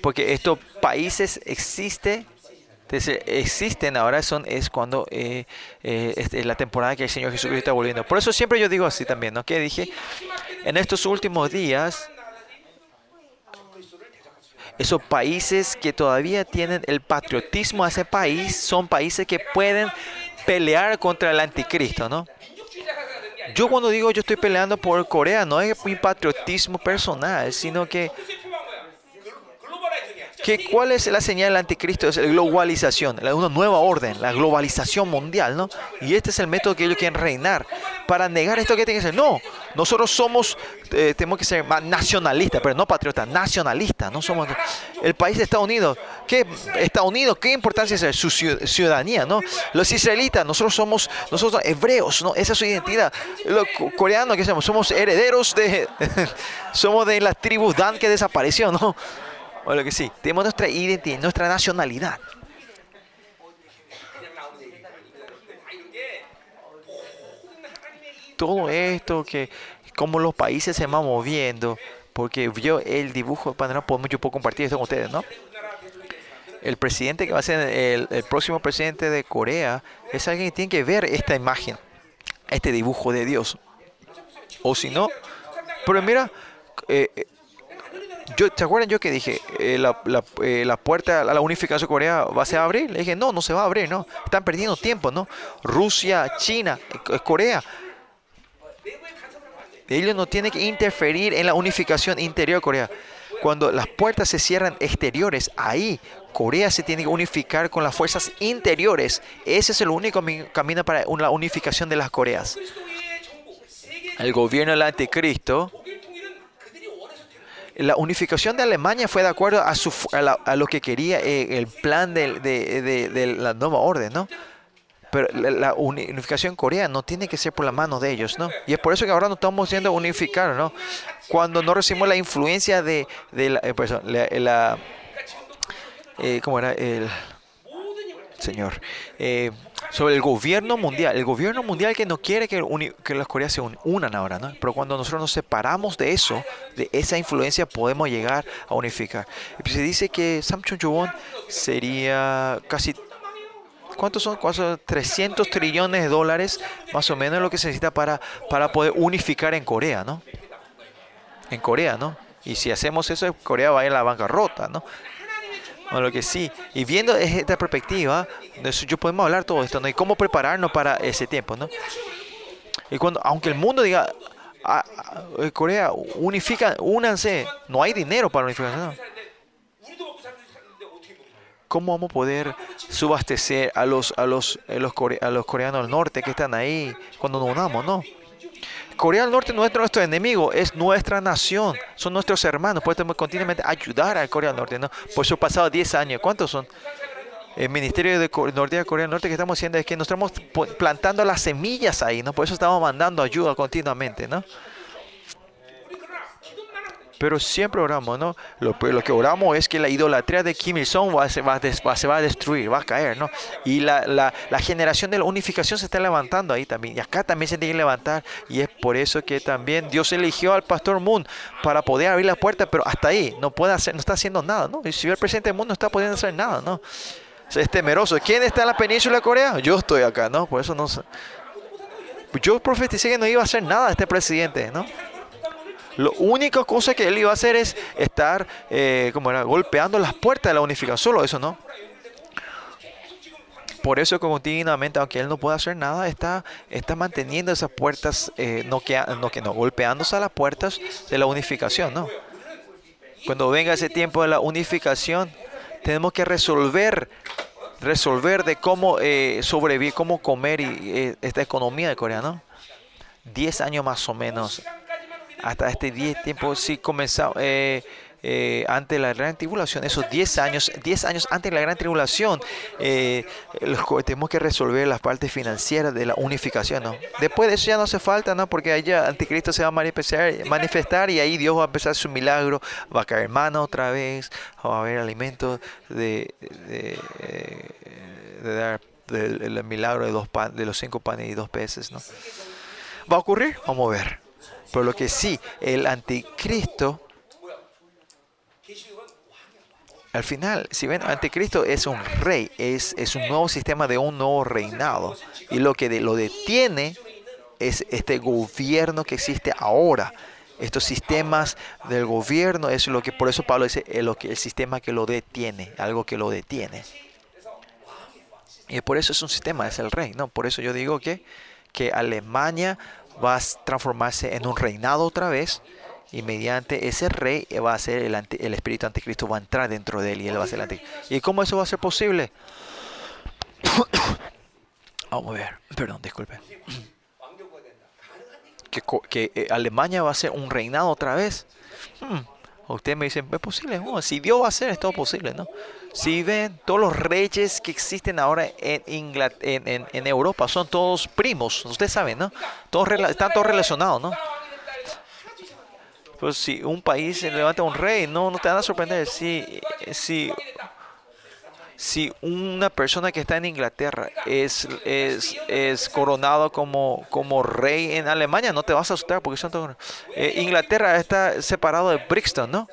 Porque estos países existen, entonces existen ahora, son, es cuando eh, eh, es la temporada que el Señor Jesucristo está volviendo. Por eso siempre yo digo así también, ¿no? Que dije, en estos últimos días, esos países que todavía tienen el patriotismo a ese país son países que pueden pelear contra el anticristo, ¿no? Yo cuando digo yo estoy peleando por Corea, no es mi patriotismo personal, sino que que cuál es la señal del anticristo, es la globalización, una nueva orden, la globalización mundial, ¿no? Y este es el método que ellos quieren reinar. Para negar esto que tienen que ser, no, nosotros somos, eh, tenemos que ser más nacionalistas, pero no patriotas, nacionalistas, no somos el país de Estados Unidos. ¿Qué Estados Unidos? ¿Qué importancia es su ciu- ciudadanía, no? Los israelitas, nosotros somos, nosotros hebreos, ¿no? Esa es su identidad. Los co- coreanos, ¿qué somos? Somos herederos de, somos de las tribus Dan que desapareció, ¿no? O lo que sí, tenemos nuestra identidad, nuestra nacionalidad. Todo esto que, como los países se van moviendo, porque yo el dibujo del panorama, yo puedo compartir esto con ustedes, ¿no? El presidente que va a ser el, el próximo presidente de Corea es alguien que tiene que ver esta imagen, este dibujo de Dios. O si no, pero mira, eh, eh yo, ¿se acuerdan yo que dije? Eh, la, la, eh, la, puerta a la unificación de Corea va, se va a abrir. Le dije, no, no se va a abrir, no. Están perdiendo tiempo, ¿no? Rusia, China, eh, eh, Corea. Ellos no tienen que interferir en la unificación interior de Corea. Cuando las puertas se cierran exteriores, ahí Corea se tiene que unificar con las fuerzas interiores. Ese es el único camino para la unificación de las Coreas. El gobierno del anticristo la unificación de Alemania fue de acuerdo a, su, a, la- lo que quería eh, el plan de, la nueva orden, ¿no? Pero la, la uni- unificación coreana no tiene que ser por la mano de ellos, ¿no? Y es por eso que ahora no estamos siendo unificados, ¿no? Cuando no recibimos la influencia de, la, eh, perdón, la, eh, ¿cómo era? El, Señor. Eh, sobre el gobierno mundial. El gobierno mundial que no quiere que, las Coreas se un- unan ahora, ¿no? Pero cuando nosotros nos separamos de eso, de esa influencia, podemos llegar a unificar. Y se dice que Samchung Jowon sería casi ¿Cuántos son? ¿Cuántos son? 300 trillones de dólares, más o menos lo que se necesita para, para poder unificar en Corea, ¿no? En Corea, ¿no? Y si hacemos eso, Corea va a ir a la bancarrota, ¿no? lo que sí. Y viendo esta perspectiva, yo podemos hablar todo esto, ¿no? Y cómo prepararnos para ese tiempo, ¿no? Y cuando, aunque el mundo diga, ah, ah, Corea, unifica, únanse, no hay dinero para unificación. ¿Cómo vamos a poder subastecer a los, a los, eh, a a los coreanos del norte que están ahí cuando nos unamos, no? Corea del Norte no es nuestro enemigo, es nuestra nación, son nuestros hermanos, por eso tenemos que continuamente ayudar a Corea del Norte, ¿no? Por eso pasado 10 años, ¿cuántos son? El Ministerio de Norte de Corea del Norte que estamos haciendo es que nos estamos plantando las semillas ahí, ¿no? Por eso estamos mandando ayuda continuamente, ¿no? Pero siempre oramos, ¿no? Lo, que oramos es que la idolatría de Kim Il-sung va, se, va, se va a destruir, va a caer, ¿no? Y la, generación de la unificación se está levantando ahí también. Y acá también se tiene que levantar. Y es por eso que también Dios eligió al pastor Moon para poder abrir la puerta, pero hasta ahí no puede hacer, no está haciendo nada, ¿no? Y si el presidente mundo no está pudiendo hacer nada, ¿no? Es temeroso. ¿Quién está en la península de Corea? Yo estoy acá, ¿no? Por eso no sé. Yo profeticé que no iba a hacer nada este presidente, ¿no? Lo única cosa que él iba a hacer es estar eh, era, golpeando las puertas de la unificación, solo eso, ¿no? Por eso continuamente, aunque él no pueda hacer nada, está, está manteniendo esas puertas, eh, no, que, no, que no, golpeándose a las puertas de la unificación, ¿no? Cuando venga ese tiempo de la unificación, tenemos que resolver, resolver de cómo eh, sobrevivir, cómo comer y, eh, esta economía de Corea, ¿no? 10 años más o menos hasta este 10 tiempo, si comenzamos eh, eh, ante la gran tribulación, esos 10 años, 10 años antes de la gran tribulación, eh, tenemos que resolver las partes financieras de la unificación, ¿no? Después de eso ya no hace falta, ¿no? Porque allá Anticristo se va a manifestar, y ahí Dios va a empezar su milagro, va a caer mano otra vez, va a haber alimento de, de, eh, dar el milagro de, dos pan, de los cinco panes y dos peces, ¿no? ¿Va a ocurrir? Vamos a ver. Pero lo que sí, el anticristo, al final, si ven, anticristo es un rey, es, es un nuevo sistema de un nuevo reinado. Y lo que lo detiene es este gobierno que existe ahora. Estos sistemas del gobierno es lo que, por eso Pablo dice, es lo que, el sistema que lo detiene, algo que lo detiene. Y por eso es un sistema, es el rey, ¿no? Por eso yo digo que, que Alemania va a transformarse en un reinado otra vez y mediante ese rey va a ser el, anti, el espíritu anticristo va a entrar dentro de él y él va a ser el anticristo. ¿Y cómo eso va a ser posible? Vamos a ver, perdón, disculpen. Que, que, eh, Alemania va a ser un reinado otra vez. Hmm. Ustedes me dicen, es posible, si Dios va a hacer, es todo posible, ¿no? Si ven, todos los reyes que existen ahora en, en, Europa son todos primos, ustedes saben, ¿no? Todos están todos relacionados, ¿no? Pues si un país levanta un rey, no, te van a sorprender. Si, si si una persona que está en Inglaterra es, es, coronado como, como rey en Alemania, no te vas a asustar porque son todos... Eh, Inglaterra está separado de Brixton, ¿no?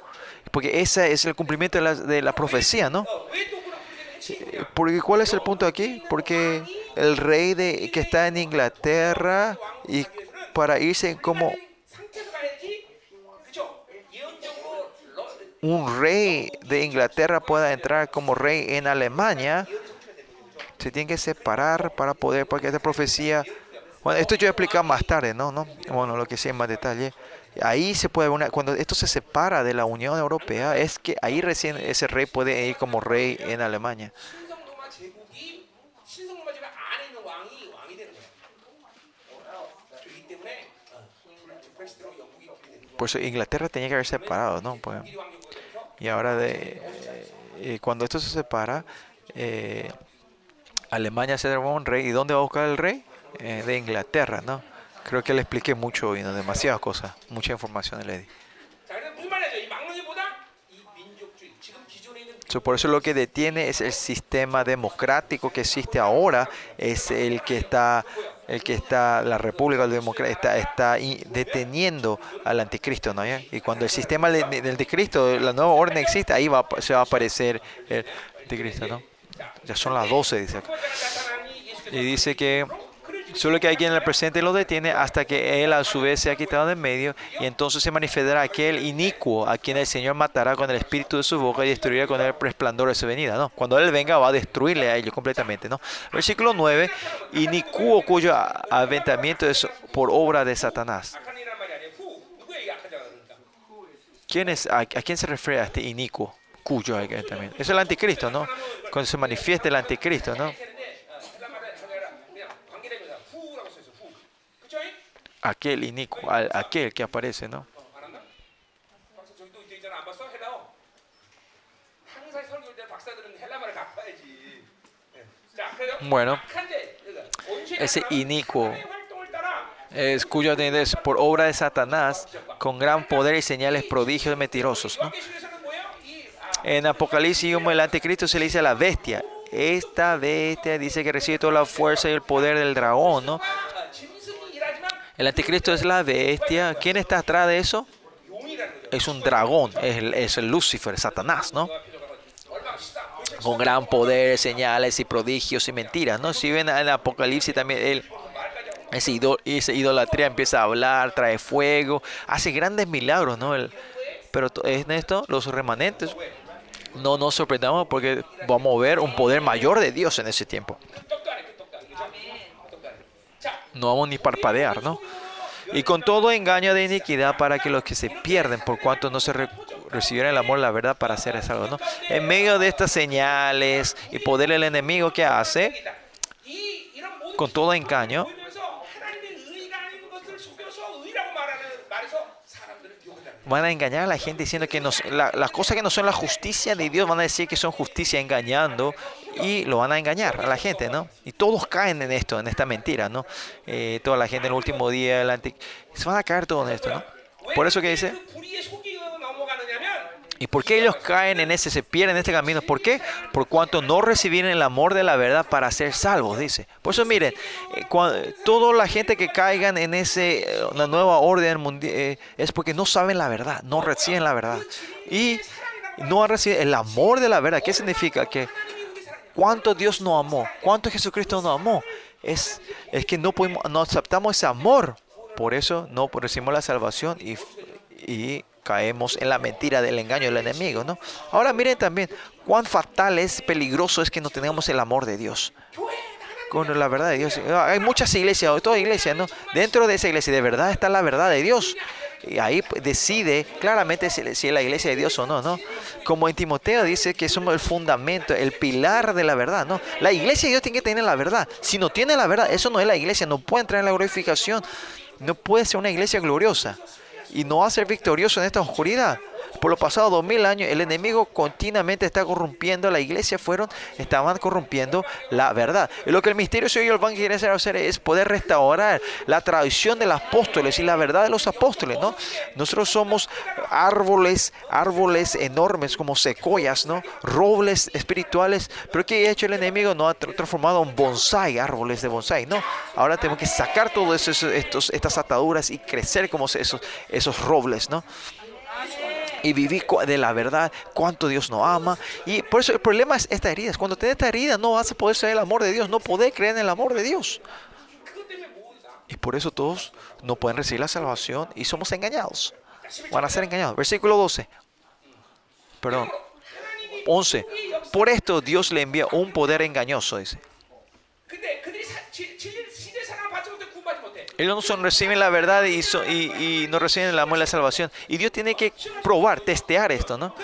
Porque ese es el cumplimiento de la, de la profecía, ¿no? Porque ¿cuál es el punto aquí? Porque el rey de, que está en Inglaterra y para irse como un rey de Inglaterra pueda entrar como rey en Alemania, se tiene que separar para poder, porque esta profecía, bueno, esto yo voy a explicar más tarde, ¿no? ¿no? Bueno, lo que sea en más detalle. Ahí se puede, una, cuando esto se separa de la Unión Europea, es que ahí recién ese rey puede ir como rey en Alemania. pues Inglaterra tenía que haber separado, ¿no? Pues, y ahora de eh, cuando esto se separa, eh, Alemania se derrumba un rey. ¿Y dónde va a buscar el rey? Eh, de Inglaterra, ¿no? Creo que le expliqué mucho hoy, ¿no? demasiadas cosas, mucha información le di. So, por eso lo que detiene es el sistema democrático que existe ahora, es el que está el que está la República Democrática está, está deteniendo al anticristo, ¿no? Y cuando el sistema del anticristo, la nueva orden existe, ahí va, se va a aparecer el anticristo, ¿no? Ya son las 12, dice acá. Y dice que Solo que hay quien el presente lo detiene hasta que él a su vez sea quitado de en medio, y entonces se manifestará aquel inicuo a quien el Señor matará con el espíritu de su boca y destruirá con el resplandor de su venida. ¿no? Cuando él venga va a destruirle a ellos completamente. ¿no? Versículo 9, inicuo cuyo aventamiento es por obra de Satanás. ¿Quién es, a, a, quién se refiere a este inicuo? Cuyo aventamiento. Es el anticristo, ¿no? Cuando se manifiesta el anticristo, ¿no? aquel inico, al, aquel que aparece, ¿no? Bueno, ese inicuo es cuyo es por obra de Satanás con gran poder y señales prodigios mentirosos. ¿no? En Apocalipsis 1 el anticristo se le dice a la bestia. Esta bestia dice que recibe toda la fuerza y el poder del dragón, ¿no? El anticristo es la bestia. ¿Quién está atrás de eso? Es un dragón, es el, es el Lucifer, Satanás, ¿no? Con gran poder, señales y prodigios y mentiras, ¿no? Si ven en el Apocalipsis también él ese, idolatría empieza a hablar, trae fuego, hace grandes milagros, ¿no? Pero en esto, los remanentes, no nos sorprendamos porque vamos a ver un poder mayor de Dios en ese tiempo no vamos ni parpadear, ¿no? Y con todo engaño de iniquidad para que los que se pierden, por cuanto no se re recibieron el amor, la verdad, para ser salvos, ¿no? En medio de estas señales y poder el enemigo que hace, con todo engaño, van a engañar a la gente diciendo que nos- la- las cosas que no son la justicia de Dios van a decir que son justicia engañando y lo van a engañar a la gente, ¿no? Y todos caen en esto, en esta mentira, ¿no? Eh, toda la gente en el último día, el se van a caer todos en esto, ¿no? Por eso que dice, ¿y por qué ellos caen en ese, se pierden en este camino? ¿Por qué? Por cuanto no recibieron el amor de la verdad para ser salvos, dice. Por eso miren, eh, cua- toda la gente que caigan en ese, eh, la nueva orden mundial, es porque no saben la verdad, no reciben la verdad. Y no han recibido el amor de la verdad. ¿Qué significa? Que cuánto Dios nos amó, cuánto Jesucristo nos amó. Es, es que no, podemos, no aceptamos ese amor. Por eso no recibimos la salvación y, y caemos en la mentira del engaño del enemigo. ¿no? Ahora miren también cuán fatal es, peligroso es que no tenemos el amor de Dios. Con la verdad de Dios. Hay muchas iglesias, toda iglesia, ¿no? Dentro de esa iglesia de verdad está la verdad de Dios. Y ahí decide claramente si es la iglesia de Dios o no, ¿no? Como en Timoteo dice que somos el fundamento, el pilar de la verdad, ¿no? La iglesia de Dios tiene que tener la verdad. Si no tiene la verdad, eso no es la iglesia, no puede entrar en la glorificación. No puede ser una iglesia gloriosa. Y no va a ser victorioso en esta oscuridad. Por los pasados dos mil años, el enemigo continuamente está corrompiendo. La iglesia fueron, estaban corrompiendo la verdad. Y lo que el misterio y el van quiere hacer es poder restaurar la tradición de los apóstoles y la verdad de los apóstoles, ¿no? Nosotros somos árboles, árboles enormes como secoyas, ¿no? Robles espirituales. Pero ¿qué ha hecho el enemigo? Nos ha tra- transformado en bonsai, árboles de bonsai, ¿no? Ahora tenemos que sacar todas estas ataduras y crecer como esos, esos robles, ¿no? y viví de la verdad, cuánto Dios nos ama. Y por eso el problema es esta herida. Cuando tenés esta herida no vas a poder saber el amor de Dios, no podés creer en el amor de Dios. Y por eso todos no pueden recibir la salvación y somos engañados. Van a ser engañados. Versículo 12. Perdón. 11. Por esto Dios le envía un poder engañoso, dice. Ellos no reciben la verdad y, no reciben el amor y la salvación. Y Dios tiene que probar, testear esto, ¿no?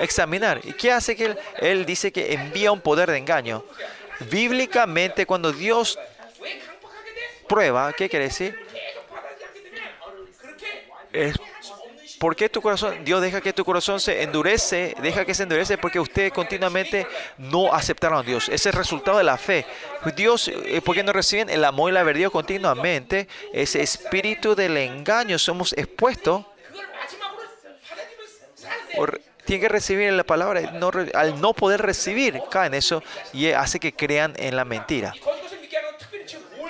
Examinar. ¿Y qué hace que él, dice que envía un poder de engaño? Bíblicamente, cuando Dios prueba, ¿qué quiere decir? Es ¿Por qué tu corazón, Dios deja que tu corazón se endurece, deja que se endurece? Porque ustedes continuamente no aceptaron a Dios. Ese es el resultado de la fe. Dios, eh, ¿por qué no reciben el amor y la verdad continuamente? Ese espíritu del engaño somos expuestos. Tienen que recibir la palabra. No, al no poder recibir, caen eso y hace que crean en la mentira.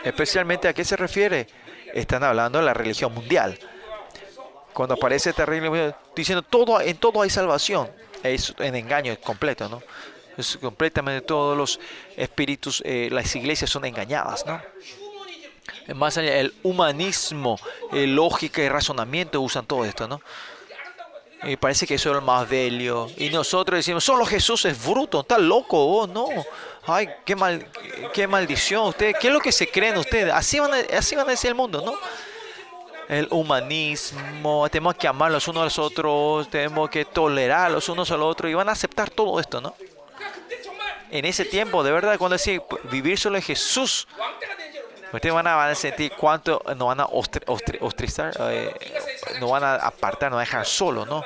Especialmente a qué se refiere. Están hablando de la religión mundial cuando aparece este terrible, diciendo todo, en todo hay salvación. Es en engaño completo, ¿no? Es completamente todos los espíritus, eh, las iglesias son engañadas, ¿no? Más allá, el humanismo, eh, lógica y razonamiento usan todo esto, ¿no? Y parece que eso es el más bello. Y nosotros decimos, solo Jesús es bruto, está loco vos, no. Ay, qué, mal, qué maldición. Ustedes, ¿Qué es lo que se creen ustedes? Así van a, así van a decir el mundo, ¿no? el humanismo, tenemos que amar los unos a los otros, tenemos que tolerar los unos a los otros y van a aceptar todo esto, ¿no? En ese tiempo, de verdad, cuando decís vivir solo en Jesús, ustedes van a, a sentir cuánto nos van a ostri, ostrizar, eh, nos van a apartar, nos van a dejar solo, ¿no?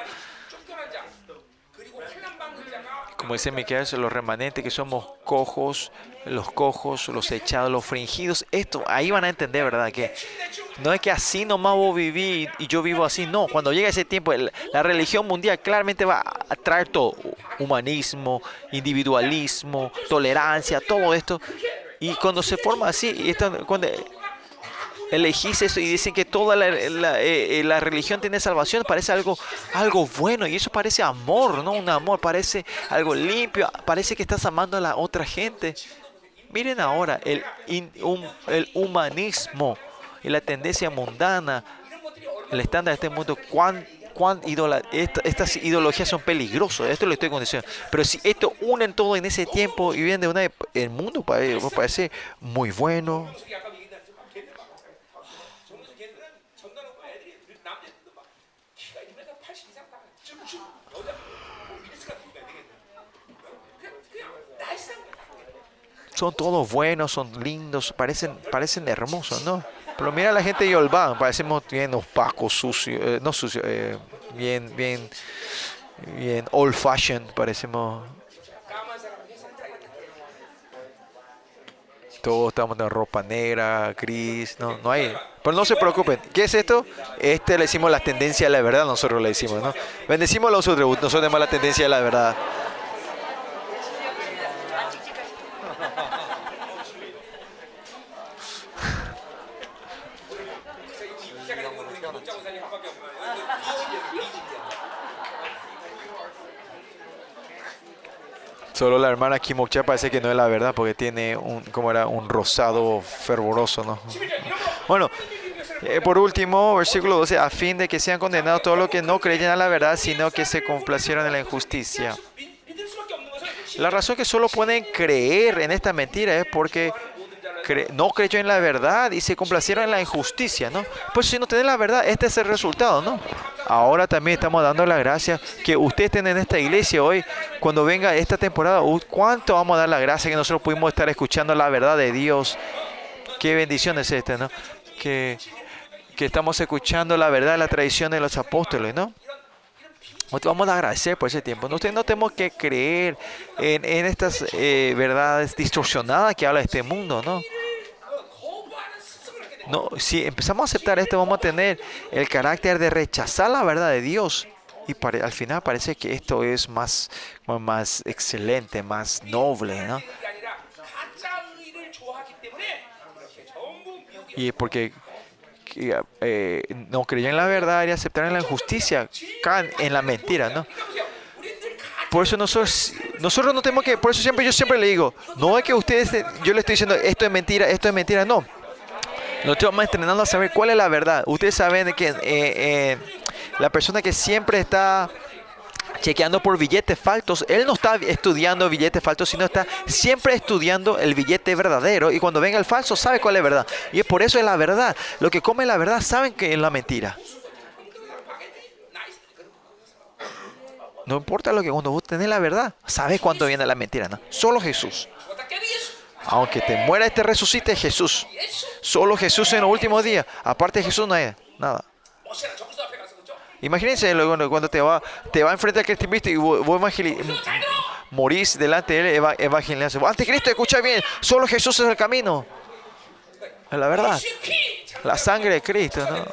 Como dice Miquel, los remanentes que somos cojos, los cojos, los echados, los fringidos, esto, ahí van a entender, ¿verdad? Que no es que así nomás vos viví y yo vivo así, no. Cuando llega ese tiempo, el- la religión mundial claramente va a traer todo, humanismo, individualismo, tolerancia, todo esto. Y cuando se forma así, y esto, cuando elegís eso y dicen que toda la, la, eh, eh, religión tiene salvación, parece algo, algo bueno y eso parece amor, ¿no? Un amor, parece algo limpio, parece que estás amando a la otra gente. Miren ahora el, el humanismo y la tendencia mundana, el estándar de este mundo, cuán, cuán estas ideologías son peligrosas, esto lo estoy diciendo. Pero si esto unen todo en ese tiempo y viene de una, el mundo pare- parece muy bueno, son todos buenos, son lindos, parecen, parecen hermosos, ¿no? Pero mira la gente de Yolván, parecemos bien opacos, sucios, eh, no sucios, eh, bien, bien, bien old fashioned, parecemos. Todos estamos en ropa negra, gris, no, no hay. Pero no se preocupen, ¿qué es esto? Este le decimos la tendencia a la verdad, nosotros le decimos, ¿no? Bendecimos a los otros, nosotros tenemos la tendencia a la verdad. Solo la hermana Kimokcha parece que no es la verdad porque tiene un, como era, un rosado fervoroso, ¿no? Bueno, eh, por último, versículo 12, a fin de que sean condenados todos los que no creyeron a la verdad, sino que se complacieron en la injusticia. La razón que solo pueden creer en esta mentira es porque no creyó en la verdad y se complacieron en la injusticia, ¿no? Pues si no tienen la verdad, este es el resultado, ¿no? Ahora también estamos dando la gracia que ustedes estén en esta iglesia hoy, cuando venga esta temporada, uh, ¿cuánto vamos a dar la gracia que nosotros pudimos estar escuchando la verdad de Dios? Qué bendición es esta, ¿no? Que, que estamos escuchando la verdad la tradición de los apóstoles, ¿no? Vamos a agradecer por ese tiempo. Nosotros no tenemos que creer en, en estas eh, verdades distorsionadas que habla este mundo, ¿no? No, si empezamos a aceptar esto, vamos a tener el carácter de rechazar la verdad de Dios. Y para, al final parece que esto es más, más excelente, más noble, ¿no? Y porque eh, no creían en la verdad y aceptaron la injusticia, en la mentira, ¿no? Por eso nosotros, nosotros no tenemos que, por eso siempre yo siempre le digo, no es que ustedes, yo le estoy diciendo, esto es mentira, esto es mentira, no. Nosotros vamos entrenando a saber cuál es la verdad. Ustedes saben que eh, eh, la persona que siempre está chequeando por billetes falsos, él no está estudiando billetes falsos, sino está siempre estudiando el billete verdadero. Y cuando venga el falso, sabe cuál es verdad. Y es por eso es la verdad. Lo que come la verdad saben que es la mentira. No importa lo que cuando vos tenés la verdad, sabes cuándo viene la mentira, ¿no? Solo Jesús. Aunque te muera y te resucite Jesús. Solo Jesús en los últimos días. Aparte de Jesús no hay nada. Imagínense cuando te va, te va enfrente a Cristo y vos morís delante de él eva evangelizando. Antes Cristo, escucha bien, solo Jesús es el camino. Es la verdad. La sangre de Cristo, ¿no?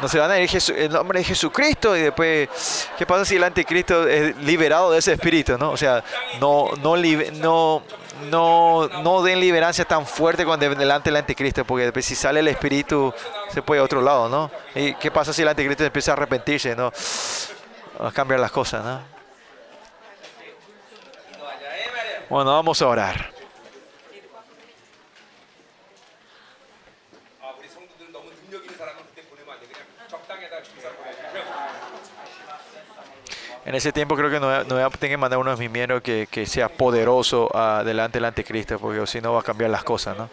no se van a ir el nombre de Jesucristo y después, ¿qué pasa si el anticristo es liberado de ese espíritu? ¿no? O sea, no, no, no, no, den liberancia tan fuerte cuando delante el anticristo, porque después si sale el espíritu se puede a otro lado, ¿no? ¿Y qué pasa si el anticristo empieza a arrepentirse? ¿no? A cambiar las cosas, ¿no? Bueno, vamos a orar. en ese tiempo creo que no, voy a tener que mandar uno de mis miembros que, que sea poderoso ah, adelante del anticristo, porque si no va a cambiar las cosas, ¿no?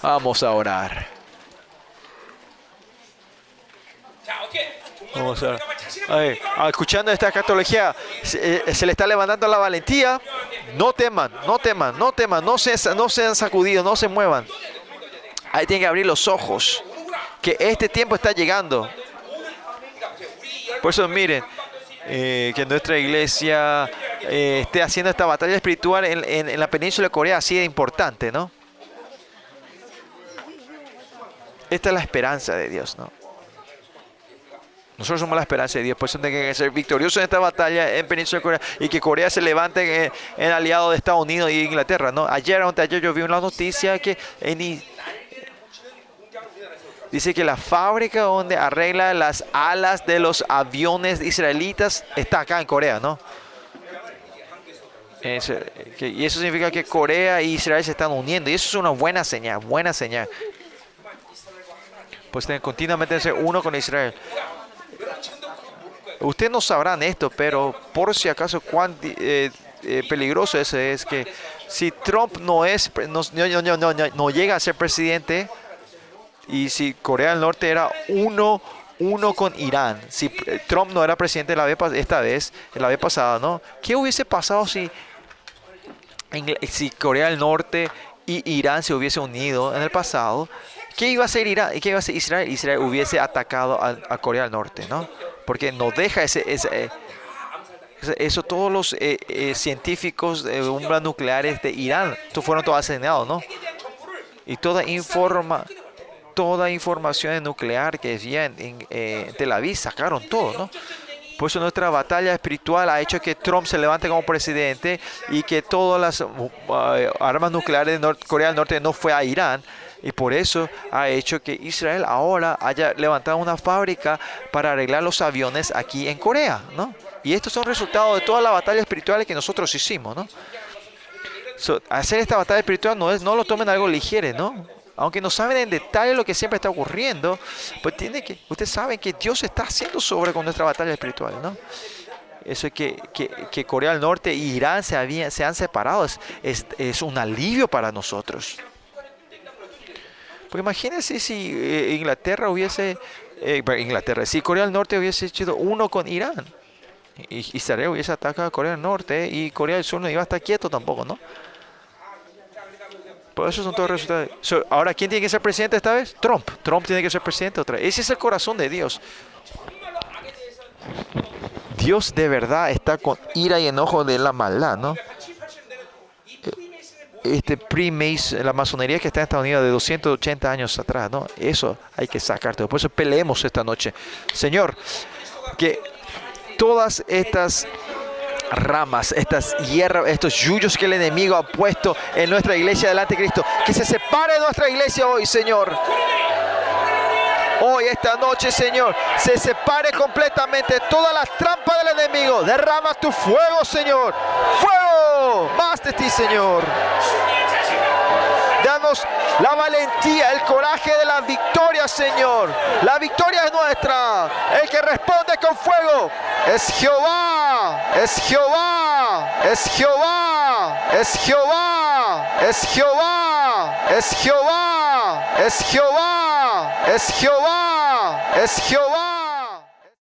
Vamos a orar. Vamos a, Ay, ah, escuchando esta catología, se, eh, se, le está levantando la valentía. No teman, no teman, no teman, no se, no sean sacudidos, no se muevan. Ahí tienen que abrir los ojos que este tiempo está llegando. Por eso miren, eh, que nuestra iglesia eh, esté haciendo esta batalla espiritual en, en, la península de Corea así de importante, ¿no? Esta es la esperanza de Dios, ¿no? Nosotros somos la esperanza de Dios, por eso tenemos que ser victoriosos en esta batalla en Península de Corea y que Corea se levante en, en aliado de Estados Unidos y Inglaterra, ¿no? Ayer, antes yo vi una noticia que en, dice que la fábrica donde arregla las alas de los aviones israelitas está acá en Corea, ¿no? Y eso significa que Corea y Israel se están uniendo y eso es una buena señal, buena señal. Pues continuamente ser uno con Israel. Ustedes no sabrán esto, pero por si acaso cuán eh, eh, peligroso eso es que si Trump no es no, no- no- no- no- no llega a ser presidente y si Corea del Norte era uno uno con Irán, si Trump no era presidente la vez esta vez, la vez pasada, ¿no? ¿Qué hubiese pasado si si Corea del Norte y Irán se hubiese unido en el pasado, ¿qué iba a hacer Irán? ¿Y qué iba a hacer Israel? Israel hubiese atacado a, a Corea del Norte, ¿no? Porque no deja ese, ese- eso todos los eh, eh, científicos de bombas nucleares de Irán, estos fueron todos asesinados, ¿no? Y toda informa, toda información nuclear que había en, en, eh, Tel Aviv sacaron todo, ¿no? Por eso nuestra batalla espiritual ha hecho que Trump se levante como presidente y que todas las uh, armas nucleares de Corea del Norte no fue a Irán. Y por eso ha hecho que Israel ahora haya levantado una fábrica para arreglar los aviones aquí en Corea, ¿no? Y estos son resultados de toda la batalla espiritual que nosotros hicimos, ¿no? Hacer esta batalla espiritual no es, no lo tomen algo ligero, ¿no? Aunque no saben en detalle lo que siempre está ocurriendo, pues tiene que, ustedes saben que Dios está haciendo sobre con nuestra batalla espiritual, ¿no? Eso es que, que, Corea del Norte y Irán se, habían, se han separado, es, es, un alivio para nosotros. Porque imagínense si eh, Inglaterra hubiese, eh, Inglaterra, si Corea del Norte hubiese hecho uno con Irán, y Israel hubiese atacado a Corea del Norte y Corea del Sur no iba a estar quieto tampoco, ¿no? Por eso son todos resultados. Ahora, ¿quién tiene que ser presidente esta vez? Trump. Trump tiene que ser presidente otra vez. Ese es el corazón de Dios. Dios de verdad está con ira y enojo de la maldad, ¿no? Este pre-Mason, la masonería que está en Estados Unidos de 280 años atrás, ¿no? Eso hay que sacar todo. Por eso peleemos esta noche. Señor, que todas estas ramas, estas hierbas, estos yuyos que el enemigo ha puesto en nuestra iglesia delante de Cristo, que se separe de nuestra iglesia hoy, Señor. Hoy, esta noche, Señor, se separe completamente todas las trampas del enemigo. Derrama tu fuego, Señor. Fuego. Más de ti, Señor. La valentía, el coraje de la victoria, Señor. La victoria es nuestra. El que responde con fuego es Jehová. Es Jehová. Es Jehová. Es Jehová. Es Jehová. Es Jehová. Es Jehová. Es Jehová. Es Jehová.